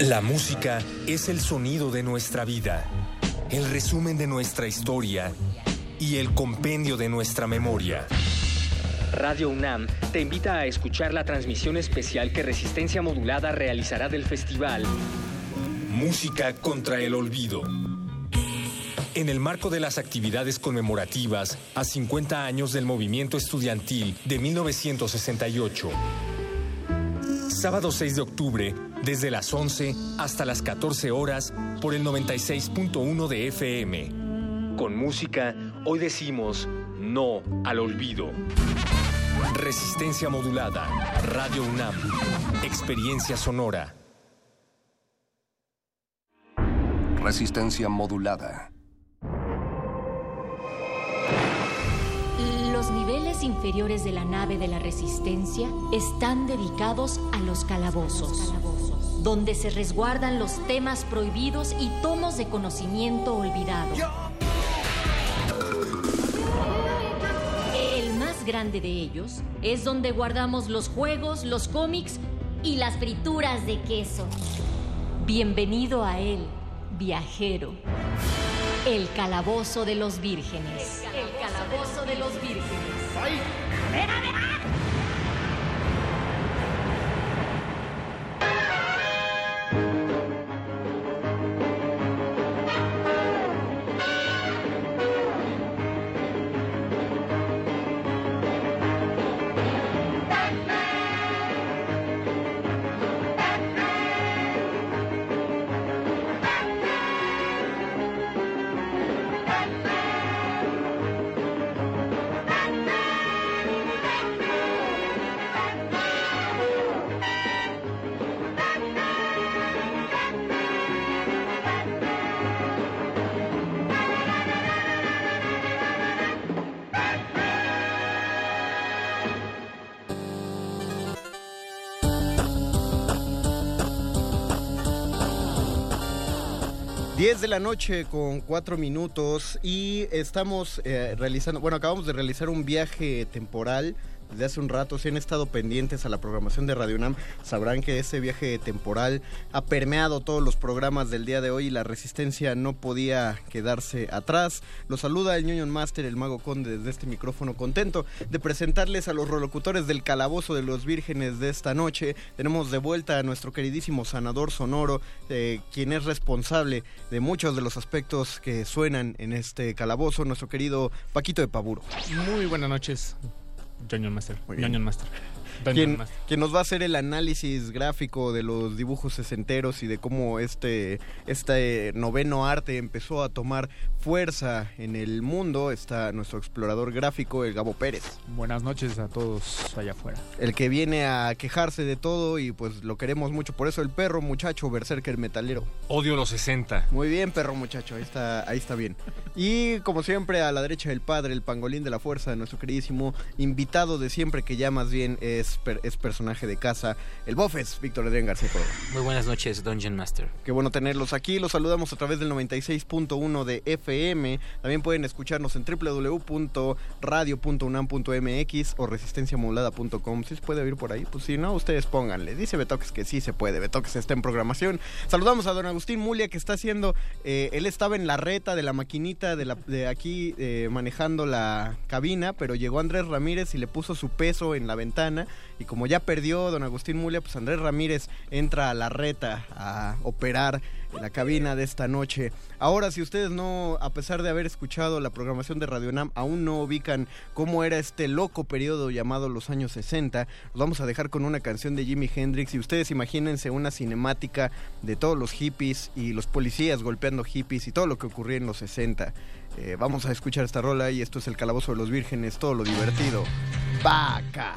La música es el sonido de nuestra vida, el resumen de nuestra historia y el compendio de nuestra memoria. Radio UNAM te invita a escuchar la transmisión especial que Resistencia Modulada realizará del festival Música contra el olvido. En el marco de las actividades conmemorativas a 50 años del movimiento estudiantil de 1968. Sábado 6 de octubre, desde las 11 hasta las 14 horas, por el 96.1 de FM. Con música, hoy decimos no al olvido. Resistencia modulada. Radio UNAM. Experiencia sonora. Resistencia modulada. Inferiores de la nave de la Resistencia están dedicados a los calabozos, donde se resguardan los temas prohibidos y tomos de conocimiento olvidado. El más grande de ellos es donde guardamos los juegos, los cómics y las frituras de queso. Bienvenido a él, viajero. El calabozo de los vírgenes. El calabozo de los vírgenes. さい。Diez de la noche con cuatro minutos y estamos eh, realizando, bueno, acabamos de realizar un viaje temporal desde hace un rato, si han estado pendientes a la programación de Radio UNAM, sabrán que ese viaje temporal ha permeado todos los programas del día de hoy y la resistencia no podía quedarse atrás. Los saluda el Ñoño Master, el Mago Conde, desde este micrófono contento de presentarles a los relocutores del Calabozo de los Vírgenes de esta noche. Tenemos de vuelta a nuestro queridísimo sanador sonoro, eh, quien es responsable de muchos de los aspectos que suenan en este calabozo, nuestro querido Paquito de Paburo. Muy buenas noches. Dungeon Master. Dungeon Master. Dungeon Master. Quien nos va a hacer el análisis gráfico de los dibujos sesenteros y de cómo este, este noveno arte empezó a tomar fuerza en el mundo está nuestro explorador gráfico, el Gabo Pérez. Buenas noches a todos allá afuera. El que viene a quejarse de todo y pues lo queremos mucho. Por eso el perro muchacho, Berserker metalero. Odio los 60. Muy bien, perro muchacho, ahí está, ahí está bien. Y como siempre, a la derecha del padre, el pangolín de la fuerza, nuestro queridísimo invitado de siempre, que ya más bien es, per- es personaje de casa, el Bofes, Víctor Adrián García Córdoba. Muy buenas noches, Dungeon Master. Qué bueno tenerlos aquí. Los saludamos a través del 96.1 de FM. También pueden escucharnos en www.radio.unam.mx o resistenciamodulada.com. Si se puede oír por ahí, pues si no, ustedes pónganle. Dice Betoques que sí se puede. Betoques está en programación. Saludamos a don Agustín Mulia que está haciendo. eh, él estaba en la reta de la maquinita de, la, de aquí eh, manejando la cabina, pero llegó Andrés Ramírez y le puso su peso en la ventana. Y como ya perdió don Agustín Mulia, pues Andrés Ramírez entra a la reta a operar la cabina de esta noche. Ahora, si ustedes no, a pesar de haber escuchado la programación de Radio Nam, aún no ubican cómo era este loco periodo llamado los años 60, los vamos a dejar con una canción de Jimi Hendrix y ustedes imagínense una cinemática de todos los hippies y los policías golpeando hippies y todo lo que ocurría en los 60. Eh, vamos a escuchar esta rola y esto es el Calabozo de los Vírgenes, todo lo divertido. ¡Vaca!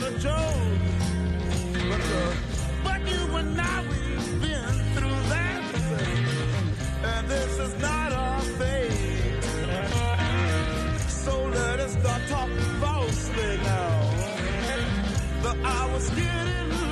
But a joke. But, uh, but you and I, we've been through that. And this is not our fate. So let us start talking falsely now. The hour's getting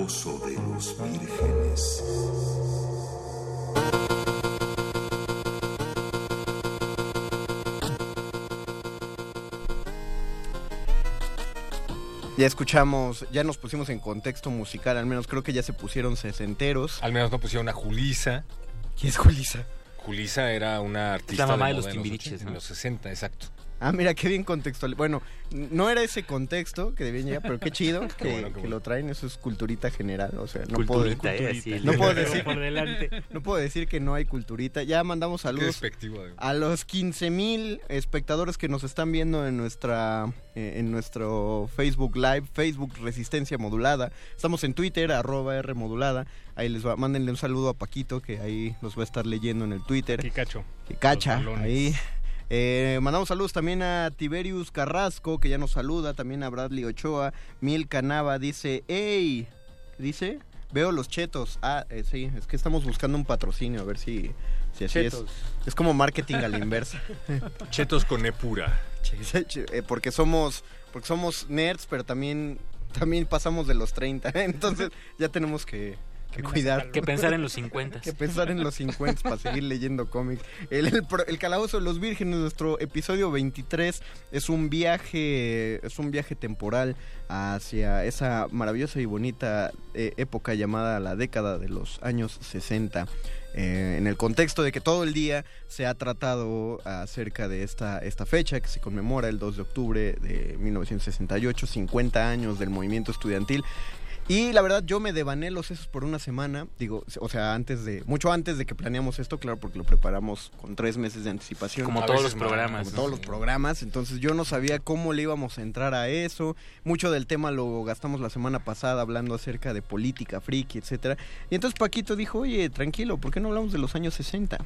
calabozo de los vírgenes. Ya escuchamos, ya nos pusimos en contexto musical, al menos creo que ya se pusieron sesenteros. Al menos no pusieron a Julisa. ¿Quién es Julisa? Julisa era una artista mamá de los Timbiriches, 80, ¿no? En los 60, exacto. Ah, mira, qué bien contextual. Bueno, no era ese contexto que debían llegar, pero qué chido que, bueno, qué que bueno. lo traen. Eso es culturita general. O sea, no Culturita, puedo, eh, no puedo decir, por delante. no puedo decir que no hay culturita. Ya mandamos saludos a los 15 mil espectadores que nos están viendo en nuestra eh, en nuestro Facebook Live, Facebook Resistencia Modulada. Estamos en Twitter, arroba R Modulada. Ahí les va, mándenle un saludo a Paquito, que ahí los va a estar leyendo en el Twitter. Qué cacho. Que cacha, ahí. Eh, mandamos saludos también a Tiberius Carrasco, que ya nos saluda, también a Bradley Ochoa, Mil Canava dice, ¡Ey! ¿Qué dice? Veo los chetos. Ah, eh, sí, es que estamos buscando un patrocinio, a ver si, si así es. Chetos. Es como marketing a la inversa. Chetos con E pura. Eh, porque somos porque somos nerds, pero también también pasamos de los 30, entonces ya tenemos que, que cuidar. Que pensar en los 50. que pensar en los 50 para seguir leyendo cómics. El, el, pro- el Calabozo de los Vírgenes, nuestro episodio 23, es un viaje, es un viaje temporal hacia esa maravillosa y bonita eh, época llamada la década de los años 60. eh, en el contexto de que todo el día se ha tratado acerca de esta, esta fecha que se conmemora el 2 de octubre de 1968, 50 años del movimiento estudiantil. Y la verdad, yo me devané los sesos por una semana, digo, o sea, antes de, mucho antes de que planeamos esto, claro, porque lo preparamos con tres meses de anticipación. Como A todos veces los programas, Como ¿no? todos los programas, entonces yo no sabía cómo le íbamos a entrar a eso. Mucho del tema lo gastamos la semana pasada hablando acerca de política, friki, etcétera. Y entonces Paquito dijo, oye, tranquilo, ¿por qué no hablamos de los años 60?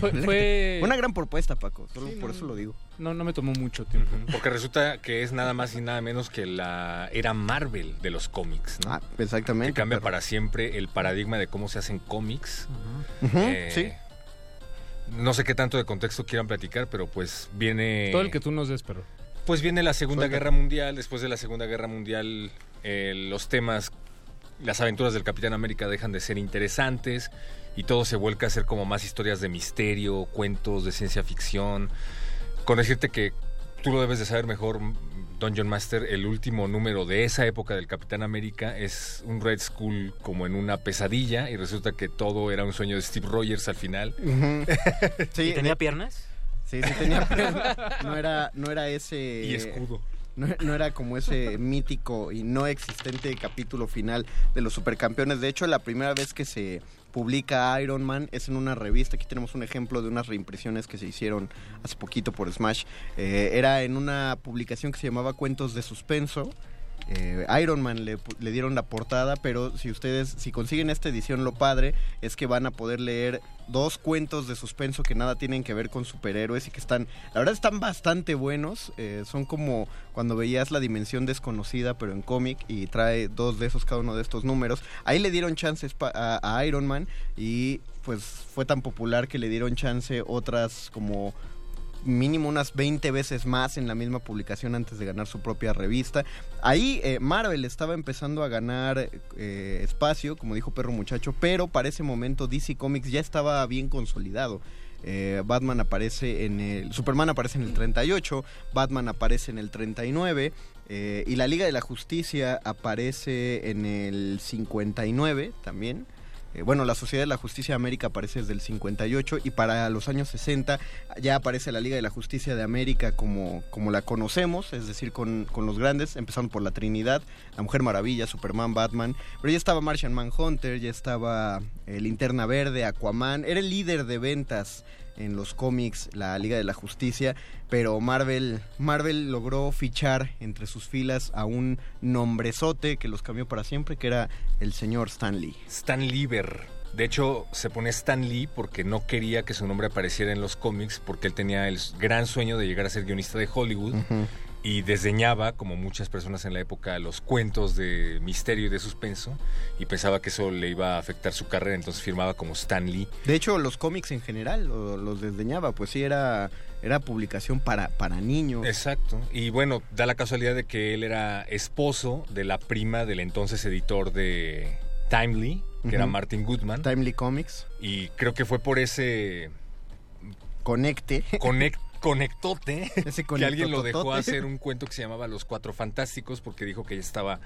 Fue- fue- Una gran propuesta, Paco, solo Sí, por no, eso lo digo. No, no me tomó mucho tiempo. Porque resulta que es nada más y nada menos que la era Marvel de los cómics, ¿no? Ah, exactamente. Que cambia para siempre el paradigma de cómo se hacen cómics. Eh, sí. No sé qué tanto de contexto quieran platicar, pero pues viene... Todo el que tú nos des, pero. Pues viene la Segunda Suelta. Guerra Mundial, después de la Segunda Guerra Mundial eh, los temas, las aventuras del Capitán América dejan de ser interesantes y todo se vuelca a ser como más historias de misterio, cuentos de ciencia ficción. Con decirte que tú lo debes de saber mejor, Dungeon Master, el último número de esa época del Capitán América es un Red Skull como en una pesadilla y resulta que todo era un sueño de Steve Rogers al final. Sí, ¿Y tenía de- piernas? Sí, sí tenía piernas. No era, no era ese... Y escudo. No, no era como ese mítico y no existente capítulo final de los supercampeones. De hecho, la primera vez que se publica Iron Man es en una revista. Aquí tenemos un ejemplo de unas reimpresiones que se hicieron hace poquito por Smash. Eh, era en una publicación que se llamaba Cuentos de Suspenso. Eh, Iron Man le, dieron la portada, pero si ustedes, si consiguen esta edición, lo padre es que van a poder leer dos cuentos de suspenso que nada tienen que ver con superhéroes y que están, la verdad están bastante buenos. Eh, son como cuando veías la dimensión desconocida, pero en cómic, y trae dos de esos, cada uno de estos números. Ahí le dieron chances a, a Iron Man y pues fue tan popular que le dieron chance otras como mínimo unas 20 veces más en la misma publicación antes de ganar su propia revista. Ahí eh, Marvel estaba empezando a ganar eh, espacio, como dijo Perro Muchacho, pero para ese momento DC Comics ya estaba bien consolidado. Eh, Batman aparece en el. Superman aparece en el 38, Batman aparece en el 39, eh, y la Liga de la Justicia aparece en el 59 también. Eh, bueno, la Sociedad de la Justicia de América aparece desde el 58 y para los años 60 ya aparece la Liga de la Justicia de América como, como la conocemos, es decir, con, con los grandes, empezando por la Trinidad, la Mujer Maravilla, Superman, Batman, pero ya estaba Martian Manhunter, ya estaba eh, Linterna Verde, Aquaman, era el líder de ventas en los cómics, la Liga de la Justicia, pero Marvel, Marvel logró fichar entre sus filas a un nombrezote que los cambió para siempre, que era el señor Stan Lee. Stan Lieber. De hecho, se pone Stan Lee porque no quería que su nombre apareciera en los cómics, porque él tenía el gran sueño de llegar a ser guionista de Hollywood. Y desdeñaba, como muchas personas en la época, los cuentos de misterio y de suspenso y pensaba que eso le iba a afectar su carrera, entonces firmaba como Stan Lee. De hecho, los cómics en general lo- los desdeñaba, pues sí, era, era publicación para, para niños. Exacto. Y bueno, da la casualidad de que él era esposo de la prima del entonces editor de Timely, que era. Martin Goodman. Timely Comics. Y creo que fue por ese Conecte. conect- conectote Ese que alguien lo dejó hacer un cuento que se llamaba Los Cuatro Fantásticos porque dijo que ya estaba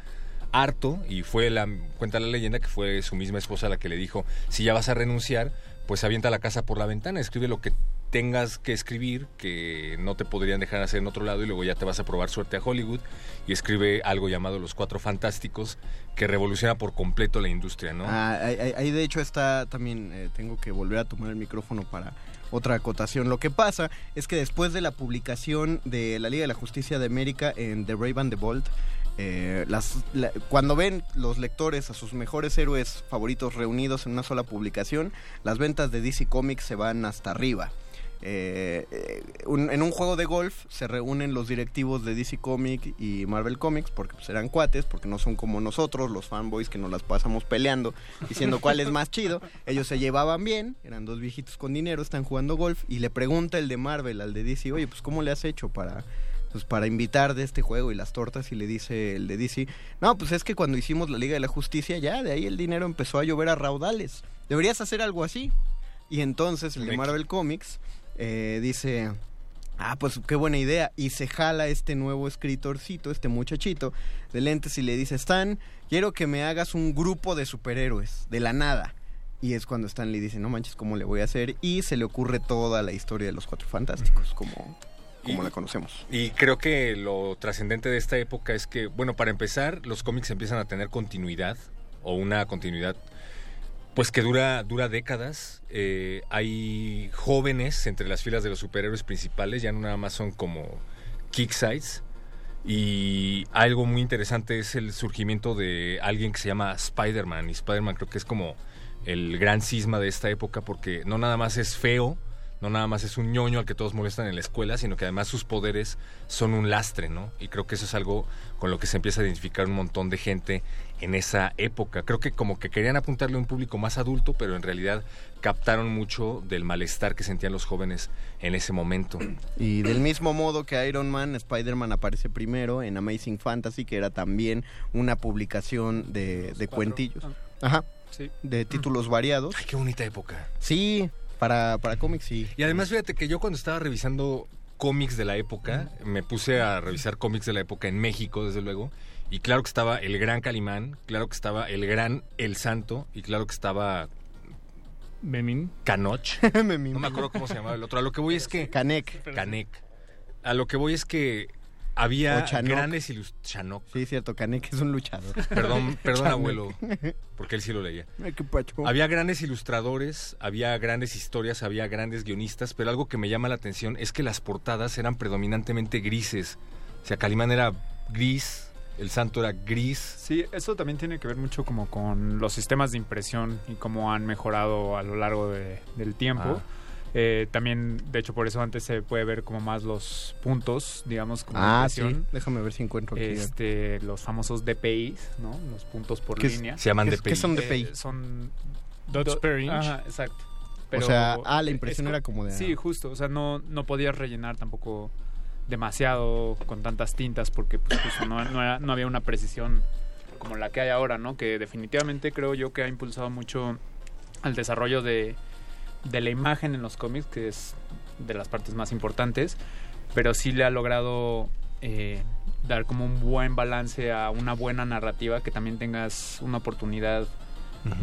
harto y fue la cuenta la leyenda que fue su misma esposa la que le dijo si ya vas a renunciar pues avienta la casa por la ventana escribe lo que tengas que escribir que no te podrían dejar hacer en otro lado y luego ya te vas a probar suerte a Hollywood y escribe algo llamado Los Cuatro Fantásticos que revoluciona por completo la industria no Ah, ahí de hecho está también, eh, tengo que volver a tomar el micrófono para otra acotación. Lo que pasa es que después de la publicación de la Liga de la Justicia de América en The Brave and the Bold, eh, las, la- cuando ven los lectores a sus mejores héroes favoritos reunidos en una sola publicación, las ventas de DC Comics se van hasta arriba. Eh, eh, un- en un juego de golf se reúnen los directivos de DC Comics y Marvel Comics porque pues, eran cuates, porque no son como nosotros, los fanboys que nos las pasamos peleando, diciendo cuál es más chido. Ellos se llevaban bien, eran dos viejitos con dinero, están jugando golf y le pregunta el de Marvel al de DC, oye, pues ¿cómo le has hecho para pues para invitar de este juego y las tortas y le dice el de DC, no, pues es que cuando hicimos la Liga de la Justicia ya de ahí el dinero empezó a llover a raudales. Deberías hacer algo así. Y entonces el de Marvel Comics eh, dice, ah, pues qué buena idea. Y se jala este nuevo escritorcito, este muchachito de lentes y le dice, Stan, quiero que me hagas un grupo de superhéroes, de la nada. Y es cuando Stanley dice, no manches, ¿cómo le voy a hacer? Y se le ocurre toda la historia de los Cuatro Fantásticos, como, como Y- la conocemos. Y creo que lo trascendente de esta época es que, bueno, para empezar, los cómics empiezan a tener continuidad o una continuidad pues que dura, dura décadas. Eh, hay jóvenes entre las filas de los superhéroes principales, ya no nada más son como kick-sides. Y algo muy interesante es el surgimiento de alguien que se llama Spider-Man. Y Spider-Man creo que es como el gran cisma de esta época porque no nada más es feo, no nada más es un ñoño al que todos molestan en la escuela, sino que además sus poderes son un lastre, ¿no? Y creo que eso es algo con lo que se empieza a identificar un montón de gente en esa época. Creo que como que querían apuntarle a un público más adulto, pero en realidad captaron mucho del malestar que sentían los jóvenes en ese momento. Y del mismo modo que Iron Man, Spider-Man aparece primero en Amazing Fantasy, que era también una publicación de, de cuentillos. Ajá. Sí. De títulos variados. Ay, qué bonita época. Sí, para, para cómics sí. Y además fíjate que yo cuando estaba revisando cómics de la época, me puse a revisar cómics de la época en México, desde luego, y claro que estaba el gran Calimán, claro que estaba el gran El Santo, y claro que estaba Memín. Canoch. Memín. No me acuerdo cómo se llamaba el otro. A lo que voy es que... Canek. Canek. A lo que voy es que había grandes ilustraciones. Chanok. Sí, cierto, Canek es un luchador. Perdón, perdón abuelo, porque él sí lo leía. Había grandes ilustradores, había grandes historias, había grandes guionistas, pero algo que me llama la atención es que las portadas eran predominantemente grises. O sea, Calimán era gris, el santo era gris. Sí, eso también tiene que ver mucho como con los sistemas de impresión y cómo han mejorado a lo largo de- del tiempo. Ah. Eh, también, de hecho, por eso antes se puede ver como más los puntos, digamos, como Ah, sí. impresión. Déjame ver si encuentro aquí. Este, los famosos DPIs, ¿no? Los puntos por ¿Qué es- línea. Se llaman ¿Qué DPI. qué son Eh, DPI? son Dots do- per inch. Ajá, exacto. O sea, ah, la es impresión era como de- Sí, justo. O sea, no, no podías rellenar tampoco demasiado con tantas tintas porque pues no, había una precisión como la que hay ahora, ¿no? Que definitivamente creo yo que ha impulsado mucho al desarrollo de, de la imagen en los cómics, que es de las partes más importantes, pero sí le ha logrado eh, dar como un buen balance a una buena narrativa, que también tengas una oportunidad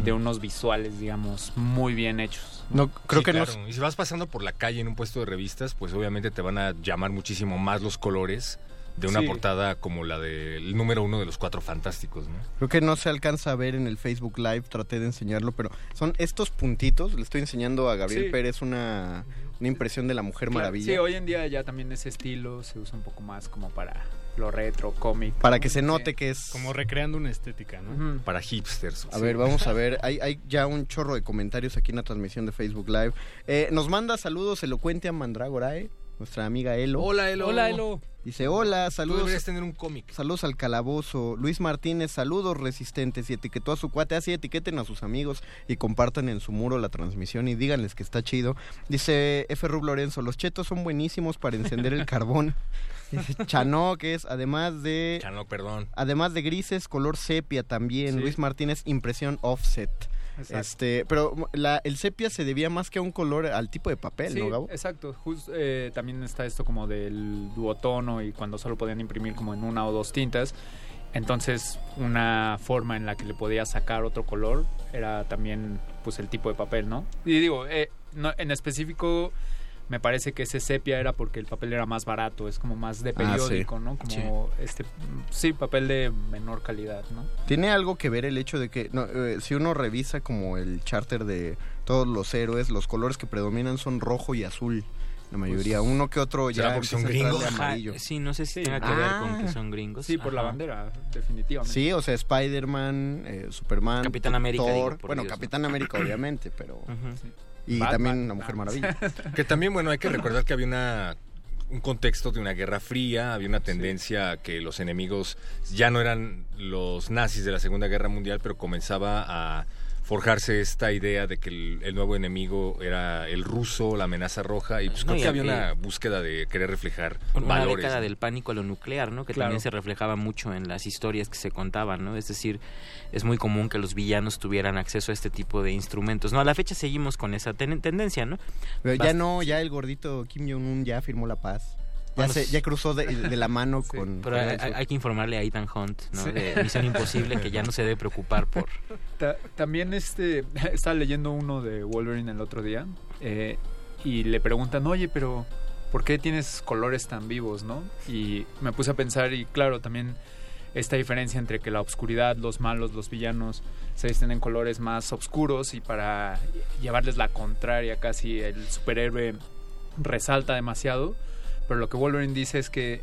de unos visuales, digamos, muy bien hechos. No, creo Sí, que no claro. Y si vas pasando por la calle en un puesto de revistas, pues obviamente te van a llamar muchísimo más los colores de una Sí. portada como la del número uno de los cuatro fantásticos, ¿no? Creo que no se alcanza a ver en el Facebook Live, traté de enseñarlo, pero son estos puntitos, le estoy enseñando a Gabriel Sí. Pérez una, una impresión de la Mujer Claro, Maravilla. Sí, hoy en día ya también ese estilo se usa un poco más como para lo retro, cómic. Para que se note que es... Como recreando una estética, ¿no? Para hipsters. A ver, vamos a ver. Hay, hay ya un chorro de comentarios aquí en la transmisión de Facebook Live. Eh, nos manda saludos elocuente a Mandragorae, nuestra amiga Elo. Hola, Elo. Hola, Elo. Dice, hola, Tú saludos. deberías tener un cómic. Saludos al calabozo. Luis Martínez, saludos resistentes. Y etiquetó a su cuate. Así etiqueten a sus amigos y compartan en su muro la transmisión y díganles que está chido. Dice F. Rub Lorenzo, los chetos son buenísimos para encender el carbón. Dice Chano, que es además de... Chano, perdón. Además de grises, color sepia también. Sí. Luis Martínez, impresión offset. Exacto. Este, pero la, el sepia se debía más que a un color, al tipo de papel, Sí, ¿no, Gabo? exacto. Jus- eh, también está esto como del duotono y cuando solo podían imprimir como en una o dos tintas. Entonces, una forma en la que le podías sacar otro color era también pues el tipo de papel, ¿no? Y digo, eh, no- en específico me parece que ese sepia era porque el papel era más barato, es como más de Ah, sí. periódico, ¿no? Como este sí, papel de menor calidad, ¿no? Tiene algo que ver el hecho de que no, eh, si uno revisa como el charter de todos los héroes, los colores que predominan son rojo y azul. La mayoría, Pues, uno que otro ya ¿será porque son gringos? amarillo. Ajá, sí, no sé si Sí. tenga que ver con Ah. que son gringos. Sí, por la bandera, definitivamente. Sí, o sea, Spider-Man, eh, Superman, Capitán América, digo, bueno, Dios, ¿no? Capitán América obviamente, pero. Y Batman. también la Mujer Ah. Maravilla. Que también, bueno, hay que recordar que había una un contexto de una guerra fría, había una tendencia a que los enemigos ya no eran los nazis de la Segunda Guerra Mundial, pero comenzaba a forjarse esta idea de que el, el nuevo enemigo era el ruso, la amenaza roja, y pues No, creo y que había una búsqueda de querer reflejar Una valores. década del pánico a lo nuclear, ¿no? Que Claro. también se reflejaba mucho en las historias que se contaban, ¿no? Es decir, es muy común que los villanos tuvieran acceso a este tipo de instrumentos, ¿no? A la fecha seguimos con esa ten- tendencia, ¿no? Pero ya Bast- no, ya el gordito Kim Jong-un ya firmó la paz. Ya, se, ya cruzó de, de la mano con... Pero con hay, que informarle a Ethan Hunt, ¿no? Sí. De Misión Imposible, que ya no se debe preocupar por... Ta- también este estaba leyendo uno de Wolverine el otro día eh, y le preguntan, oye, pero ¿por qué tienes colores tan vivos, no? Y me puse a pensar y claro, también esta diferencia entre que la oscuridad, los malos, los villanos se visten en colores más oscuros y para llevarles la contraria casi el superhéroe resalta demasiado, pero lo que Wolverine dice es que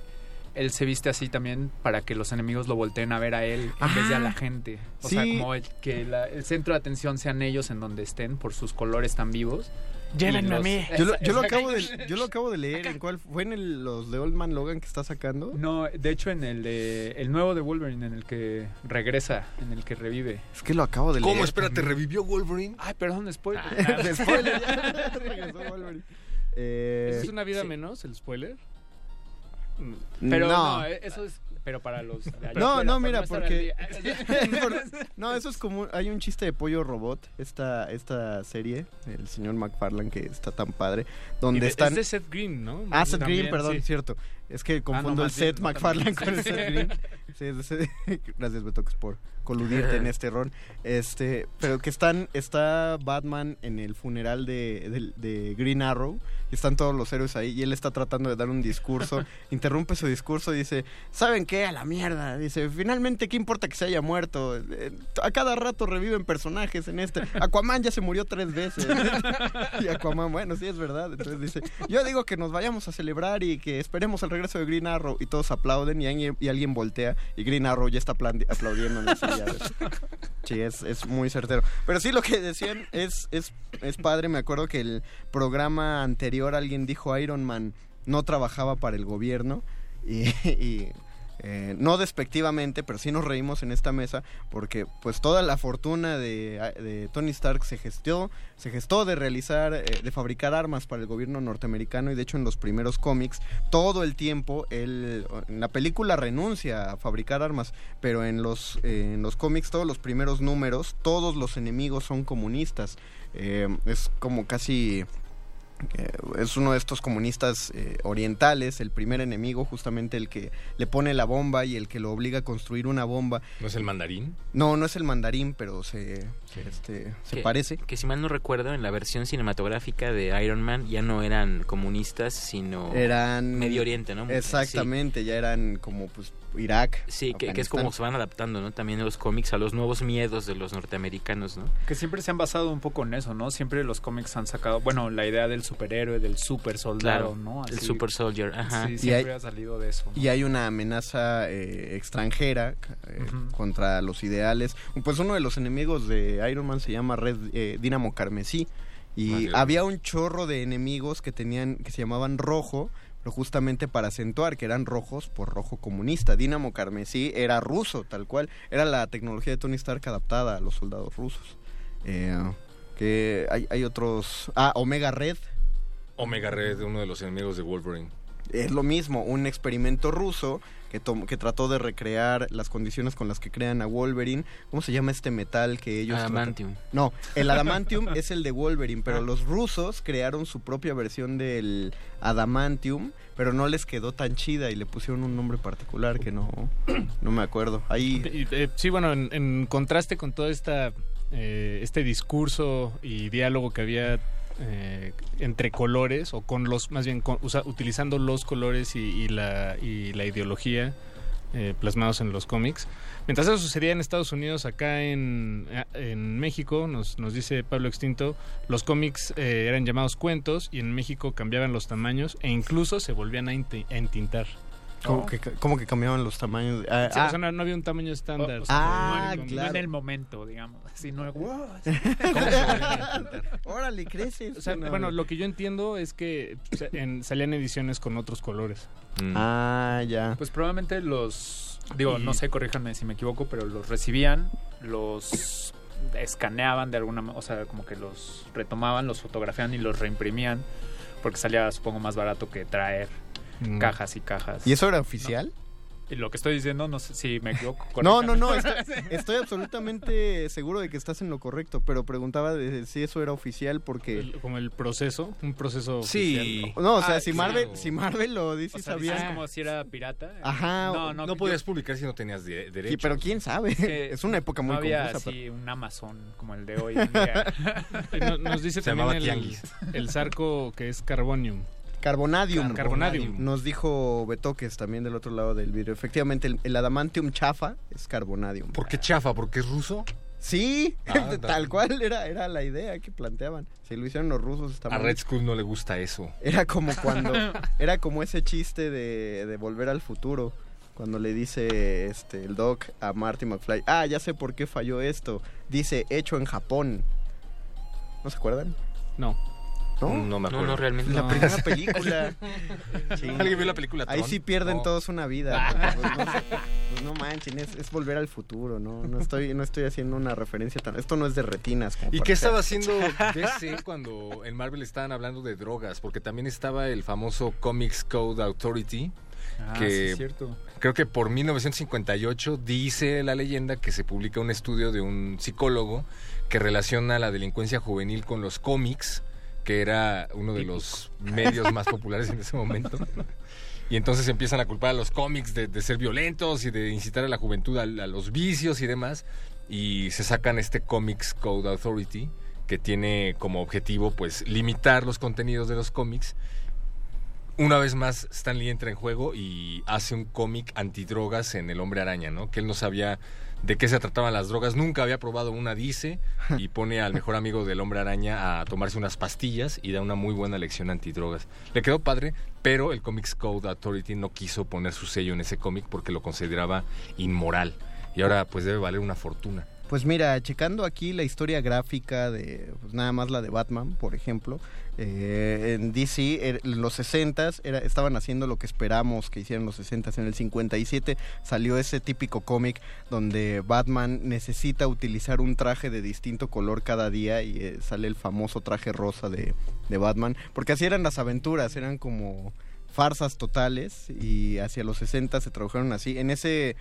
él se viste así también para que los enemigos lo volteen a ver a él en vez de a la Ah, gente. O sea, como el- que la- el centro de atención sean ellos en donde estén por sus colores tan vivos. Llévenme a mí. Yo lo, yo lo Exacto. acabo de, yo lo acabo de leer. ¿En cuál? ¿Fue en el- los de Old Man Logan que está sacando? No, de hecho en el de el nuevo de Wolverine en el que regresa, en el que revive. Es que lo acabo de leer. ¿Cómo? Espérate, ¿revivió Wolverine? Ay, perdón, spoiler. De spoiler, regresó Wolverine. Eh, ¿Es una vida menos el spoiler? Pero No. no, eh, eso es pero para los de allá No, afuera, no, mira, porque... no, eso es como... Hay un chiste de Pollo Robot, esta, esta serie, el señor McFarlane, que está tan padre, donde Y de- están... Es de Seth Green, ¿no? Ah, Seth También, Green, perdón, sí. cierto. Es que confundo el Seth no, también. con el Seth Green. Sí, es ese- Gracias, Betox, por coludirte en este error. Este, pero que están, está Batman en el funeral de, de- de Green Arrow están todos los héroes ahí y él está tratando de dar un discurso, interrumpe su discurso y dice, ¿saben qué? A la mierda. Dice, finalmente, ¿qué importa que se haya muerto? Eh, A cada rato reviven personajes en este. Aquaman ya se murió tres veces. y Aquaman, bueno, sí es verdad. Entonces dice, yo digo que nos vayamos a celebrar y que esperemos el regreso de Green Arrow y todos aplauden y alguien, y alguien voltea y Green Arrow ya está aplaudiendo en la silla. Sí, es, es muy certero. Pero sí, lo que decían es, es, es padre. Me acuerdo que el programa anterior alguien dijo Iron Man no trabajaba para el gobierno y, eh, no despectivamente, pero sí nos reímos en esta mesa porque pues toda la fortuna de, de Tony Stark se gestó, se gestó de realizar, eh, de fabricar armas para el gobierno norteamericano y de hecho en los primeros cómics todo el tiempo él, en la película renuncia a fabricar armas, pero en los, eh, en los cómics todos los primeros números todos los enemigos son comunistas. Es como casi eh, es uno de estos comunistas eh, orientales, el primer enemigo, justamente el que le pone la bomba y el que lo obliga a construir una bomba. ¿No es el mandarín? No, no es el mandarín, pero se, se, este, se que- parece. Que si mal no recuerdo, en la versión cinematográfica de Iron Man ya no eran comunistas, sino Eran Medio Oriente, ¿no? Exactamente, ya eran como pues Irak. Sí, que, que es como se van adaptando, ¿no? También los cómics a los nuevos miedos de los norteamericanos, ¿no? Que siempre se han basado un poco en eso, ¿no? Siempre los cómics han sacado, bueno, la idea del superhéroe, del super soldado, Claro, ¿no? el super soldier, ajá. Sí, Y siempre hay- ha salido de eso. ¿no? Y hay una amenaza eh, extranjera eh, contra los ideales. Pues uno de los enemigos de Iron Man se llama Red eh, Dínamo Carmesí. Y Ah, había un chorro de enemigos que tenían, que se llamaban rojo, pero justamente para acentuar que eran rojos por rojo comunista. Dínamo Carmesí era ruso, tal cual. Era la tecnología de Tony Stark adaptada a los soldados rusos. Eh, que hay, hay otros. Ah, Omega Red. Omega Red, uno de los enemigos de Wolverine. Es lo mismo, un experimento ruso que, que trató de recrear las condiciones con las que crean a Wolverine. ¿Cómo se llama este metal que ellos... tratan? Adamantium. No, el adamantium es el de Wolverine, pero los rusos crearon su propia versión del adamantium, pero no les quedó tan chida y le pusieron un nombre particular que no, no me acuerdo. Ahí... Eh, sí, bueno, en, en contraste con todo esta, eh, este discurso y diálogo que había eh, entre colores, o con los, más bien con- utilizando los colores y, y la, y la ideología eh, plasmados en los cómics. Mientras eso sucedía en Estados Unidos, acá en, en México, nos, nos dice Pablo Extinto, los cómics eh, eran llamados cuentos y en México cambiaban los tamaños e incluso se volvían a entintar. ¿Cómo, que, cómo que cambiaban los tamaños? ah, Sí, ah. o sea, no, no había un tamaño estándar. Ah, No, claro. No en el momento, digamos. Así no, wow. Órale, creces. O sea, No. bueno, lo que yo entiendo es que en- salían ediciones con otros colores. Ah, ya. Pues probablemente los, digo, Y- no sé, corríjanme si me equivoco, pero los recibían, los escaneaban de alguna manera, o sea, como que los retomaban, los fotografiaban y los reimprimían, porque salía, supongo, más barato que traer Mm. cajas y cajas. ¿Y eso era oficial? Y lo que estoy diciendo, no sé si me equivoco. No, no, no, estoy, estoy absolutamente seguro de que estás en lo correcto, pero preguntaba de si eso era oficial porque... El- como el proceso, un proceso Sí. oficial. No, o sea, Ah, si claro. Marvel, si Marvel lo dice, O sea, sabía... dices como si era pirata. Ajá, No, no, No yo- podías publicar si no tenías de- Sí, derechos. pero quién sabe. que es una época muy no había confusa. así un Amazon como el de hoy en día. Nos dice Se también llamaba el, el sarco que es Carbonium. Carbonadium. Carbonadium. Nos dijo Betoques también del otro lado del vidrio. Efectivamente, el, el adamantium chafa es carbonadium. ¿Por qué chafa? ¿Porque es ruso? Sí, Ah, tal cual era, era la idea que planteaban. Si lo hicieron los rusos está A mal. Red Skull no le gusta eso. Era como cuando era como ese chiste de, de volver al futuro cuando le dice este el doc a Marty McFly, "Ah, ya sé por qué falló esto." Dice, "Hecho en Japón." ¿No se acuerdan? No. ¿No? No me acuerdo. no, realmente La no. primera película. Sí. ¿Alguien vio la película Ahí Tron? sí pierden No. todos una vida. porque, Pues, no, pues, no manchen, es, es volver al futuro, ¿no? No estoy, no estoy haciendo una referencia tan... Esto no es de retinas. como ¿Y qué estaba haciendo DC cuando en Marvel estaban hablando de drogas? Porque también estaba el famoso Comics Code Authority, Ah, que sí, es cierto. creo que por 1958 dice la leyenda que se publica un estudio de un psicólogo que relaciona la delincuencia juvenil con los cómics, que era uno de los medios más populares en ese momento. Y entonces empiezan a culpar a los cómics de, ser violentos y de incitar a la juventud a, a los vicios y demás. Y se sacan este Comics Code Authority que tiene como objetivo pues limitar los contenidos de los cómics. Una vez más Stan Lee entra en juego y hace un cómic antidrogas en El Hombre Araña, ¿no? Que él no sabía de qué se trataban las drogas, nunca había probado una, dice, y pone al mejor amigo del Hombre Araña a tomarse unas pastillas y da una muy buena lección antidrogas. Le quedó padre, pero el Comics Code Authority no quiso poner su sello en ese cómic porque lo consideraba inmoral. Y ahora pues debe valer una fortuna. Pues mira, checando aquí la historia gráfica de pues, nada más la de Batman, por ejemplo, eh, en DC er- en los 60 era, estaban haciendo lo que esperamos que hicieran los 60 En el 57 salió ese típico cómic donde Batman necesita utilizar un traje de distinto color cada día y eh, sale el famoso traje rosa de, de Batman. Porque así eran las aventuras, eran como farsas totales y hacia los 60 se trabajaron así. En ese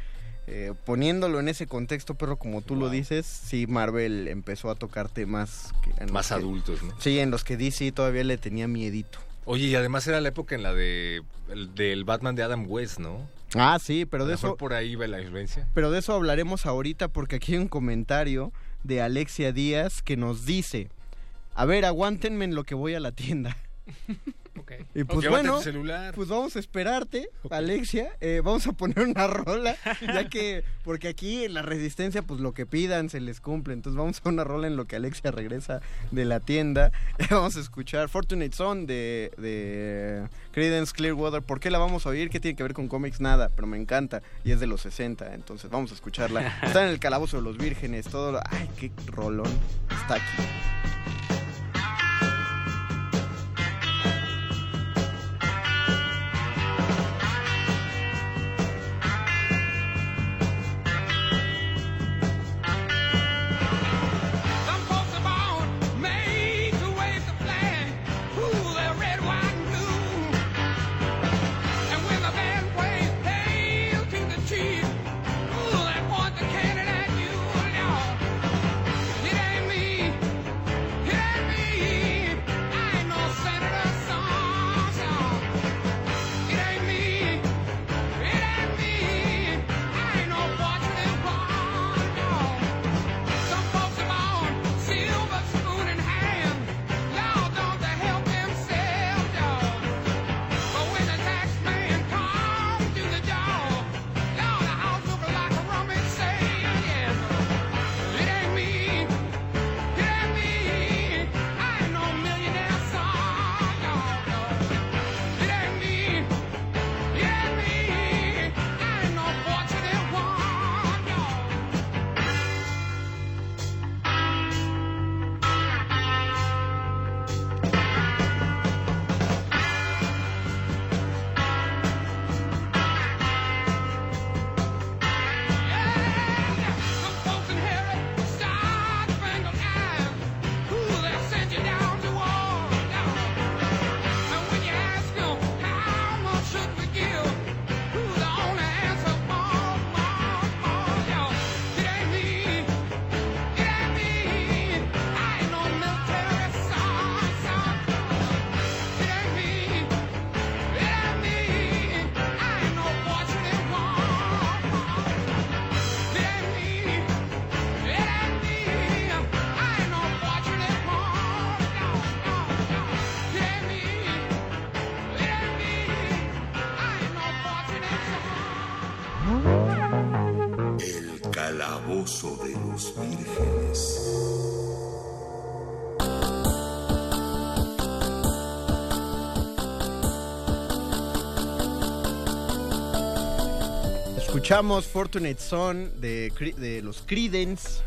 eh, poniéndolo en ese contexto, pero como tú lo dices, sí, Marvel empezó a tocar temas que, en los Más que- adultos, ¿no? Sí, en los que DC todavía le tenía miedito. Oye, y además era la época en la de el- del Batman de Adam West, ¿no? Ah, sí, pero A de mejor eso, por ahí va la influencia. pero de eso hablaremos ahorita porque aquí hay un comentario de Alexia Díaz que nos dice, a ver, aguántenme en lo que voy a la tienda. Y pues bueno, celular. pues vamos a esperarte, Alexia. Eh, vamos a poner una rola, ya que, porque aquí en la resistencia, pues lo que pidan se les cumple. Entonces vamos a una rola en lo que Alexia regresa de la tienda. vamos a escuchar Fortunate Son de, de Credence Clearwater. ¿Por qué la vamos a oír? ¿Qué tiene que ver con cómics? Nada, pero me encanta y es de los 60. Entonces vamos a escucharla. Está en el calabozo de los vírgenes, todo lo. ¡Ay, qué rolón! Está aquí. Escuchamos Fortunate Son de, de los Creedence.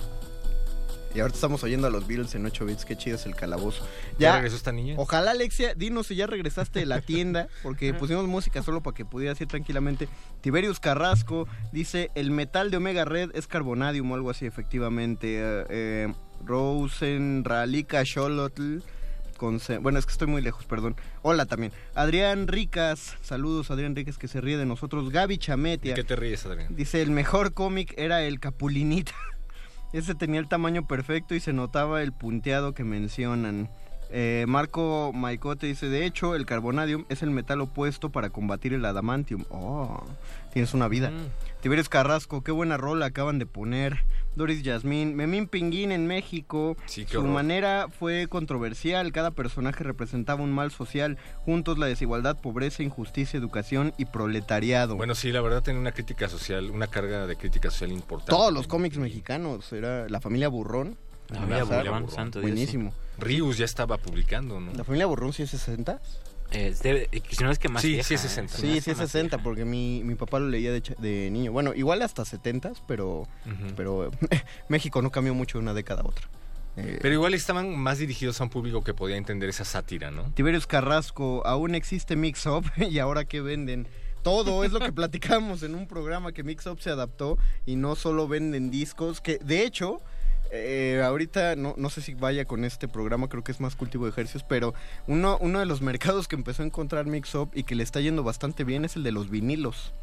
Y ahorita estamos oyendo a los Beatles en 8 bits. Qué chido es el calabozo. ¿Ya regresó esta niña? Ojalá, Alexia, dinos si ya regresaste de la tienda. Porque pusimos música solo para que pudieras ir tranquilamente. Tiberius Carrasco dice: El metal de Omega Red es carbonadium o algo así, efectivamente. Eh, eh, Rosen Ralika Xolotl. Bueno, es que estoy muy lejos, perdón. Hola también. Adrián Ricas, saludos Adrián Ricas que se ríe de nosotros. Gaby Chametia. ¿Qué te ríes, Adrián? Dice, el mejor cómic era el Capulinita. Ese tenía el tamaño perfecto y se notaba el punteado que mencionan. Eh, Marco Maicote dice, de hecho, el carbonadium es el metal opuesto para combatir el adamantium. Oh, tienes una vida. Tiberius Carrasco, qué buena rola acaban de poner. Doris Yasmín, Memín Pinguín en México. Sí, qué Su horror. manera fue controversial. Cada personaje representaba un mal social. Juntos la desigualdad, pobreza, injusticia, educación y proletariado. Bueno, sí, la verdad tiene una crítica social, una carga de crítica social importante. Todos los cómics mexicanos, era la familia Burrón. La familia Burrón, santo Dios, Buenísimo. Rius ya estaba publicando, ¿no? ¿La familia Burrón sí es 60? Eh, eh, si no es que más Sí, vieja, sí es ¿eh? 60. Sí, sí es 60, porque mi, mi papá lo leía de, niño. Bueno, igual hasta 70, pero, pero México no cambió mucho de una década a otra. Eh, Pero igual estaban más dirigidos a un público que podía entender esa sátira, ¿no? Tiberius Carrasco, aún existe Mix Up y ahora que venden. Todo es lo que platicamos en un programa que Mix Up se adaptó y no solo venden discos, que de hecho, eh, ahorita no, no sé si vaya con este programa, creo que es más cultivo de ejercicios, pero uno, uno de los mercados que empezó a encontrar Mix Up y que le está yendo bastante bien es el de los vinilos.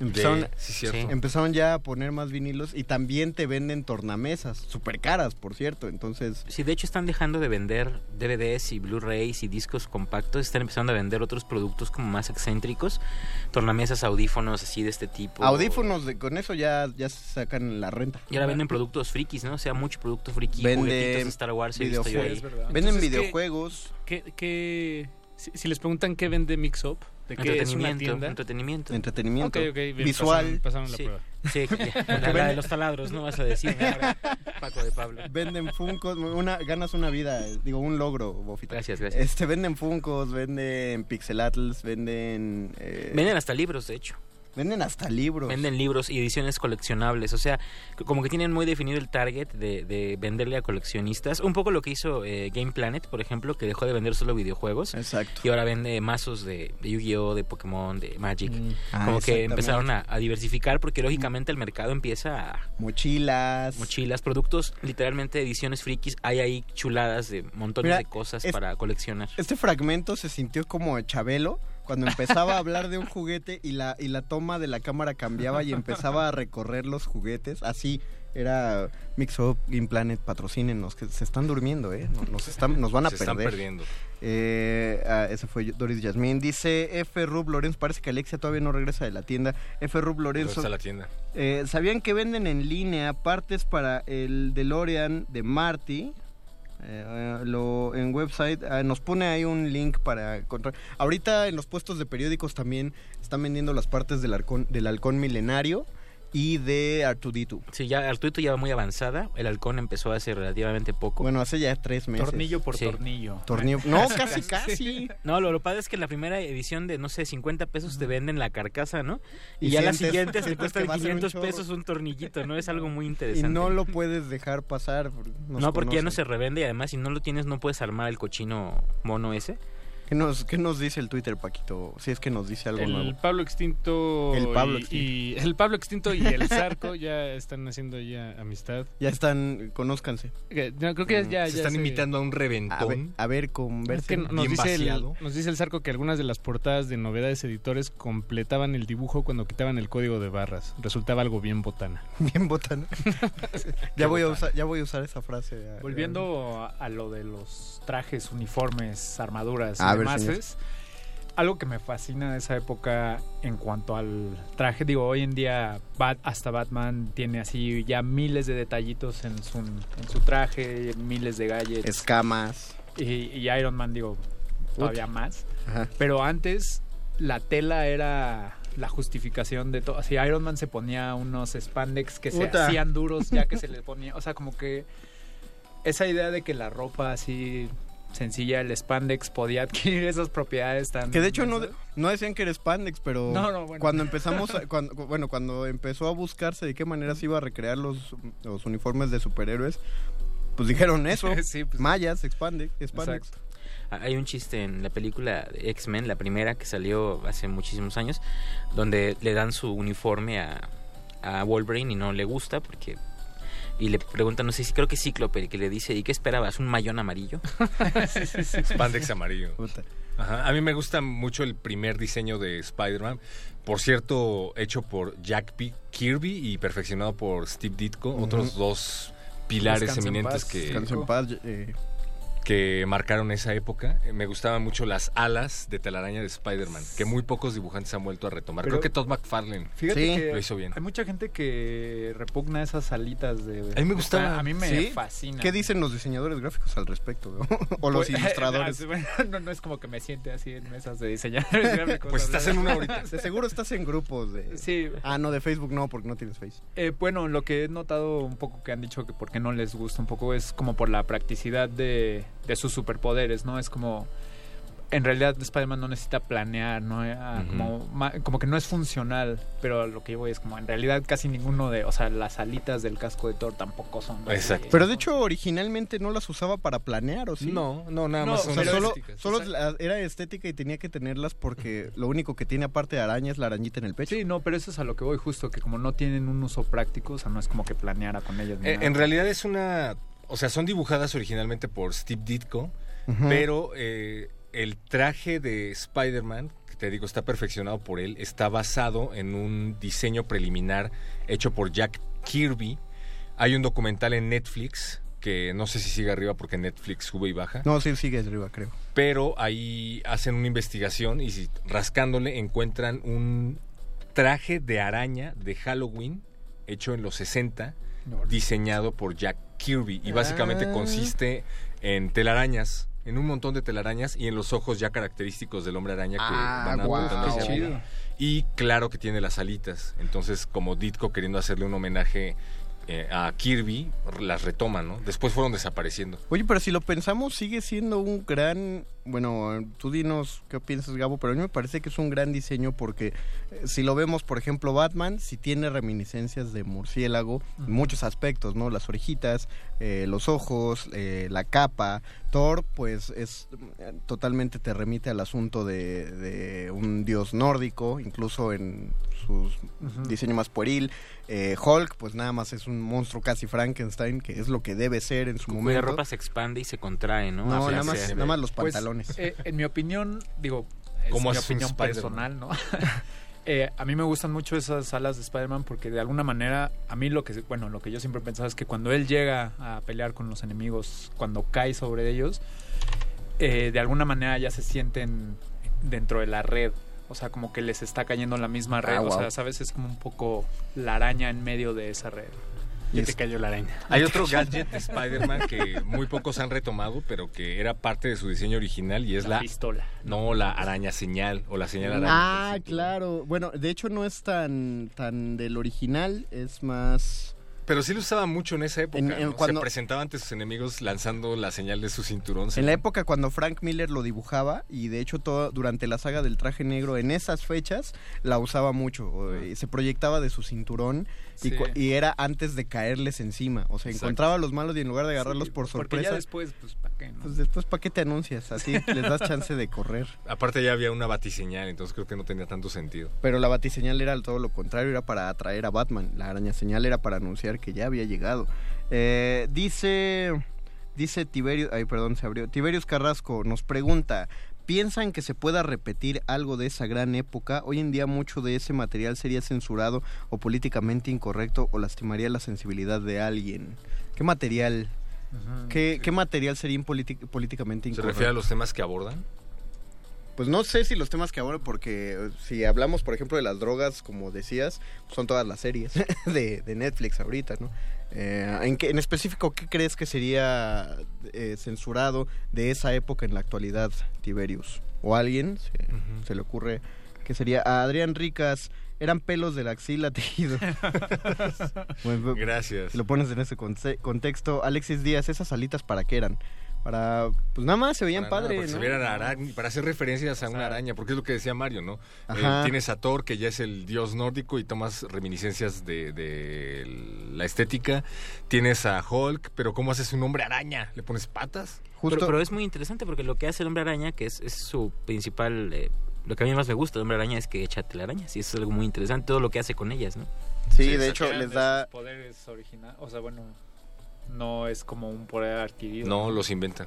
Empezaron, De- sí, cierto. empezaron ya a poner más vinilos y también te venden tornamesas, súper caras, por cierto. Entonces, Sí, de hecho están dejando de vender DVDs y Blu-rays y discos compactos, están empezando a vender otros productos como más excéntricos, tornamesas, audífonos así de este tipo. audífonos, de, con eso ya, ya sacan la renta. Y ahora venden productos frikis, ¿no? O sea, mucho producto friki, Venden Star Wars, ahí. videojuegos. Venden Entonces, ¿qué- videojuegos. ¿Qué, qué- si, si les preguntan qué vende Mix Up, ¿de qué es una Entretenimiento, tienda? entretenimiento. Bien, Visual. pasaron- pasaron la Sí, prueba. sí, ya, la, la de los taladros, ¿no? Vas a decir, ahora, Paco de Pablo. Venden Funkos, una, ganas una vida, digo, un logro, Bofita. Gracias, gracias. Este, venden Funkos, venden Pixelatls, venden... eh, Venden hasta libros, de hecho. Venden hasta libros. Venden libros y ediciones coleccionables. O sea, como que tienen muy definido el target de, de venderle a coleccionistas. Un poco lo que hizo eh, Game Planet, por ejemplo, que dejó de vender solo videojuegos. Exacto. Y ahora vende mazos de, de Yu-Gi-Oh!, de Pokémon, de Magic. Ah, como que empezaron a, a diversificar porque lógicamente el mercado empieza a... Mochilas. Mochilas, productos, literalmente ediciones frikis. Hay ahí chuladas de montones Mira, de cosas es- para coleccionar. Este fragmento se sintió como Chabelo cuando empezaba a hablar de un juguete y la, y la toma de la cámara cambiaba y empezaba a recorrer los juguetes. Así era Mix Up, Planet, patrocínenos, que se están durmiendo, ¿eh? Nos, están, nos van a Se perder. están perdiendo. Eh, ah, ese fue Doris Yasmín. Dice F. Rub Lorenzo, parece que Alexia todavía no regresa de la tienda. F. Rub ¿Dónde Lorenzo. está la tienda? Eh, ¿Sabían que venden en línea partes para el DeLorean de Marty? Eh, lo, en website ah, nos pone ahí un link para encontrar. Ahorita en los puestos de periódicos también están vendiendo las partes del del halcón milenario y de Artuditu. Sí, ya Artuito ya va muy avanzada. El halcón empezó hace relativamente poco. Bueno, hace ya tres meses. Tornillo por Sí. tornillo. Tornillo. No, casi, casi. No, lo, lo padre es que la primera edición de, no sé, 50 pesos te venden la carcasa, ¿no? Y, Y ya las sientes- siguientes te sientes cuestan que va a ser un 500 chorro. pesos un tornillito, ¿no? Es algo muy Y interesante. no lo puedes dejar pasar. no, porque ya no conocen. se revende y además si no lo tienes no puedes armar el cochino mono ese. ¿Qué nos, ¿Qué nos dice el Twitter, Paquito? Si es que nos dice algo El nuevo. Pablo Extinto, El Pablo y, Extinto. y- el Pablo Extinto y el Zarco ya están haciendo ya amistad. Ya están, conózcanse. No, creo que ya, ya se están invitando a un A ver, reventón. a ver Es conversen. que nos bien dice, el, vaciado. nos dice el Zarco que algunas de las portadas de novedades editores completaban el dibujo cuando quitaban el código de barras. Resultaba algo bien botana. Bien botana. ya, voy a usar, ya voy a usar esa frase. eh, Volviendo a, a lo de los trajes, uniformes, armaduras A ver, es algo que me fascina de esa época en cuanto al traje. Digo, hoy en día Bat- hasta Batman tiene así ya miles de detallitos en su, en su traje, miles de gadgets. Escamas. Y, y Iron Man, digo, todavía más. Ajá. Pero antes la tela era la justificación de todo. Si Iron Man se ponía unos spandex que se hacían duros ya que se les ponía, o sea, como que esa idea de que la ropa así sencilla, el spandex podía adquirir esas propiedades tan Que de hecho no, no decían que era spandex, pero No, no, bueno. cuando empezamos, a- cuando, bueno, cuando empezó a buscarse de qué manera se iba a recrear los, los uniformes de superhéroes, pues dijeron eso, Sí, pues. mallas, spandex, spandex. Ah, Hay un chiste en la película de X-Men, la primera que salió hace muchísimos años, donde le dan su uniforme a, a Wolverine y no le gusta porque... Y le preguntan, no sé si creo que Cíclope, que le dice, ¿y qué esperabas? ¿Un mayón amarillo? Spandex amarillo. Ajá. A mí me gusta mucho el primer diseño de Spider-Man. Por cierto, hecho por Jack P- Kirby y perfeccionado por Steve Ditko, otros dos pilares eminentes paz, que, descansa en paz, eh. Que marcaron esa época. Eh, Me gustaban mucho las alas de telaraña de Spider-Man, que muy pocos dibujantes han vuelto a retomar. Pero- Creo que Todd McFarlane Fíjate que lo hizo bien. hay mucha gente que repugna esas alitas de... A mí me. A mí me ¿Sí? fascina. ¿Qué dicen los diseñadores gráficos al respecto? no? o los Pues, ilustradores. no, no es como que me siente así en mesas de diseñadores gráficos. Pues estás en una ahorita. De seguro estás en grupos de... Sí. Ah, no, de Facebook no, porque no tienes Face. Eh, bueno, lo que he notado un poco que han dicho que porque no les gusta un poco es como por la practicidad de, de sus superpoderes, ¿no? Es como... En realidad Spider-Man no necesita planear, ¿no? Ah, como, ma- como que no es funcional, pero lo que yo voy es como en realidad casi ninguno de... O sea, las alitas del casco de Thor tampoco son... así. Pero de hecho, originalmente no las usaba para planear, ¿o sí? No, no, nada No, más O sea, solo, estéticas. solo la- era estética y tenía que tenerlas porque lo único que tiene aparte de araña es la arañita en el pecho. Sí, no, pero eso es a lo que voy justo, que como no tienen un uso práctico, o sea, no es como que planeara con ellas. ni Eh, nada. en realidad es una... O sea, son dibujadas originalmente por Steve Ditko, pero eh, el traje de Spider-Man, que te digo, está perfeccionado por él, está basado en un diseño preliminar hecho por Jack Kirby. Hay un documental en Netflix que no sé si sigue arriba porque Netflix sube y baja. No, sí, sigue arriba, creo. Pero ahí hacen una investigación y si, rascándole encuentran un traje de araña de Halloween hecho en los 60, diseñado por Jack Kirby. Y básicamente Ah. consiste en telarañas, en un montón de telarañas y en los ojos ya característicos del hombre araña que Ah, van apuntando hacia Qué chido. Y claro que tiene las alitas. Entonces, como Ditko queriendo hacerle un homenaje eh, a Kirby, las retoma, ¿no? Después fueron desapareciendo. Oye, pero si lo pensamos, sigue siendo un gran... Bueno, tú dinos qué piensas, Gabo, pero a mí me parece que es un gran diseño porque eh, si lo vemos, por ejemplo, Batman, si tiene reminiscencias de murciélago en muchos aspectos, ¿no? Las orejitas, eh, los ojos, eh, la capa. Thor, pues, es eh, totalmente te remite al asunto de, de un dios nórdico, incluso en su Ujú. diseño más pueril. Eh, Hulk, pues nada más es un monstruo casi Frankenstein, que es lo que debe ser en su Cuya momento. ropa se expande y se contrae, ¿no? No, nada más- nada más los Pues, pantalones. eh, en mi opinión, digo, es ¿Cómo mi opinión personal, ¿no? Eh, a mí me gustan mucho esas alas de Spider-Man porque de alguna manera, a mí lo que, bueno, lo que yo siempre he pensado es que cuando él llega a pelear con los enemigos, cuando cae sobre ellos, eh, de alguna manera ya se sienten dentro de la red. O sea, como que les está cayendo la misma red. Ah, O sea, sabes, es como un poco la araña en medio de esa red. Y te cayó la araña. Hay otro gadget de Spider-Man que muy pocos han retomado, pero que era parte de su diseño original y es La la, pistola. No, la araña señal o la señal araña. Ah, claro. Bueno, de hecho no es tan, tan del original, es más... Pero sí lo usaba mucho en esa época. En- en ¿no? cuando- Se presentaba ante sus enemigos lanzando la señal de su cinturón. En la época cuando Frank Miller lo dibujaba, y de hecho todo, durante la saga del traje negro, en esas fechas, la usaba mucho. o, eh, Se proyectaba de su cinturón y, Sí. cu- y era antes de caerles encima. O sea, Exacto. encontraba a los malos y en lugar de agarrarlos por Porque sorpresa... ya después, pues, ¿para qué? no? Pues después, ¿para qué te anuncias? Así les das chance de correr. Aparte ya había una batiseñal, entonces creo que no tenía tanto sentido. Pero la batiseñal era todo lo contrario, era para atraer a Batman. La araña señal era para anunciar que ya había llegado. Eh, dice, dice Tiberio, ay perdón, se abrió. Tiberius Carrasco nos pregunta, ¿piensan que se pueda repetir algo de esa gran época? Hoy en día mucho de ese material sería censurado o políticamente incorrecto o lastimaría la sensibilidad de alguien. ¿Qué material? ¿Qué, qué material sería políticamente ¿Se incorrecto? refiere a los temas que abordan? Pues no sé si los temas que ahora, porque eh, si hablamos, por ejemplo, de las drogas, como decías, son todas las series de, de Netflix ahorita, ¿no? Eh, ¿en, qué- en específico, ¿qué crees que sería eh, censurado de esa época en la actualidad, Tiberius? ¿O alguien se, se le ocurre que sería a Adrián Ricas, eran pelos de la axila tejido. Bueno, Gracias. Si lo pones en ese conce- contexto, Alexis Díaz, ¿esas alitas para qué eran? Para, pues nada más se veían padres, se ¿no? para hacer referencias a una araña, porque es lo que decía Mario, ¿no? Eh, Ajá. tienes a Thor, que ya es el dios nórdico y tomas reminiscencias de, de la estética. Tienes a Hulk, pero ¿cómo haces un hombre araña? ¿Le pones patas? Pero, pero es muy interesante porque lo que hace el hombre araña, que es, es su principal... eh, lo que a mí más me gusta del hombre araña es que echa telarañas y eso es algo muy interesante, todo lo que hace con ellas, ¿no? Sí, de hecho, les da... poderes originales, o sea, bueno, no es como un poder adquirido. No, los inventan.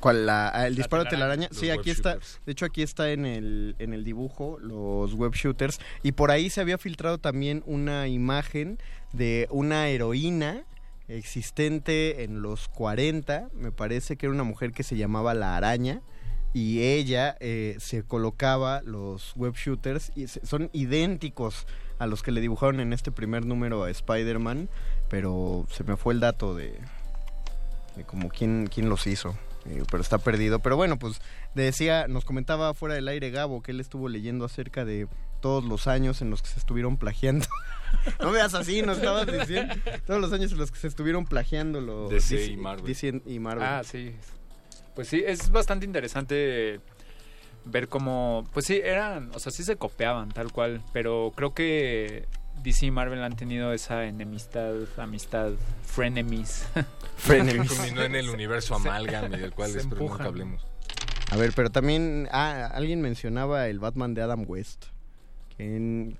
¿Cuál? La, el La disparo de telaraña. Sí, aquí está. De hecho, aquí está en el, en el dibujo los web shooters. Y por ahí se había filtrado también una imagen de una heroína existente en los 40. Me parece que era una mujer que se llamaba La Araña. Y ella eh, se colocaba los web shooters y se- son idénticos a los que le dibujaron en este primer número a Spider-Man. Pero se me fue el dato de, de como quién, quién los hizo. Eh, pero está perdido. Pero bueno, pues decía, nos comentaba fuera del aire Gabo que él estuvo leyendo acerca de todos los años en los que se estuvieron plagiando. no me veas así, nos estabas diciendo. Todos los años en los que se estuvieron plagiando los DC y Marvel. DC y Marvel. Ah, sí. Pues sí, es bastante interesante ver cómo, pues sí, eran, o sea, sí se copiaban tal cual, pero creo que DC y Marvel han tenido esa enemistad, amistad, frenemies. Culminó en el universo Amalgam y del cual espero nunca hablemos. A ver, pero también ah, alguien mencionaba el Batman de Adam West. Que en-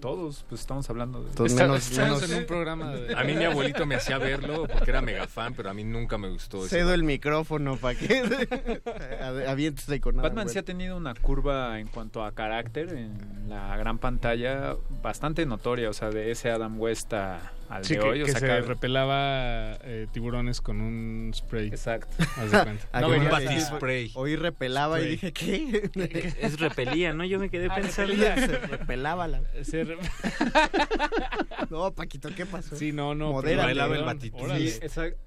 Todos, pues estamos hablando de... Todos menos- estamos menos- en un programa de... A mí mi abuelito me hacía verlo porque era mega fan, pero a mí nunca me gustó ese cedo el micrófono para que avientes ahí con Adam Batman sí ha tenido una curva en cuanto a carácter en la gran pantalla bastante notoria, o sea, de ese Adam West a- al Sí, de que, hoy. o que sea, se repelaba eh, tiburones con un spray. Exacto. Haz de cuenta. No, así, spray. Oí repelaba y dije, ¿qué? Es repelía, ¿no? Yo me quedé Ah, pensando... repelía. Se repelaba la... Se re- No, Paquito, ¿qué pasó? Sí, no, no. Bailaba el. Órale. Sí,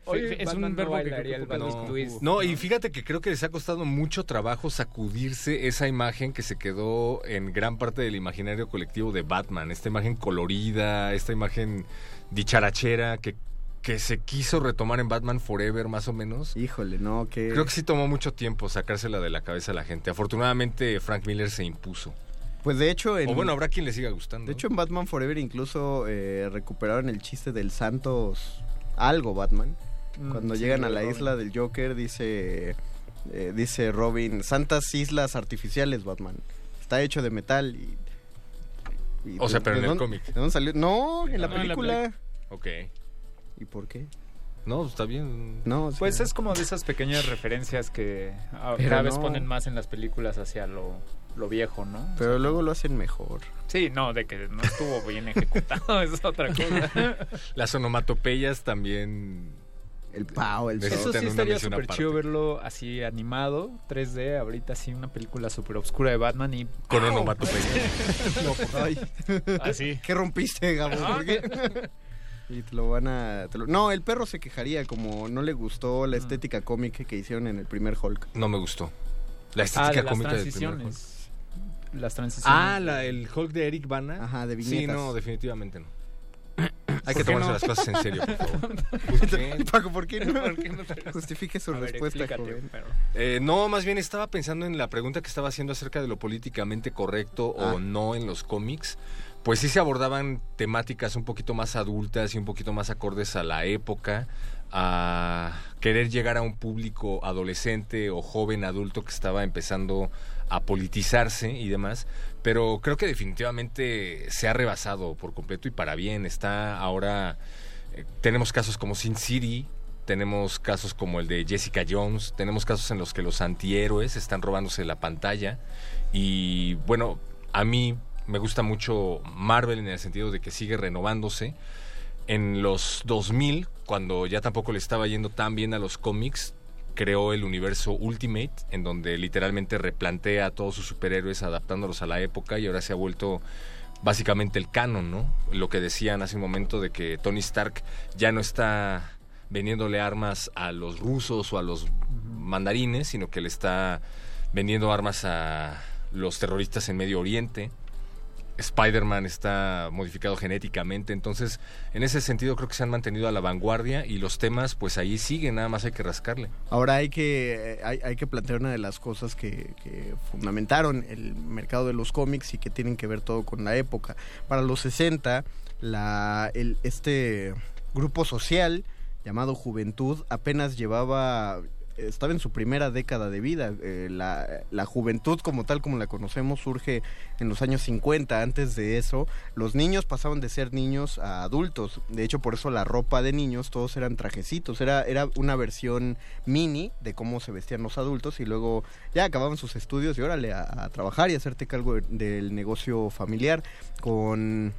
Hoy es Batman un no verbo que bailaría creo que el twist. No, y fíjate que creo que les ha costado mucho trabajo sacudirse esa imagen que se quedó en gran parte del imaginario colectivo de Batman. Esta imagen colorida, esta imagen dicharachera que, que se quiso retomar en Batman Forever, más o menos. Híjole, no, que... Creo que sí tomó mucho tiempo sacársela de la cabeza a la gente. Afortunadamente, Frank Miller se impuso. Pues de hecho... En... O bueno, habrá quien le siga gustando. De hecho, en Batman Forever incluso eh, recuperaron el chiste del Santos algo Batman. Mm, Cuando sí, llegan a la Robin. isla del Joker, dice, eh, dice Robin, santas islas artificiales, Batman. Está hecho de metal y... y O sea, pero ¿de en el cómic. ¿De dónde salió? No, en la No, en la película. Ok. ¿Y por qué? No, está bien. No, sí. Pues es como de esas pequeñas referencias que ah, Pero cada vez no. ponen más en las películas hacia lo, lo viejo, ¿no? Pero luego lo hacen mejor. Sí, no, de que no estuvo bien ejecutado es otra cosa. Las onomatopeyas también. El pao, el Eso sí estaría súper chido verlo así animado, 3D, ahorita sí, una película súper oscura de Batman y... Con onomatopeyas. No, pues, ay. Así. ¿Qué rompiste, Gabo? ¿Por qué? Y te lo van a... te lo- No, el perro se quejaría como no le gustó Mm. la estética cómica que hicieron en el primer Hulk. No me gustó. La Ah, estética cómica del primer Hulk. transiciones. Las transiciones. Ah, la, el Hulk de Eric Bana. Ajá, de Sí, viñetas. no, definitivamente no. Hay ¿Por que tomarse no? las cosas en serio, por favor. ¿qué? Paco, ¿por qué no? ¿Por qué no te- Justifique su A respuesta, explícate, joven. pero- Eh, no, más bien estaba pensando en la pregunta que estaba haciendo acerca de lo políticamente correcto Ah. o no en los cómics. Pues sí se abordaban temáticas un poquito más adultas y un poquito más acordes a la época, a querer llegar a un público adolescente o joven adulto que estaba empezando a politizarse y demás, pero creo que definitivamente se ha rebasado por completo y para bien. Está ahora, eh, tenemos casos como Sin City, tenemos casos como el de Jessica Jones, tenemos casos en los que los antihéroes están robándose la pantalla y bueno, a mí me gusta mucho Marvel en el sentido de que sigue renovándose. En los 2000, cuando ya tampoco le estaba yendo tan bien a los cómics, creó el universo Ultimate, en donde literalmente replantea a todos sus superhéroes adaptándolos a la época y ahora se ha vuelto básicamente el canon, ¿no? Lo que decían hace un momento de que Tony Stark ya no está vendiéndole armas a los rusos o a los mandarines, sino que le está vendiendo armas a los terroristas en Medio Oriente. Spider-Man está modificado genéticamente, entonces en ese sentido creo que se han mantenido a la vanguardia y los temas pues ahí siguen, nada más hay que rascarle. Ahora hay que, hay, hay que plantear una de las cosas que, que fundamentaron el mercado de los cómics y que tienen que ver todo con la época. Para los 60, la, el, este grupo social llamado Juventud apenas llevaba estaba en su primera década de vida. Eh, la, la juventud como tal, como la conocemos, surge en los años 50. Antes de eso, los niños pasaban de ser niños a adultos. De hecho, por eso la ropa de niños, todos eran trajecitos. Era, era una versión mini de cómo se vestían los adultos y luego ya acababan sus estudios y órale a, a trabajar y hacerte cargo de- del negocio familiar con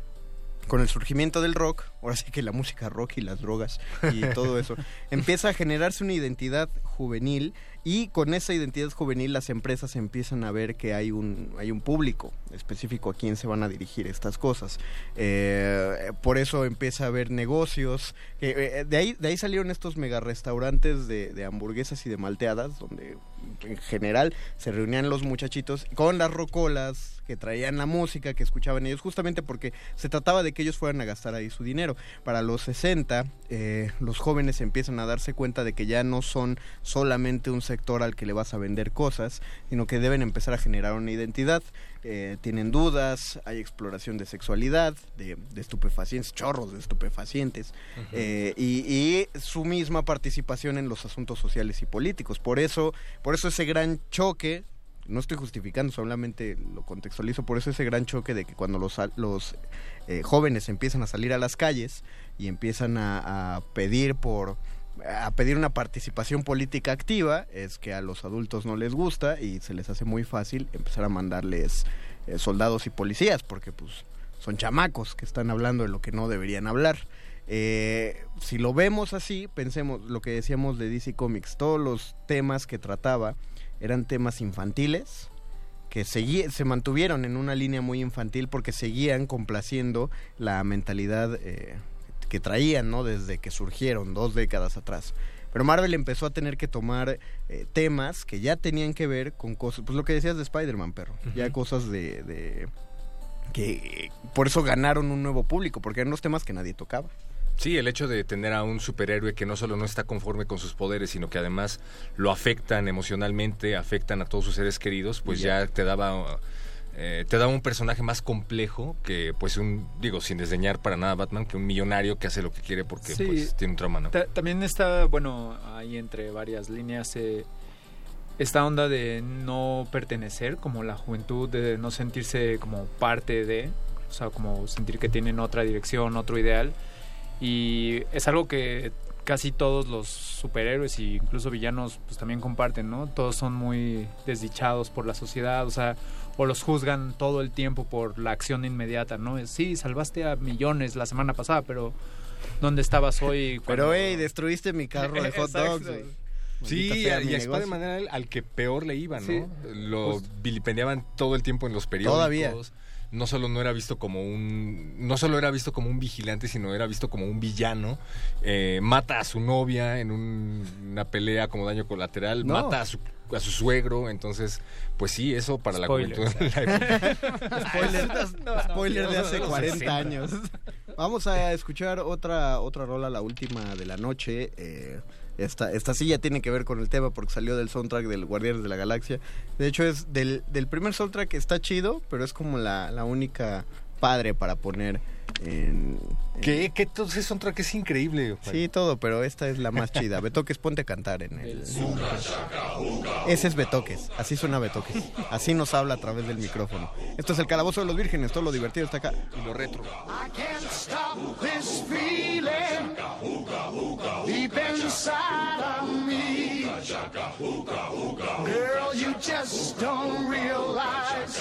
con el surgimiento del rock, ahora sí que la música rock y las drogas y todo eso, empieza a generarse una identidad juvenil y con esa identidad juvenil las empresas empiezan a ver que hay un, hay un público específico a quien se van a dirigir estas cosas. Eh, por eso empieza a haber negocios. que, eh, de, ahí, de ahí salieron estos mega restaurantes de, de hamburguesas y de malteadas, donde en general se reunían los muchachitos con las rocolas que traían la música que escuchaban ellos, justamente porque se trataba de que ellos fueran a gastar ahí su dinero. Para los 60, eh, los jóvenes empiezan a darse cuenta de que ya no son solamente un sector al que le vas a vender cosas, sino que deben empezar a generar una identidad. Eh, tienen dudas, hay exploración de sexualidad, de, de estupefacientes, chorros de estupefacientes, eh, y, y su misma participación en los asuntos sociales y políticos. Por eso, por eso ese gran choque, no estoy justificando, solamente lo contextualizo, por eso ese gran choque de que cuando los, los eh, jóvenes empiezan a salir a las calles y empiezan a, a pedir por a pedir una participación política activa es que a los adultos no les gusta y se les hace muy fácil empezar a mandarles eh, soldados y policías porque pues son chamacos que están hablando de lo que no deberían hablar. Eh, si lo vemos así, pensemos lo que decíamos de DC Comics, todos los temas que trataba eran temas infantiles que se mantuvieron en una línea muy infantil porque seguían complaciendo la mentalidad eh, que traían, ¿no? Desde que surgieron dos décadas atrás. Pero Marvel empezó a tener que tomar eh, temas que ya tenían que ver con cosas, pues lo que decías de Spider-Man, perro, ya cosas de, de- que por eso ganaron un nuevo público, porque eran los temas que nadie tocaba. Sí, el hecho de tener a un superhéroe que no solo no está conforme con sus poderes, sino que además lo afectan emocionalmente, afectan a todos sus seres queridos, pues ya te daba eh, te daba un personaje más complejo que pues un digo sin desdeñar para nada Batman que un millonario que hace lo que quiere porque Sí. pues tiene un trauma, ¿no? Ta- también está, bueno, ahí entre varias líneas, eh, esta onda de no pertenecer, como la juventud, de no sentirse como parte de, o sea, como sentir que tienen otra dirección, otro ideal. Y es algo que casi todos los superhéroes e incluso villanos pues también comparten, ¿no? Todos son muy desdichados por la sociedad, o sea, o los juzgan todo el tiempo por la acción inmediata, ¿no? Sí, salvaste a millones la semana pasada, pero ¿dónde estabas hoy? Pero, hey, destruiste mi carro de hot dogs. Sí, y a. Spider-Man era el- al que peor le iban, ¿no? Sí. Lo Justo. vilipendiaban todo el tiempo en los periódicos. Todavía. No solo no era visto como un, no solo era visto como un vigilante, sino era visto como un villano. Eh, mata a su novia en un- una pelea como daño colateral, No. mata a su, a su suegro, entonces, pues sí, eso para la Spoiler. juventud. la. Spoiler, No, no, spoiler de hace no, 40 60. años. Vamos a escuchar otra otra rola, la última de la noche. Eh, esta, esta sí ya tiene que ver con el tema porque salió del soundtrack del Guardianes de la Galaxia. De hecho es del, del primer soundtrack que está chido, pero es como la, la única padre para poner en... en- ¿Qué? ¿Qué? Soundtrack es increíble. Juan. Sí, todo, pero esta es la más chida. Betoques, ponte a cantar en el... Ese es Betoques, así suena Betoques. Así nos habla a través del micrófono. Esto es el Calabozo de los Vírgenes, todo lo divertido está acá. Y lo retro. I can't stop this feeling deep inside of me. Girl, you just don't realize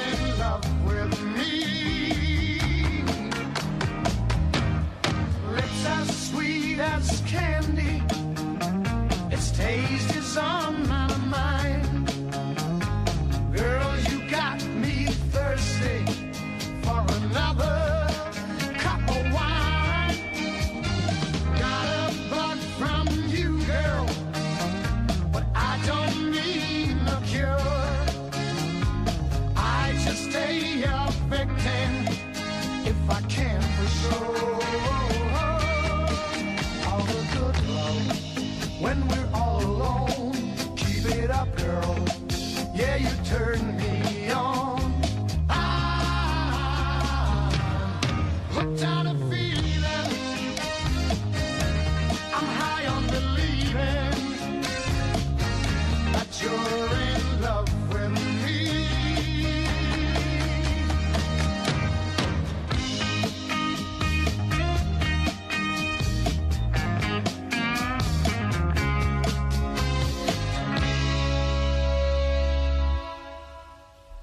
just can't.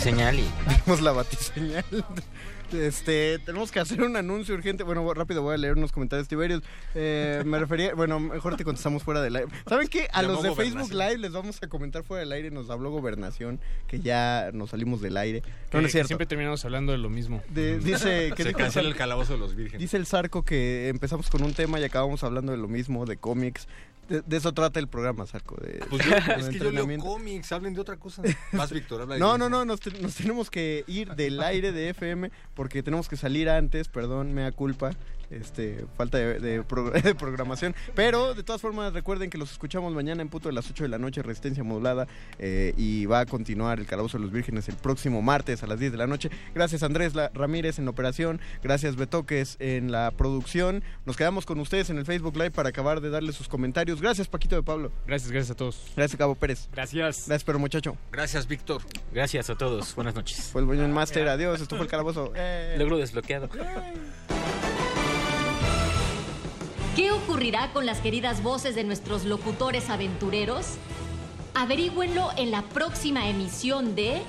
Batiseñal y Tenemos la batiseñal. Este, tenemos que hacer un anuncio urgente. Bueno, rápido voy a leer unos comentarios, Tiberios. Eh, me refería, bueno, mejor te contestamos fuera del aire. ¿Saben qué? A Llamó los de. Facebook Live les vamos a comentar fuera del aire. Nos habló Gobernación, que ya nos salimos del aire. Que- No, no es cierto. Siempre terminamos hablando de lo mismo. De- dice que Se cancela el calabozo de los vírgenes. Dice el Zarco que empezamos con un tema y acabamos hablando de lo mismo, de cómics. De, de eso trata el programa, Zarco. De, Pues yo- es que yo leo cómics, hablen de otra cosa. Vas, Víctor, habla de No, no, no, nos, te- nos tenemos que ir del aire de FM porque tenemos que salir antes, perdón, mea culpa, este, falta de, de pro- de programación. Pero de todas formas recuerden que los escuchamos mañana en punto de las 8 de la noche, resistencia modulada, eh, y va a continuar el Calabozo de los Vírgenes el próximo martes a las 10 de la noche. Gracias Andrés La- Ramírez en la operación, gracias Betoques en la producción. Nos quedamos con ustedes en el Facebook Live para acabar de darle sus comentarios. Gracias Paquito de Pablo. Gracias, gracias a todos. Gracias Cabo Pérez. Gracias. Gracias pero muchacho. Gracias, Víctor. Gracias a todos. Buenas noches. Fue el Master, adiós, esto fue el Calabozo. Eh. Logro desbloqueado. ¿Qué ocurrirá con las queridas voces de nuestros locutores aventureros? Averígüenlo en la próxima emisión de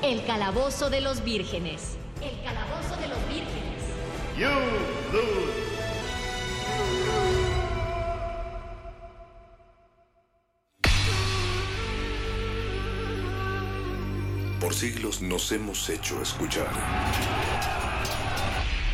El Calabozo de los Vírgenes. El Calabozo de los Vírgenes. You lose. Por siglos nos hemos hecho escuchar.